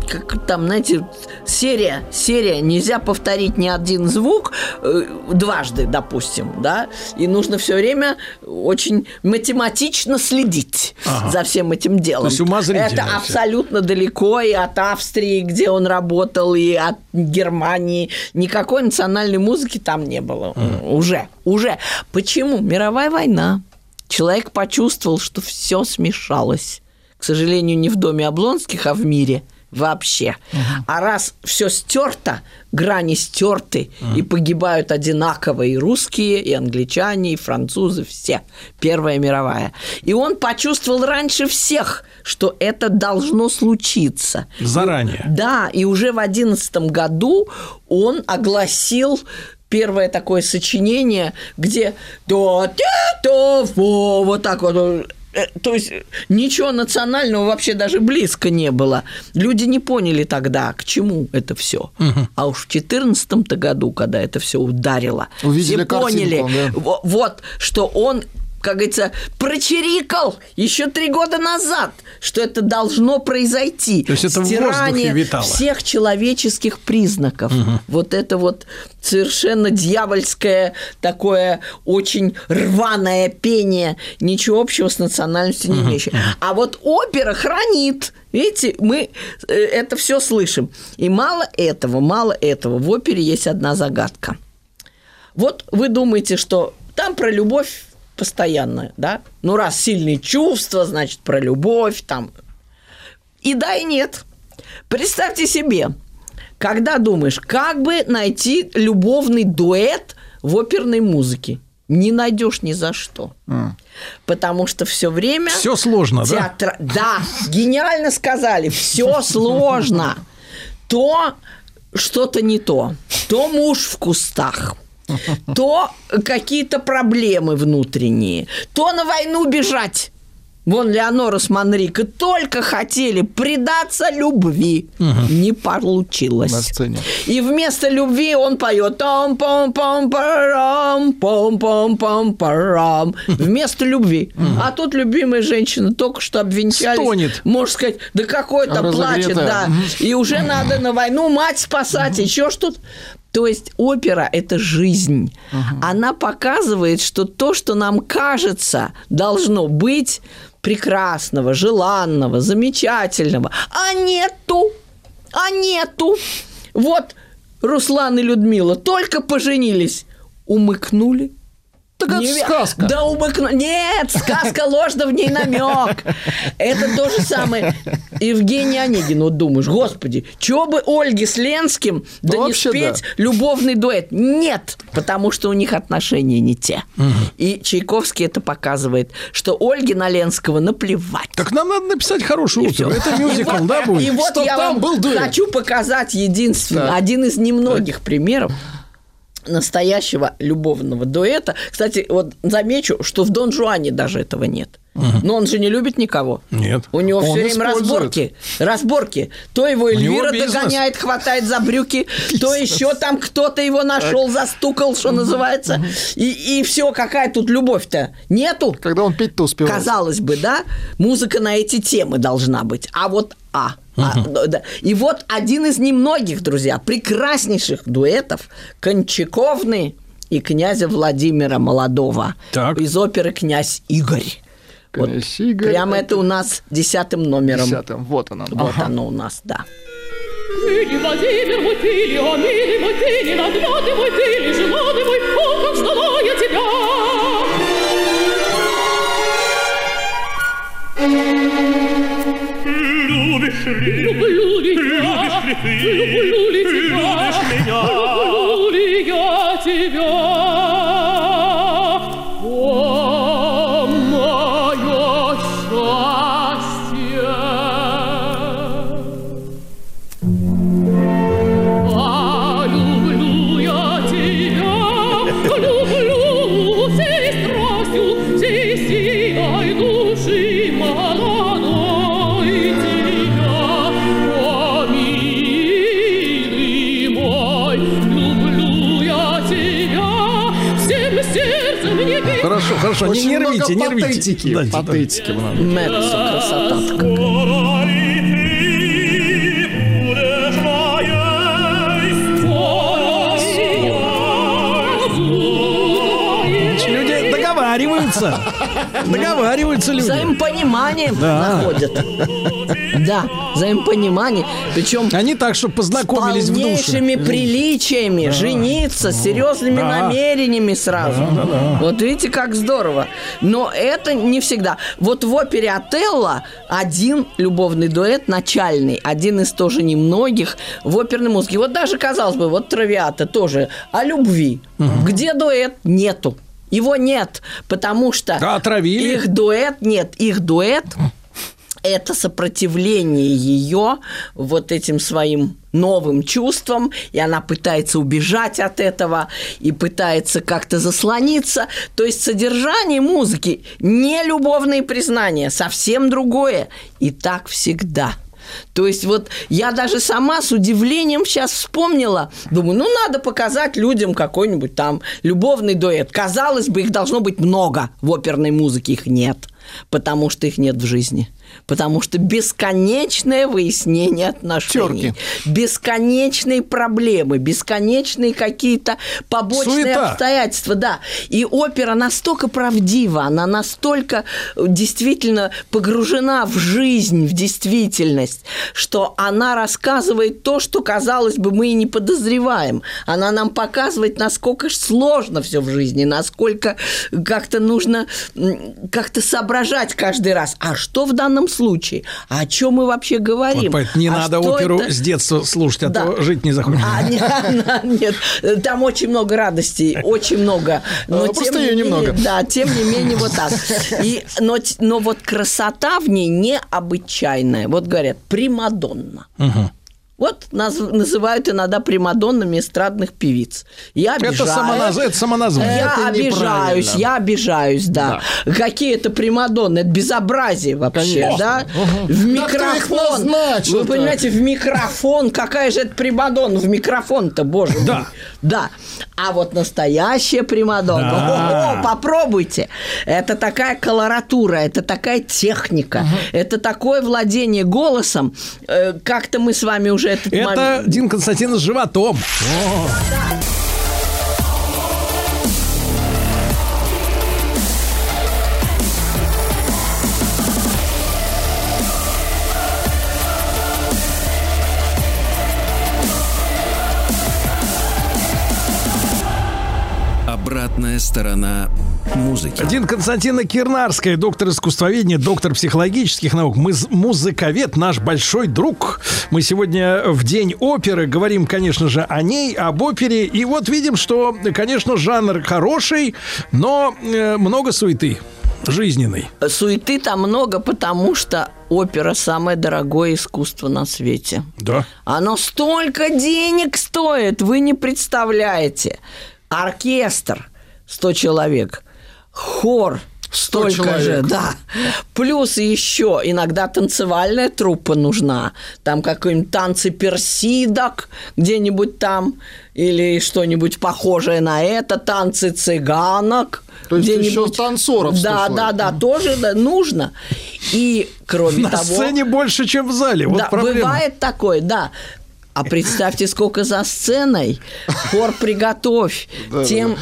Как там, знаете, серия, серия, нельзя повторить ни один звук э, дважды, допустим, да, и нужно все время очень математично следить Ага. за всем этим делом. То есть умозрительно Это всё. абсолютно далеко и от Австрии, где он работал, и от Германии. Никакой национальной музыки там не было. Уже, уже. Почему? Мировая война. Человек почувствовал, что все смешалось. К сожалению, не в доме Облонских, а в мире вообще. А раз все стерто, грани стерты, и погибают одинаково и русские, и англичане, и французы, все. Первая мировая. И он почувствовал раньше всех, что это должно случиться. Заранее. Да, и уже в одиннадцатом году он огласил первое такое сочинение, где до то во вот так вот. Э, То есть ничего национального вообще даже близко не было. Люди не поняли тогда, к чему это все. А уж в 14 году, когда это все ударило, Увидели все поняли, картинку, да. во- вот, что он как говорится, прочирикал еще три года назад, что это должно произойти. То есть это Стирание витало. всех человеческих признаков. Вот это вот совершенно дьявольское такое очень рваное пение, ничего общего с национальностью не имеющее. А вот опера хранит. Видите, мы э, это все слышим. И мало этого, мало этого. В опере есть одна загадка. Вот вы думаете, что там про любовь постоянно, да? Ну, раз сильные чувства, значит, про любовь там. И да, и нет. Представьте себе, когда думаешь, как бы найти любовный дуэт в оперной музыке, не найдешь ни за что. Потому что все время... Все сложно, да? театра- Да, гениально сказали, все сложно. То что-то не то, то муж в кустах, то какие-то проблемы внутренние, то на войну бежать. Вон Леонора с Манрико только хотели предаться любви. Не получилось. На сцене. И вместо любви он поет том пом пом парам пом пом пом парам вместо любви. А тут любимая женщина только что обвенчались. Стонет. Можно сказать, да какой-то плачет, да. И уже надо на войну мать спасать, еще что-то. То есть опера – это жизнь. Она показывает, что то, что нам кажется, должно быть прекрасного, желанного, замечательного, а нету, а нету. Вот Руслан и Людмила только поженились, умыкнули. Так это Не- сказка. Да умыкну... Нет, сказка ложно в ней намек. Это то же самое. Евгений Онегин, вот думаешь, господи, чего бы Ольге с Ленским да не спеть да. любовный дуэт? Нет, потому что у них отношения не те. И Чайковский это показывает, что Ольге наЛенского наплевать. Так нам надо написать хорошую И оперу. Это И мюзикл, вот- да, И будет? вот Чтоб я вам был дуэт. хочу показать единственный, один из немногих примеров настоящего любовного дуэта. Кстати, вот замечу, что в Дон Жуане даже этого нет. Но он же не любит никого. Нет. У него Он все время разборки. Разборки. То его Эльвира догоняет, хватает за брюки, то еще там кто-то его нашел, застукал, что называется. И, и все, какая тут любовь-то? Нету. Когда он петь-то успевает. Казалось бы, да, музыка на эти темы должна быть. А вот А. А, да, да. И вот один из немногих, друзья, прекраснейших дуэтов Кончаковны и князя Владимира Молодого Так. из оперы «Князь Игорь». Вот Князь Игорь, прямо это у нас десятым номером. Десятым. Вот она. Вот Ага. оно у нас, да. Ли, Владимир мой, ты ли, о милый мой, ты ли, наглядный мой, ты ли, желанный мой, о, как ждала я тебя! Любишь ли? Люблю ли я? Люблю ли тебя? Люблю ли я тебя? хорошо, не, нервите, не патетики. Патетики. Да, патетики. Мэдисон, красота. договариваются. Договариваются люди. Взаимопониманием Да. находят. Да, взаимопонимание. Причем Они так, чтобы познакомились с в душе. приличиями, жениться, с серьезными Да. намерениями сразу. Да, да, да. Вот видите, как здорово. Но это не всегда. Вот в опере Отелло один любовный дуэт начальный, один из тоже немногих в оперной музыке. Вот даже, казалось бы, вот Травиата тоже о любви. Где дуэт? Нету. Его нет, потому что Да, отравили. их дуэт нет, их дуэт это сопротивление ее вот этим своим новым чувствам, и она пытается убежать от этого, и пытается как-то заслониться. То есть содержание музыки не любовные признания, совсем другое. И так всегда. То есть вот я даже сама с удивлением сейчас вспомнила, думаю, ну надо показать людям какой-нибудь там любовный дуэт. Казалось бы, их должно быть много в оперной музыке, их нет, потому что их нет в жизни. Потому что бесконечное выяснение отношений, бесконечные проблемы, бесконечные какие-то побочные Суета. обстоятельства, да. И опера настолько правдива, она настолько э, действительно погружена в жизнь, в действительность, что она рассказывает то, что, казалось бы, мы и не подозреваем. Она нам показывает, насколько сложно все в жизни, насколько как-то нужно как-то соображать каждый раз. А что в данном случае? А о чем мы вообще говорим? Вот не А надо оперу это? с детства слушать, а Да. то жить не захочешь. А, нет, там очень много радостей, очень много. Но А, просто тем не её менее- немного. Да, тем не менее вот так. И, но, но вот красота в ней необычайная. Вот говорят, примадонна. Мгм. Вот наз- называют иногда примадоннами эстрадных певиц. Я Это обижаюсь. самоназ- это самоназвание. Я Это обижаюсь, я обижаюсь, да. Какие это примадонны? Это безобразие вообще, Конечно. да? В Да микрофон. назначил-то? Вы понимаете, в микрофон. Какая же это примадонна? В микрофон-то, боже мой. Да. Да. А вот настоящая примадонна. Да. О, попробуйте. Это такая колоратура, это такая техника, это такое владение голосом. Э, Как-то мы с вами уже этот Это момент- Дин Константин с животом. Обратная сторона музыки. Дин Константина Кирнарская, доктор искусствоведения, доктор психологических наук, мы музыковед, наш большой друг. Мы сегодня в день оперы говорим, конечно же, о ней, об опере. И вот видим, что, конечно, жанр хороший, но э, много суеты жизненной. Суеты там много, потому что опера самое дорогое искусство на свете. Да. Оно столько денег стоит, вы не представляете. Оркестр 100 человек, хор 100 столько же, человек. да. Плюс еще иногда танцевальная труппа нужна. Там какой-нибудь танцы персидок где-нибудь там или что-нибудь похожее на это, танцы цыганок. То есть где-нибудь. еще танцоров 100 Да, да, да, тоже да, нужно. И кроме На того... сцене больше, чем в зале. Вот да, проблема. бывает такое, да. А представьте, сколько за сценой. Хор приготовь. Тем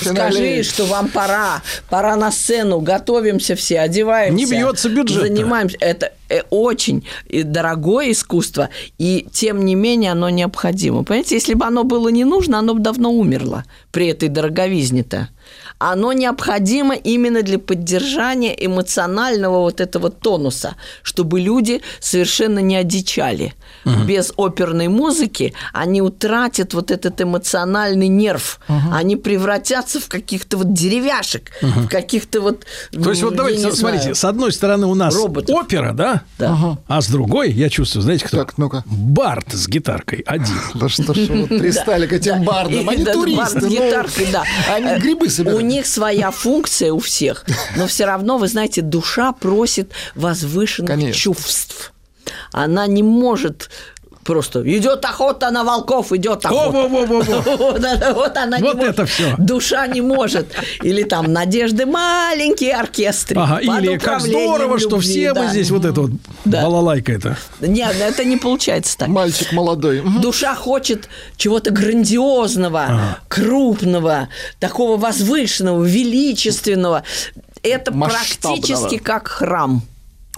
скажи, что вам пора. Пора на сцену. Готовимся все, одеваемся. Не бьется бюджет-то. Занимаемся. Это э, очень э, дорогое искусство. И тем не менее оно необходимо. Понимаете, если бы оно было не нужно, оно бы давно умерло при этой дороговизне-то. Оно необходимо именно для поддержания эмоционального вот этого тонуса, чтобы люди совершенно не одичали. Без оперной музыки они утратят вот этот эмоциональный нерв. Они превратятся в каких-то вот деревяшек, в каких-то вот... То есть вот я давайте, смотрите, знаю. с одной стороны у нас Роботов. опера, да? Да. А с другой, я чувствую, знаете кто? Так, ну-ка. Бард с гитаркой один. Да что ж вот пристали к этим Да. бардам? Они туристы. бард с ну, гитаркой, да. Они грибы собирают. Них своя функция у всех, но все равно, вы знаете, душа просит возвышенных Конечно. чувств. Она не может Просто идет охота на волков, идет охота. Вот она- Вот не может. это всё. Душа не может. Или там Надежды. Ага, под или как здорово, что все мы да. здесь вот это вот балалайка это. Нет, это не получается так. Мальчик молодой. Душа хочет чего-то грандиозного, крупного, такого возвышенного, величественного. Это Масштабного. практически как храм.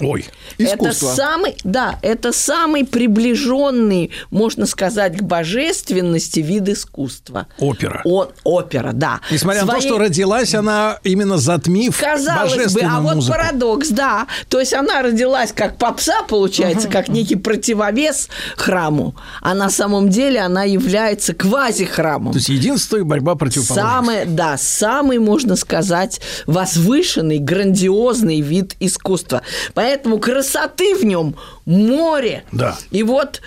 Ой. Искусство. Это самый, да, это самый приближенный, можно сказать, к божественности вид искусства. Опера. Он, опера, да. Несмотря на то, Своей- что родилась она именно затмив Казалось бы, божественную а вот музыку. парадокс, да. То есть она родилась как попса, получается, как некий противовес храму, а на самом деле она является квази-храмом. То есть единство и борьба противоположностей. Самый, да, самый, можно сказать, возвышенный, грандиозный вид искусства. Поэтому красоты в нем море. Да. И вот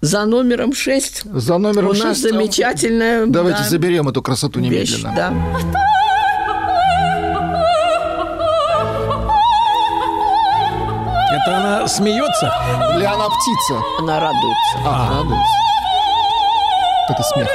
за номером 6 За номером у нас шесть, а, замечательная Давайте да, заберем эту красоту вещь. немедленно. Да. Это она смеется? Или она птица? Она радуется. А, радуется. Это смех.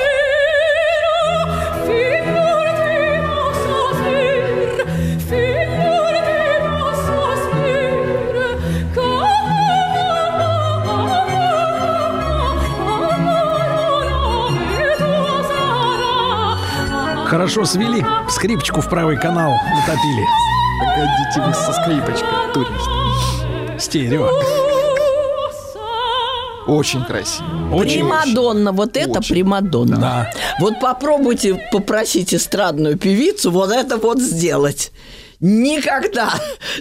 Хорошо свели, скрипочку в правый канал натопили. Погодите вы со скрипочкой, турист. Стерео. Очень красиво. Очень. Примадонна, вот это примадонна. Да. Вот попробуйте попросить эстрадную певицу вот это вот сделать. Никогда,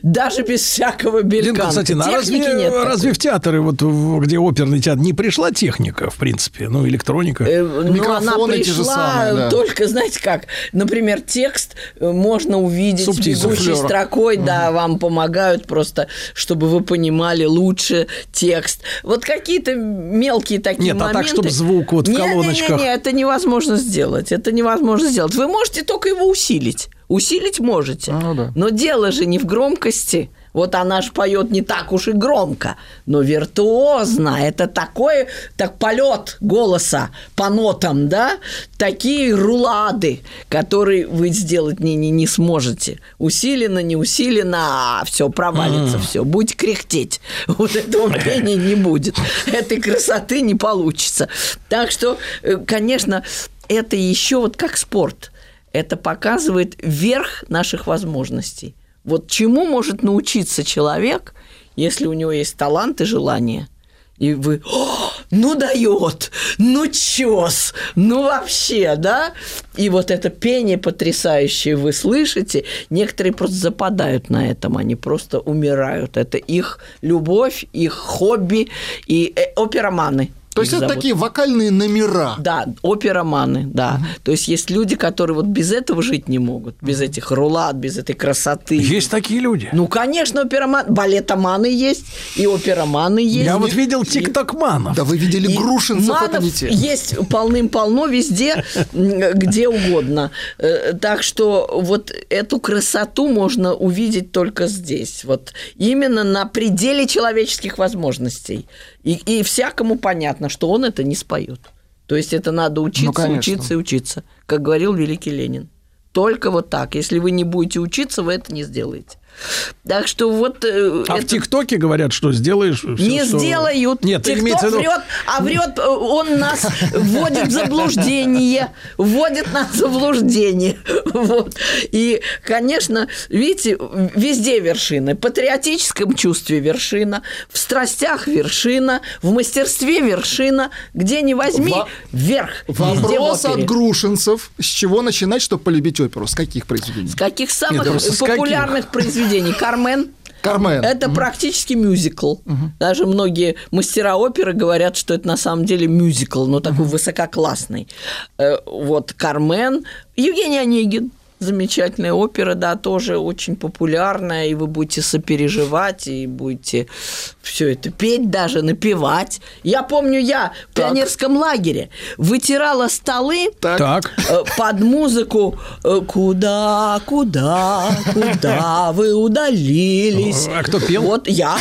даже без всякого бельканта. кстати, ну, а Техники разве, нет. такой. разве в театры, вот где оперный театр, не пришла техника, в принципе, ну, электроника? Э, Ну, она Микрофоны те же пришла самые, да. только, знаете как, например, текст э, можно увидеть Субтитры. бегущей Суфлёр. строкой, да, вам помогают просто, чтобы вы понимали лучше текст. Вот какие-то мелкие такие Нет, а так, моменты. чтоб звук вот в Не, не, не, колоночках. Не, это невозможно сделать. Это невозможно сделать. Вы можете только его усилить. Усилить можете. Ну да. Но дело же не в громкости. Вот она ж поет не так уж и громко, но виртуозно. Это такой, так полет голоса по нотам, да? Такие рулады, которые вы сделать не, не, не сможете. Усиленно, не усиленно, а все провалится, все. Будь кряхтеть. Вот этого пения не будет. Этой красоты не получится. Так что, э, конечно, это еще вот как спорт. Это показывает верх наших возможностей. Вот чему может научиться человек, если у него есть талант и желание? И вы, «О, ну дает, ну чес, ну вообще, да? И вот это пение потрясающее вы слышите, некоторые просто западают на этом, они просто умирают. Это их любовь, их хобби и э, опероманы. То есть это зовут. такие вокальные номера. Да, опероманы, да. То есть есть люди, которые вот без этого жить не могут, без этих рулат, без этой красоты. Есть такие люди. Ну, конечно, опероман, балетоманы есть, и опероманы есть. Я вот видел тиктокманов. Да вы видели И грушинцев, это манов не те. есть полным-полно везде, где угодно. Э, Так что вот эту красоту можно увидеть только здесь. Вот именно на пределе человеческих возможностей. И, и всякому понятно, что он это не споет. То есть это надо учиться, конечно. учиться и учиться, как говорил великий Ленин. Только вот так. Если вы не будете учиться, вы это не сделаете. Так что вот... э, А в это- ТикТоке говорят, что сделаешь... всё, не что- сделают. Нет, Тикток имеется в виду... врет, а врет, э, он нас вводит в заблуждение, вводит нас в заблуждение. Вот. И, конечно, видите, везде вершины. В патриотическом чувстве вершина, в страстях вершина, в мастерстве вершина. Где не возьми, Во- вверх. В Вопрос от грушинцев. С чего начинать, чтобы полюбить оперу? С каких произведений? С каких самых Нет, с популярных произведений? Кармен. Кармен. Это практически мюзикл. Даже многие мастера оперы говорят, что это на самом деле мюзикл, но такой высококлассный. Э, Вот Кармен, Евгений Онегин. Замечательная опера, да, тоже очень популярная, и вы будете сопереживать, и будете все это петь даже, напевать. Я помню, я в пионерском лагере вытирала столы Так. э, под музыку э, «Куда, куда, куда вы удалились?» А кто пел? Вот я.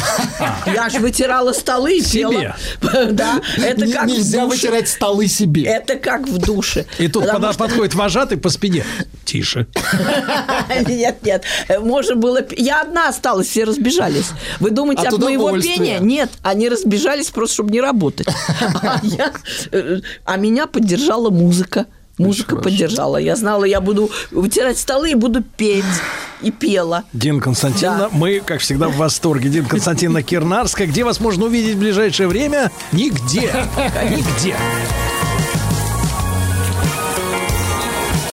Я же вытирала столы и Себе? пела. Да, это как Нельзя вытирать столы себе. Это как в душе. И тут подходит вожатый по спине. Тише. Нет, нет. Можно было... Я одна осталась, все разбежались. Вы думаете, От от, моего пения? Нет, они разбежались просто, чтобы не работать. А, я- э, а меня поддержала музыка. Музыка поддержала. Я знала, я буду вытирать столы и буду петь. И пела. Дина Константиновна, Да. мы, как всегда, в восторге. Дина Константиновна Кирнарская. Где вас можно увидеть в ближайшее время? Нигде. Нигде.